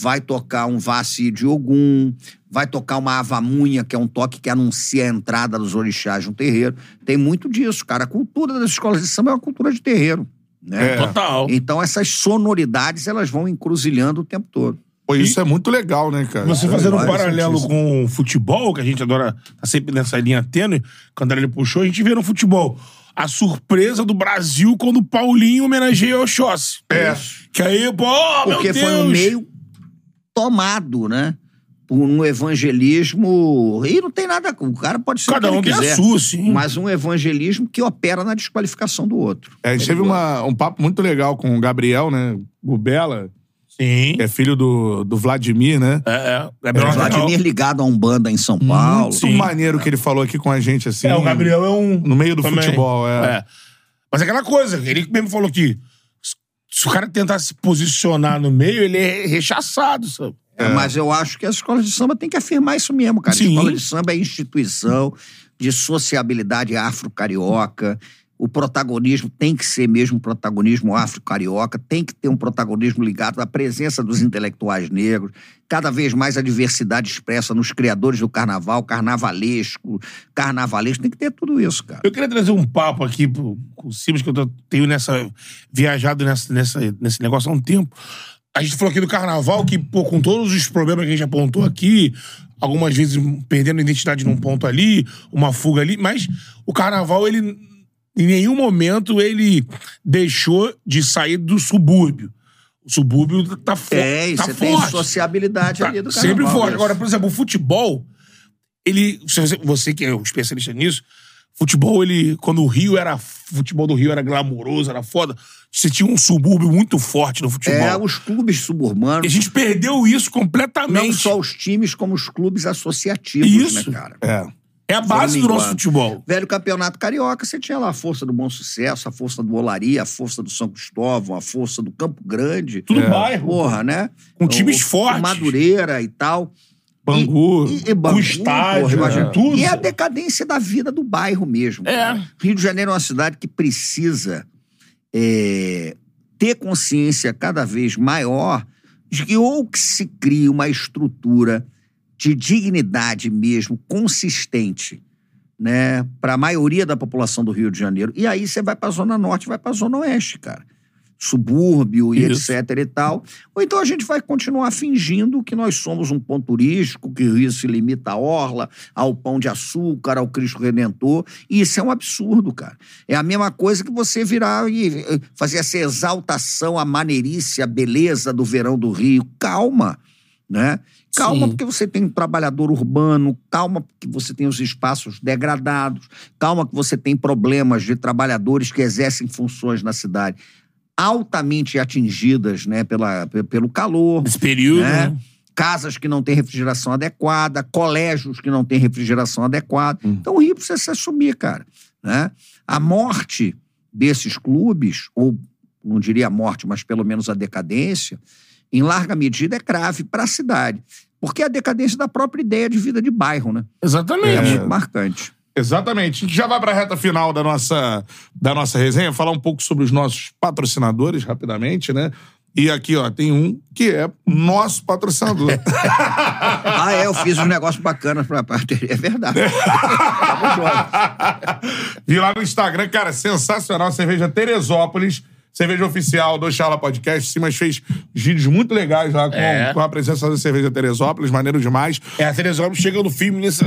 vai tocar um Vassi de Ogum, vai tocar uma Avamunha, que é um toque que anuncia a entrada dos orixás no terreiro. Tem muito disso, cara. A cultura das escolas de samba é uma cultura de terreiro. Né? É. Total. Então, essas sonoridades, elas vão encruzilhando o tempo todo. Pô, isso é muito legal, né, cara? Você É fazendo um paralelo isso. com o futebol, que a gente adora tá sempre nessa linha tênue, quando ele puxou, a gente vê no futebol a surpresa do Brasil quando o Paulinho homenageia o Oxóssi. É. Que aí, pô, oh, meu Porque Deus! foi um meio tomado, né? Por um evangelismo. E não tem nada. O cara pode ser. Cada o que um ele tem a quiser, sua, sim. Mas um evangelismo que opera na desqualificação do outro. É, a gente teve uma- um papo muito legal com o Gabriel, né? Gubela, Sim. que é filho do, do Vladimir, né? É, é. Gabriel O Vladimir ligado a Umbanda em São Paulo. Muito maneiro que ele falou aqui com a gente, assim. É, o Gabriel é um. No meio do também. futebol, é. É. Mas é aquela coisa, ele mesmo falou que se o cara tentar se posicionar no meio, ele é rechaçado, sabe? É, Mas eu acho que as escolas de samba têm que afirmar isso mesmo, cara. Sim. Escola de samba é instituição de sociabilidade afro-carioca. O protagonismo tem que ser mesmo um protagonismo afro-carioca, tem que ter um protagonismo ligado à presença dos intelectuais negros, cada vez mais a diversidade expressa nos criadores do carnaval, carnavalesco, carnavalesco, tem que ter tudo isso, cara. Eu queria trazer um papo aqui pro, com o Simas, que eu tenho nessa, viajado nessa, nessa, nesse negócio há um tempo. A gente falou aqui do carnaval, que, pô, com todos os problemas que a gente apontou aqui, algumas vezes perdendo identidade num ponto ali, uma fuga ali, mas o carnaval, ele, em nenhum momento, ele deixou de sair do subúrbio. O subúrbio tá, fo É, tá você tem forte. sociabilidade Tá ali do carnaval. sempre forte. isso. Agora, por exemplo, o futebol, ele. Você, você que é um especialista nisso, futebol, ele. Quando o Rio era. O futebol do Rio era glamouroso, era foda. Você tinha um subúrbio muito forte no futebol. É, os clubes suburbanos. E a gente perdeu isso completamente. Não só os times, como os clubes associativos, Isso. né, cara? É. É a base do nosso futebol. Velho campeonato carioca, você tinha lá a força do Bom Sucesso, a força do Olaria, a força do São Cristóvão, a força do Campo Grande. Tudo bairro. Porra, né? Com times O- fortes. Madureira e tal. Bangu. E, e, e Bangu, Com estádio, imagina. é. tudo. E a decadência da vida do bairro mesmo. É. cara. Rio de Janeiro é uma cidade que precisa é, ter consciência cada vez maior de que ou que se crie uma estrutura de dignidade mesmo consistente né, para a maioria da população do Rio de Janeiro. E aí você vai para a Zona Norte, vai para a Zona Oeste, cara. Subúrbio e Isso. etc e tal. Ou então a gente vai continuar fingindo que nós somos um ponto turístico, que o Rio se limita à orla, ao pão de açúcar, ao Cristo Redentor. E isso é um absurdo, cara. É a mesma coisa que você virar e fazer essa exaltação à maneirice, à beleza do verão do Rio. Calma, né? Calma, Sim. porque você tem um trabalhador urbano, calma, porque você tem os espaços degradados, calma, que você tem problemas de trabalhadores que exercem funções na cidade altamente atingidas né, pela, pe- pelo calor. Esse período. né? né? Casas que não têm refrigeração adequada, colégios que não têm refrigeração adequada. Então o Rio precisa se assumir, cara. Né? A morte desses clubes, ou não diria a morte, mas pelo menos a decadência, em larga medida é grave para a cidade. Porque é a decadência da própria ideia de vida de bairro, né? É Exatamente. muito marcante. Exatamente. A gente já vai pra reta final da nossa, da nossa resenha, falar um pouco sobre os nossos patrocinadores, rapidamente, né? E aqui, ó, tem um que é nosso patrocinador. Ah, é, eu fiz uns negócios bacanas pra parceria. É verdade. Vi lá no Instagram, cara, sensacional. Cerveja Teresópolis, cerveja oficial do Charla Podcast. Simas fez vídeos muito legais lá com, É. com a presença da cerveja Teresópolis, maneiro demais. É, a Teresópolis chega no filme nesse,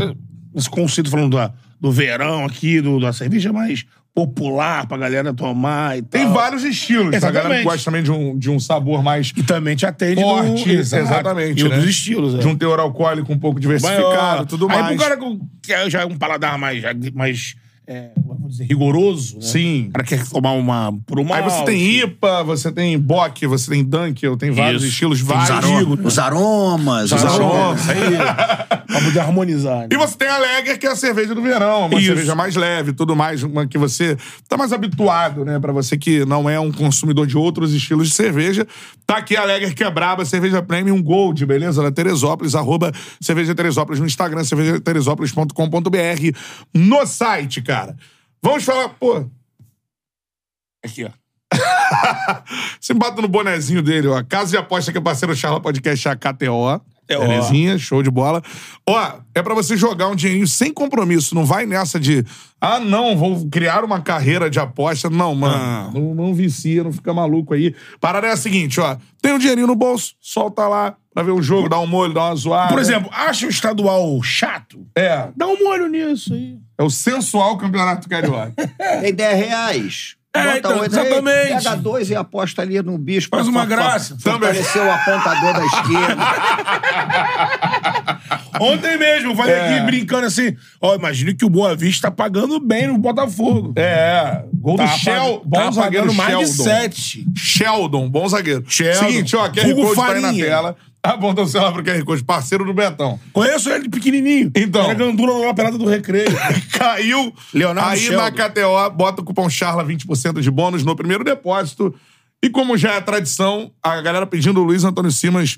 nesse conceito falando da- do verão aqui, do, da cerveja mais popular pra galera tomar e tal. Tem vários estilos. A galera que Exatamente. gosta também de um, de um sabor mais E também te atende forte. no... Exatamente. E né? outros estilos. é. De um teor alcoólico um pouco diversificado, Maior. tudo Aí mais. pro cara que quer já é um paladar mais, mais é, vamos dizer, rigoroso, né? Sim. O cara quer tomar uma por uma Aí você tem IPA, você tem Bock, você tem Dunkel, tem vários Isso. estilos, Tem vários. os aromas. Os aromas. Os os aromas, aí. Pra poder harmonizar. né? E você tem a Lager, que é a cerveja do verão, uma Isso. cerveja mais leve tudo mais, uma que você tá mais habituado, né? Pra você que não é um consumidor de outros estilos de cerveja. Tá aqui a Lager que é braba, cerveja premium gold, beleza? Na Teresópolis, arroba cerveja Teresópolis no Instagram, cervejateresópolis.com.br no site, cara. Vamos falar, pô, Aqui, ó. Você bota no bonezinho dele, ó. Casa de aposta que é parceiro Charla Podcast é a KTO. Belezinha, show de bola. Ó, é pra você jogar um dinheirinho sem compromisso. Não vai nessa de, ah, não, vou criar uma carreira de aposta. Não, mano. Não, não vicia, não fica maluco aí. Parada é a seguinte, ó. Tem um dinheirinho no bolso, solta lá pra ver o jogo, dá um molho, dá uma zoada. Por exemplo, acha o estadual chato? É, Dá um molho nisso aí. é o sensual campeonato carioca. Tem 10 reais. É, então, oito aí, exatamente. Pega dois e aposta ali no bicho. Faz pra- uma pra- graça. pra Fortalecer o apontador da esquerda. Ontem mesmo, eu falei É. aqui brincando assim: ó, imagina que o Boa Vista tá pagando bem no Botafogo. É, gol do Tá Shell, pag- bom tá zagueiro pagando mais de Sheldon. sete. Sheldon, bom zagueiro. Sheldon. Seguinte, ó, QR Vulgo Code tá aí na Farinha. tela. Aponta o celular pro QR Code, parceiro do Betão. Conheço ele de pequenininho. Então. Era gandula na pelada do recreio. Caiu. Leonardo aí Sheldon. na KTO, bota o cupom CHARLA 20% de bônus no primeiro depósito. E como já é tradição, a galera pedindo o Luiz Antônio Simas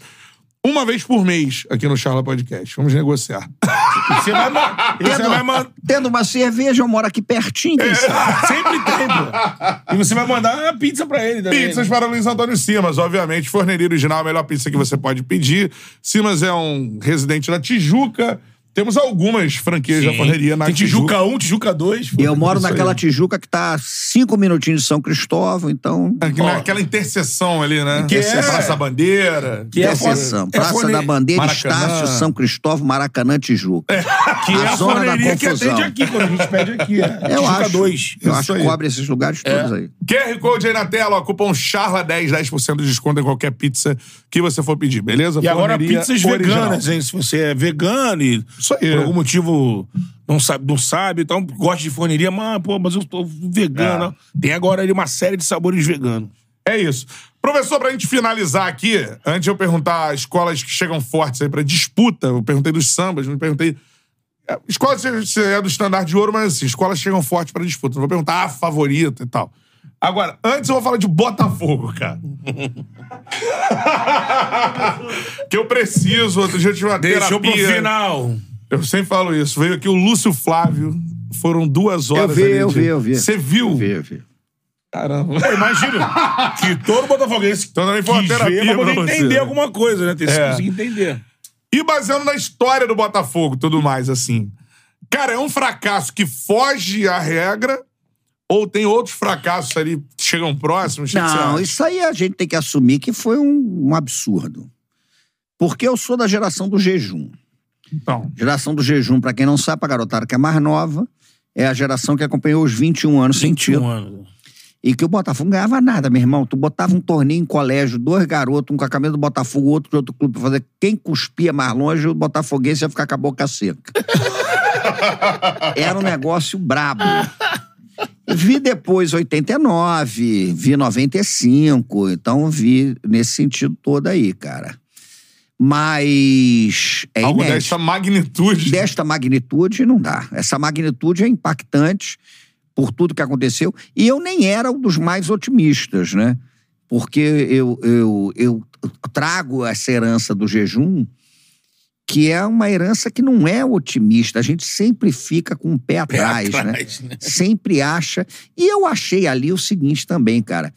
uma vez por mês aqui no Charla Podcast. Vamos negociar. Você vai, ma- e você vai mandar. Tendo uma cerveja, eu moro aqui pertinho. É. quem sabe? Sempre tem, pô. E você vai mandar uma pizza pra ele também. Pizzas né? para o Luiz Antônio Simas, obviamente. Forneria original, a melhor pizza que você pode pedir. Simas é um residente da Tijuca. Temos algumas franquias da forneria na Tem Tijuca. Tijuca 1, Tijuca 2. E eu moro Isso aí. naquela Tijuca que tá a cinco minutinhos de São Cristóvão, então. Aqui naquela interseção ali, né? Que é- Praça Bandeira. Que é Interseção. fone- Praça é da Bandeira, Maracanã. Estácio, São Cristóvão, Maracanã, Tijuca. Que é A a zona da forneria que confusão. atende aqui, quando a gente pede aqui. É. Eu Tijuca acho. 2. Eu Isso acho que cobre esses lugares todos aí. QR Code aí na tela, ó, cupom CHARLA10, 10% de desconto em qualquer pizza que você for pedir, beleza? E agora pizzas veganas, hein? Se você é vegano e Isso aí. por algum motivo não sabe, não sabe, então gosta de forneria, mas, pô, mas eu tô vegano. Tem agora ali uma série de sabores veganos. É isso. Professor, pra gente finalizar aqui, antes de eu perguntar escolas que chegam fortes aí pra disputa, eu perguntei dos sambas, não perguntei. é, Escola você é do standard de ouro, mas assim, escolas chegam fortes pra disputa. Não vou perguntar a favorita e tal. Agora, antes eu vou falar de Botafogo, cara. que eu preciso, outro dia eu tive uma Deixou pro terapia. final. Eu sempre falo isso. Veio aqui o Lúcio Flávio. Foram duas Eu horas vi, ali eu de- vi, eu vi. Você viu? Eu vi, eu vi. Caramba. Pô, imagina que todo botafoguense Então também foi uma terapia ver pra poder entender alguma coisa, né? Ter É. conseguir entender. E baseando na história do Botafogo e tudo mais, assim. Cara, é um fracasso que foge à regra ou tem outros fracassos ali que chegam próximos? Não, isso aí a gente tem que assumir que foi um, um absurdo. Porque eu sou da geração do jejum. Então, Geração do jejum, pra quem não sabe, a garotada que é mais nova, é a geração que acompanhou os 21 anos sem título. Um ano. E que o Botafogo não ganhava nada, meu irmão. Tu botava um torneio em colégio, dois garotos, um com a camisa do Botafogo, outro de outro clube, pra fazer quem cuspia mais longe, o Botafoguense ia ficar com a boca seca. Era um negócio brabo. Vi depois 89, vi 95, então vi nesse sentido todo aí, cara. Mas é algo inédito dessa magnitude. desta magnitude não dá. Essa magnitude é impactante por tudo que aconteceu. E eu nem era um dos mais otimistas, né? Porque eu, eu, eu trago essa herança do jejum, que é uma herança que não é otimista. A gente sempre fica com o pé atrás, né? atrás, né? Sempre acha. E eu achei ali o seguinte também, cara.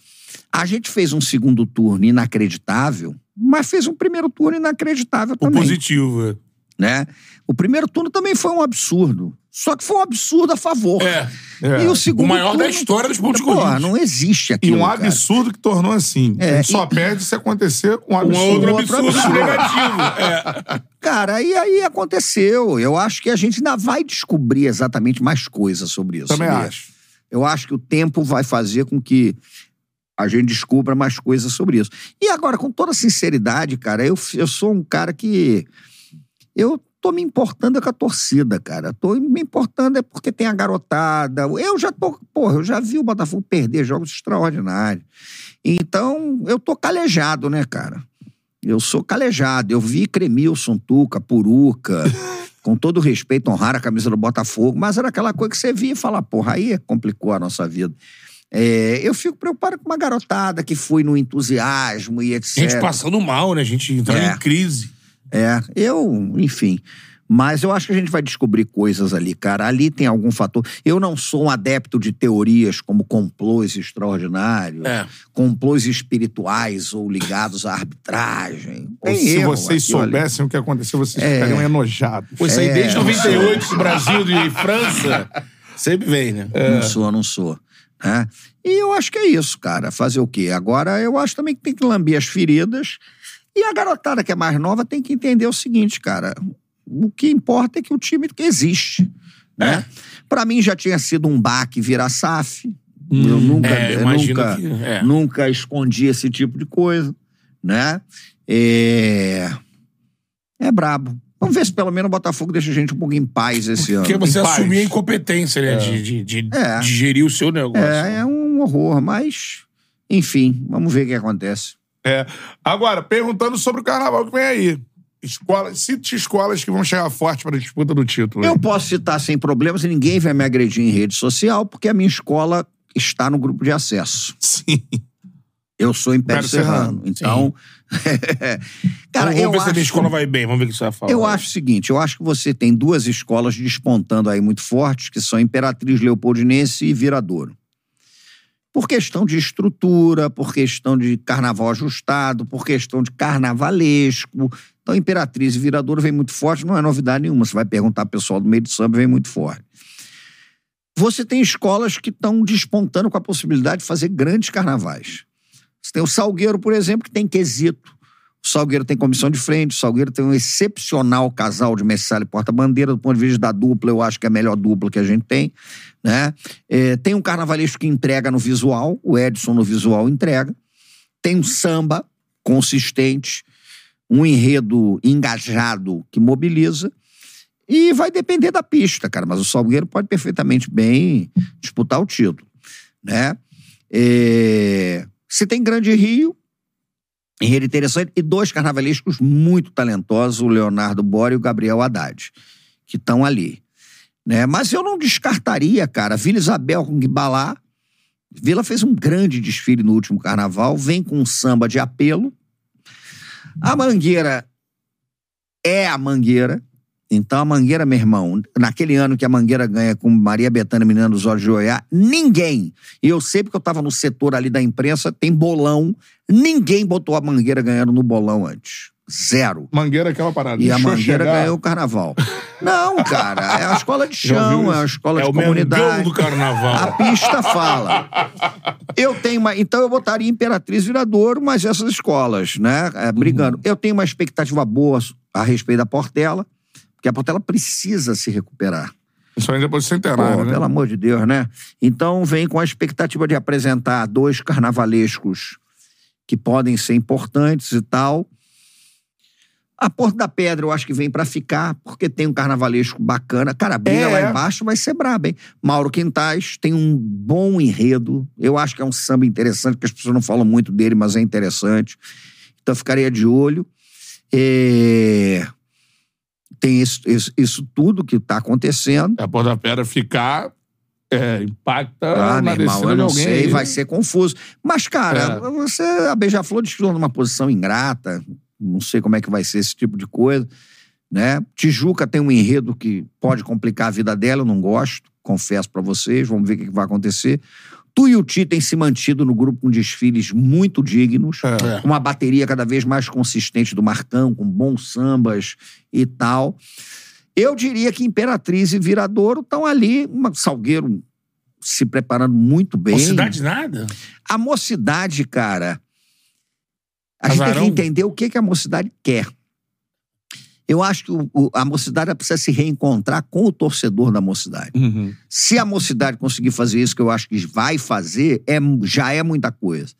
A gente fez um segundo turno inacreditável, mas fez um primeiro turno inacreditável O também positivo. é. né? O primeiro turno também foi um absurdo. Só que foi um absurdo a favor. É. É. E o segundo O maior turno, da história dos pontos corridos. não existe E aquilo, um cara. absurdo que tornou assim. É, A gente só e- perde se acontecer um Um absurdo. outro outro absurdo absurdo. negativo. É. Cara, e aí aconteceu. Eu acho que a gente ainda vai descobrir exatamente mais coisas sobre isso. Também sabia? acho. Eu acho que o tempo vai fazer com que a gente descubra mais coisas sobre isso. E agora, com toda sinceridade, cara, eu, eu sou um cara que. Eu tô me importando com a torcida, cara. Tô me importando é porque tem a garotada. Eu já tô. Porra, eu já vi o Botafogo perder jogos extraordinários. Então, eu tô calejado, né, cara? Eu sou calejado. Eu vi Cremilson, Tuca, Puruca, com todo respeito, honrar a camisa do Botafogo, mas era aquela coisa que você via e fala, porra, aí complicou a nossa vida. É, eu fico preocupado com uma garotada que foi no entusiasmo e etc. Gente passando mal, né? A gente entrando É. em crise. É, eu, enfim. Mas eu acho que a gente vai descobrir coisas ali, cara. Ali tem algum fator. Eu não sou um adepto de teorias como complôs extraordinários, É. complôs espirituais ou ligados à arbitragem. Ou se erro vocês aqui, olha. soubessem o que aconteceu, vocês É. ficariam enojados. Pô, isso aí É, desde não 98, Brasil e França. Sempre vem, né? Não sou, não sou. Né? E eu acho que é isso, cara. Fazer o quê? Agora, eu acho também que tem que lamber as feridas. E a garotada que é mais nova tem que entender o seguinte, cara. O que importa é que o time existe. Né? Pra mim já tinha sido um baque virar SAF. eu nunca, é, eu nunca, que- é. nunca escondi esse tipo de coisa. Né? É... é brabo. Vamos ver se pelo menos o Botafogo deixa a gente um pouco em paz esse ano. Porque você Em paz. assumir a incompetência, né? De, de, de- É. de gerir o seu negócio. É, é um horror, mas enfim, vamos ver o que acontece. É. Agora, perguntando sobre o carnaval que vem aí. Escola, cite escolas que vão chegar forte para a disputa do título. Eu posso citar sem problemas e ninguém vai me agredir em rede social, porque a minha escola está no grupo de acesso. Sim. Eu sou Império Império Serrano. Serrano, Então, cara, vamos eu ver se a minha acho, escola vai bem. Vamos ver o que você vai falar. eu acho o seguinte, eu acho que você tem duas escolas despontando aí muito fortes, que são Imperatriz Leopoldinense e Viradouro. Por questão de estrutura, por questão de carnaval ajustado, por questão de carnavalesco. Então, Imperatriz e Viradouro vem muito forte, não é novidade nenhuma. Você vai perguntar pro pessoal do meio de samba, vem muito forte. Você tem escolas que estão despontando com a possibilidade de fazer grandes carnavais. Você tem o Salgueiro, por exemplo, que tem quesito. O Salgueiro tem comissão de frente, o Salgueiro tem um excepcional casal de Messala e Porta-Bandeira. Do ponto de vista da dupla, eu acho que é a melhor dupla que a gente tem. Né? É, tem um carnavalesco que entrega no visual, o Edson no visual entrega. Tem um samba consistente, um enredo engajado que mobiliza. E vai depender da pista, cara. Mas o Salgueiro pode perfeitamente bem disputar o título. Né? É, Você tem Grande Rio, enredo interessante, e dois carnavalescos muito talentosos, o Leonardo Bora e o Gabriel Haddad, que estão ali. Né? Mas eu não descartaria, cara, Vila Isabel com Guibalá. Vila fez um grande desfile no último carnaval, vem com um samba de apelo. A Mangueira é a Mangueira. Então, a Mangueira, meu irmão, naquele ano que a Mangueira ganha com Maria Bethânia Menina dos Olhos de Oiá, ninguém, e eu sei porque eu tava no setor ali da imprensa, tem bolão, ninguém botou a Mangueira ganhando no bolão antes. Zero. Mangueira é aquela parada. E a Mangueira chegar. ganhou o carnaval. Não, cara, é a escola de chão, é a escola é de o Mengão comunidade. do carnaval. A pista fala. Eu tenho uma. Então eu botaria Imperatriz Viradouro, mas essas escolas, né? é, brigando. Uhum. Eu tenho uma expectativa boa a respeito da Portela, porque a Portela precisa se recuperar. Principalmente depois do Pô, centenário, né? pelo amor de Deus, né? Então vem com a expectativa de apresentar dois carnavalescos que podem ser importantes e tal. A Porta da Pedra eu acho que vem pra ficar, porque tem um carnavalesco bacana. Cara, briga É. lá embaixo vai ser braba, hein? Mauro Quintais tem um bom enredo. Eu acho que é um samba interessante, porque as pessoas não falam muito dele, mas é interessante. Então eu ficaria de olho. É, Tem isso, isso, isso tudo que tá acontecendo. A Porta da Pedra ficar é, impacta Ah, na irmão, eu não alguém. sei, vai ser confuso. Mas, cara, É. você, a Beija-Flor desfilou numa posição ingrata, não sei como é que vai ser esse tipo de coisa, né? Tijuca tem um enredo que pode complicar a vida dela, eu não gosto, confesso pra vocês, vamos ver o que vai acontecer. Tuiuti tem se mantido no grupo com desfiles muito dignos, É. uma bateria cada vez mais consistente do Marcão, com bons sambas e tal. Eu diria que Imperatriz e Viradouro estão ali, uma, Salgueiro se preparando muito bem. Mocidade nada. A mocidade, cara. A gente tem que entender o que, que a mocidade quer. Eu acho que o- o- a mocidade precisa se reencontrar com o torcedor da mocidade. Uhum. Se a mocidade conseguir fazer isso, que eu acho que vai fazer, é, já é muita coisa.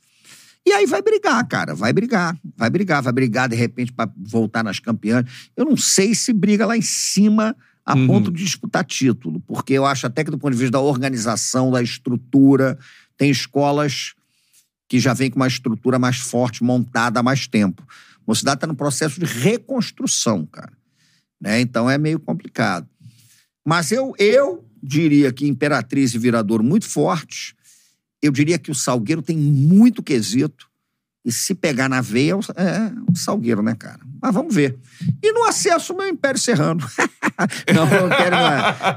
E aí vai brigar, cara. Vai brigar. Vai brigar. Vai brigar, de repente, pra voltar nas campeãs. Eu não sei se briga lá em cima a Uhum. ponto de disputar título. Porque eu acho até que, do ponto de vista da organização, da estrutura, tem escolas que já vem com uma estrutura mais forte, montada há mais tempo. Mocidade está no processo de reconstrução, cara. Né? Então é meio complicado. Mas eu, eu diria que Imperatriz e Viradouro muito fortes. Eu diria que o Salgueiro tem muito quesito. E se pegar na veia, é o- é Salgueiro, né, cara? Mas vamos ver. E no acesso, meu Império Serrano. não, não quero.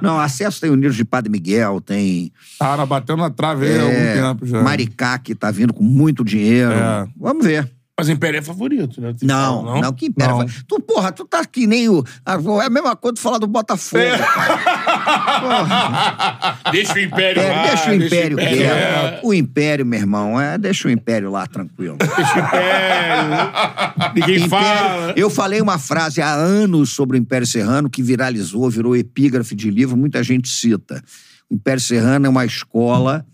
Não, é. acesso tem o Unidos de Padre Miguel, tem Tá batendo na trave aí há é, algum tempo já. Maricá, que tá vindo com muito dinheiro. É. Vamos ver. Mas o Império é favorito, né? Tem Não, não, falar, que Império. Não. vai- Tu, porra, tu tá que nem o. É a mesma coisa tu falar do Botafogo. Porra. Deixa o Império É, lá. deixa o Império é. quieto. O Império, meu irmão, é, deixa o Império lá tranquilo. Deixa o Império. Ninguém Império- fala. Eu falei uma frase há anos sobre o Império Serrano que viralizou, virou epígrafe de livro, muita gente cita. O Império Serrano é uma escola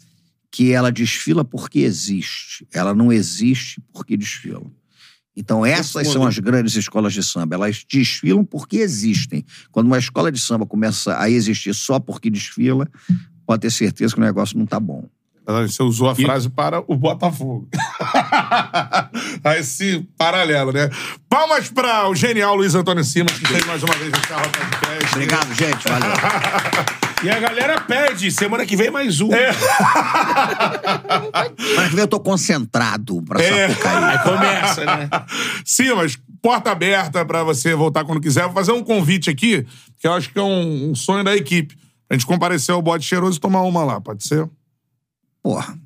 que ela desfila porque existe. Ela não existe porque desfila. Então, essas são as grandes escolas de samba. Elas desfilam porque existem. Quando uma escola de samba começa a existir só porque desfila, pode ter certeza que o negócio não tá bom. Você usou a frase para o Botafogo. a esse paralelo, né? Palmas para o genial Luiz Antônio Simas, que fez mais uma vez o Charla Podcast. Obrigado, gente. Valeu. E a galera pede. Semana que vem mais um. Mas que vem eu tô concentrado pra É. Sapucaí. Aí começa, né? Simas, porta aberta para você voltar quando quiser. Vou fazer um convite aqui, que eu acho que é um, um sonho da equipe. A gente comparecer ao bode cheiroso e tomar uma lá, pode ser? Porra.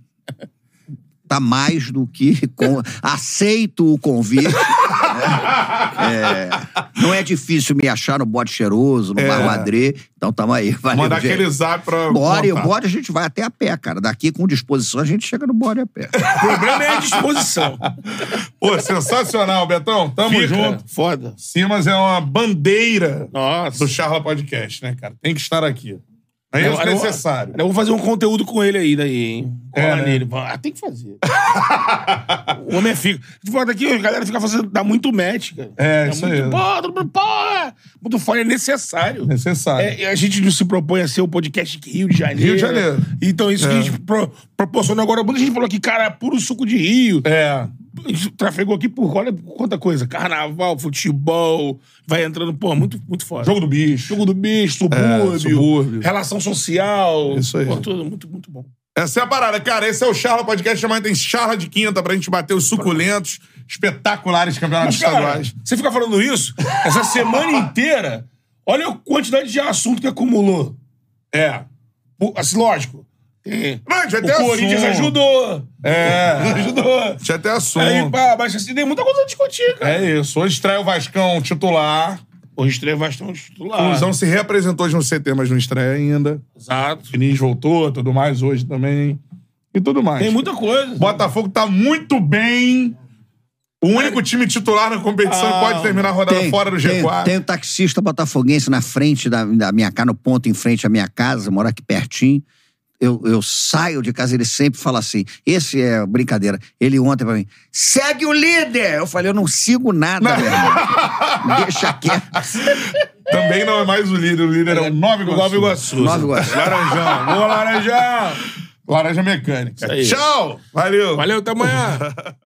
Tá mais do que. com- Aceito o convite. né? É, não é difícil me achar no bode cheiroso, no É. Bar Madrê. Então tamo aí. Valeu, Mandar gente. aquele zap pra. Bora, e o bode a gente vai até a pé, cara. Daqui com disposição a gente chega no bode a pé. O problema é a disposição. Pô, sensacional, Betão. Tamo Fica. junto. Foda. Simas é uma bandeira Nossa. do Charla Podcast, né, cara? Tem que estar aqui. É isso eu- necessário. Eu vou fazer um conteúdo com ele aí, daí, hein? Cola É, né? nele. Ah, tem que fazer. o homem é fico. De volta aqui, a galera fica fazendo. dá muito match, cara. É, Dá isso muito, aí. Pô, muito foda, é necessário. Necessário. É, a gente não se propõe a ser o podcast de Rio de Janeiro. Rio de Janeiro. Então, isso que É. a gente pro, proporcionou agora. Muita gente falou que, cara, é puro suco de Rio. É. A gente trafegou aqui por olha quanta coisa. Carnaval, futebol, vai entrando, pô, muito, muito foda. Jogo do bicho. Jogo do bicho, subúrbio, É, subúrbio. relação social. Isso aí. Pô, tudo muito, muito bom. Essa é a parada, cara. Esse é o Charla Podcast. Amanhã tem Charla de Quinta pra gente bater os suculentos, espetaculares campeonatos Mas, cara, estaduais. você fica falando isso, essa semana inteira, olha a quantidade de assunto que acumulou. É. Assim, lógico. Tem- Mas já o tem Corinthians assunto. ajudou. É. Ajudou. Já tem assunto. Aí, pá, mas assim, tem muita coisa a discutir, cara. É isso. Hoje estreia o Vascão titular. Hoje estreia bastante titular. O Fusão se reapresentou hoje no CT, mas não estreia ainda. Exato. Diniz voltou, tudo mais hoje também. E tudo mais. Tem muita coisa. Botafogo tá muito bem. O único time titular na competição Ah, que pode terminar a rodada fora do tem, G4. tem o taxista botafoguense na frente da, da minha casa, no ponto em frente à minha casa, mora aqui pertinho. Eu, eu saio de casa, ele sempre fala assim: esse é brincadeira. Ele ontem pra mim, segue o líder! Eu falei, eu não sigo nada, meu irmão. Deixa quieto. Também não é mais o líder, o líder é o Nova Iguaçu. Nova Iguaçu. Nova Iguaçu. Laranjão. Boa, Laranjão. Laranja Mecânica. Tchau! Valeu! Valeu, até amanhã.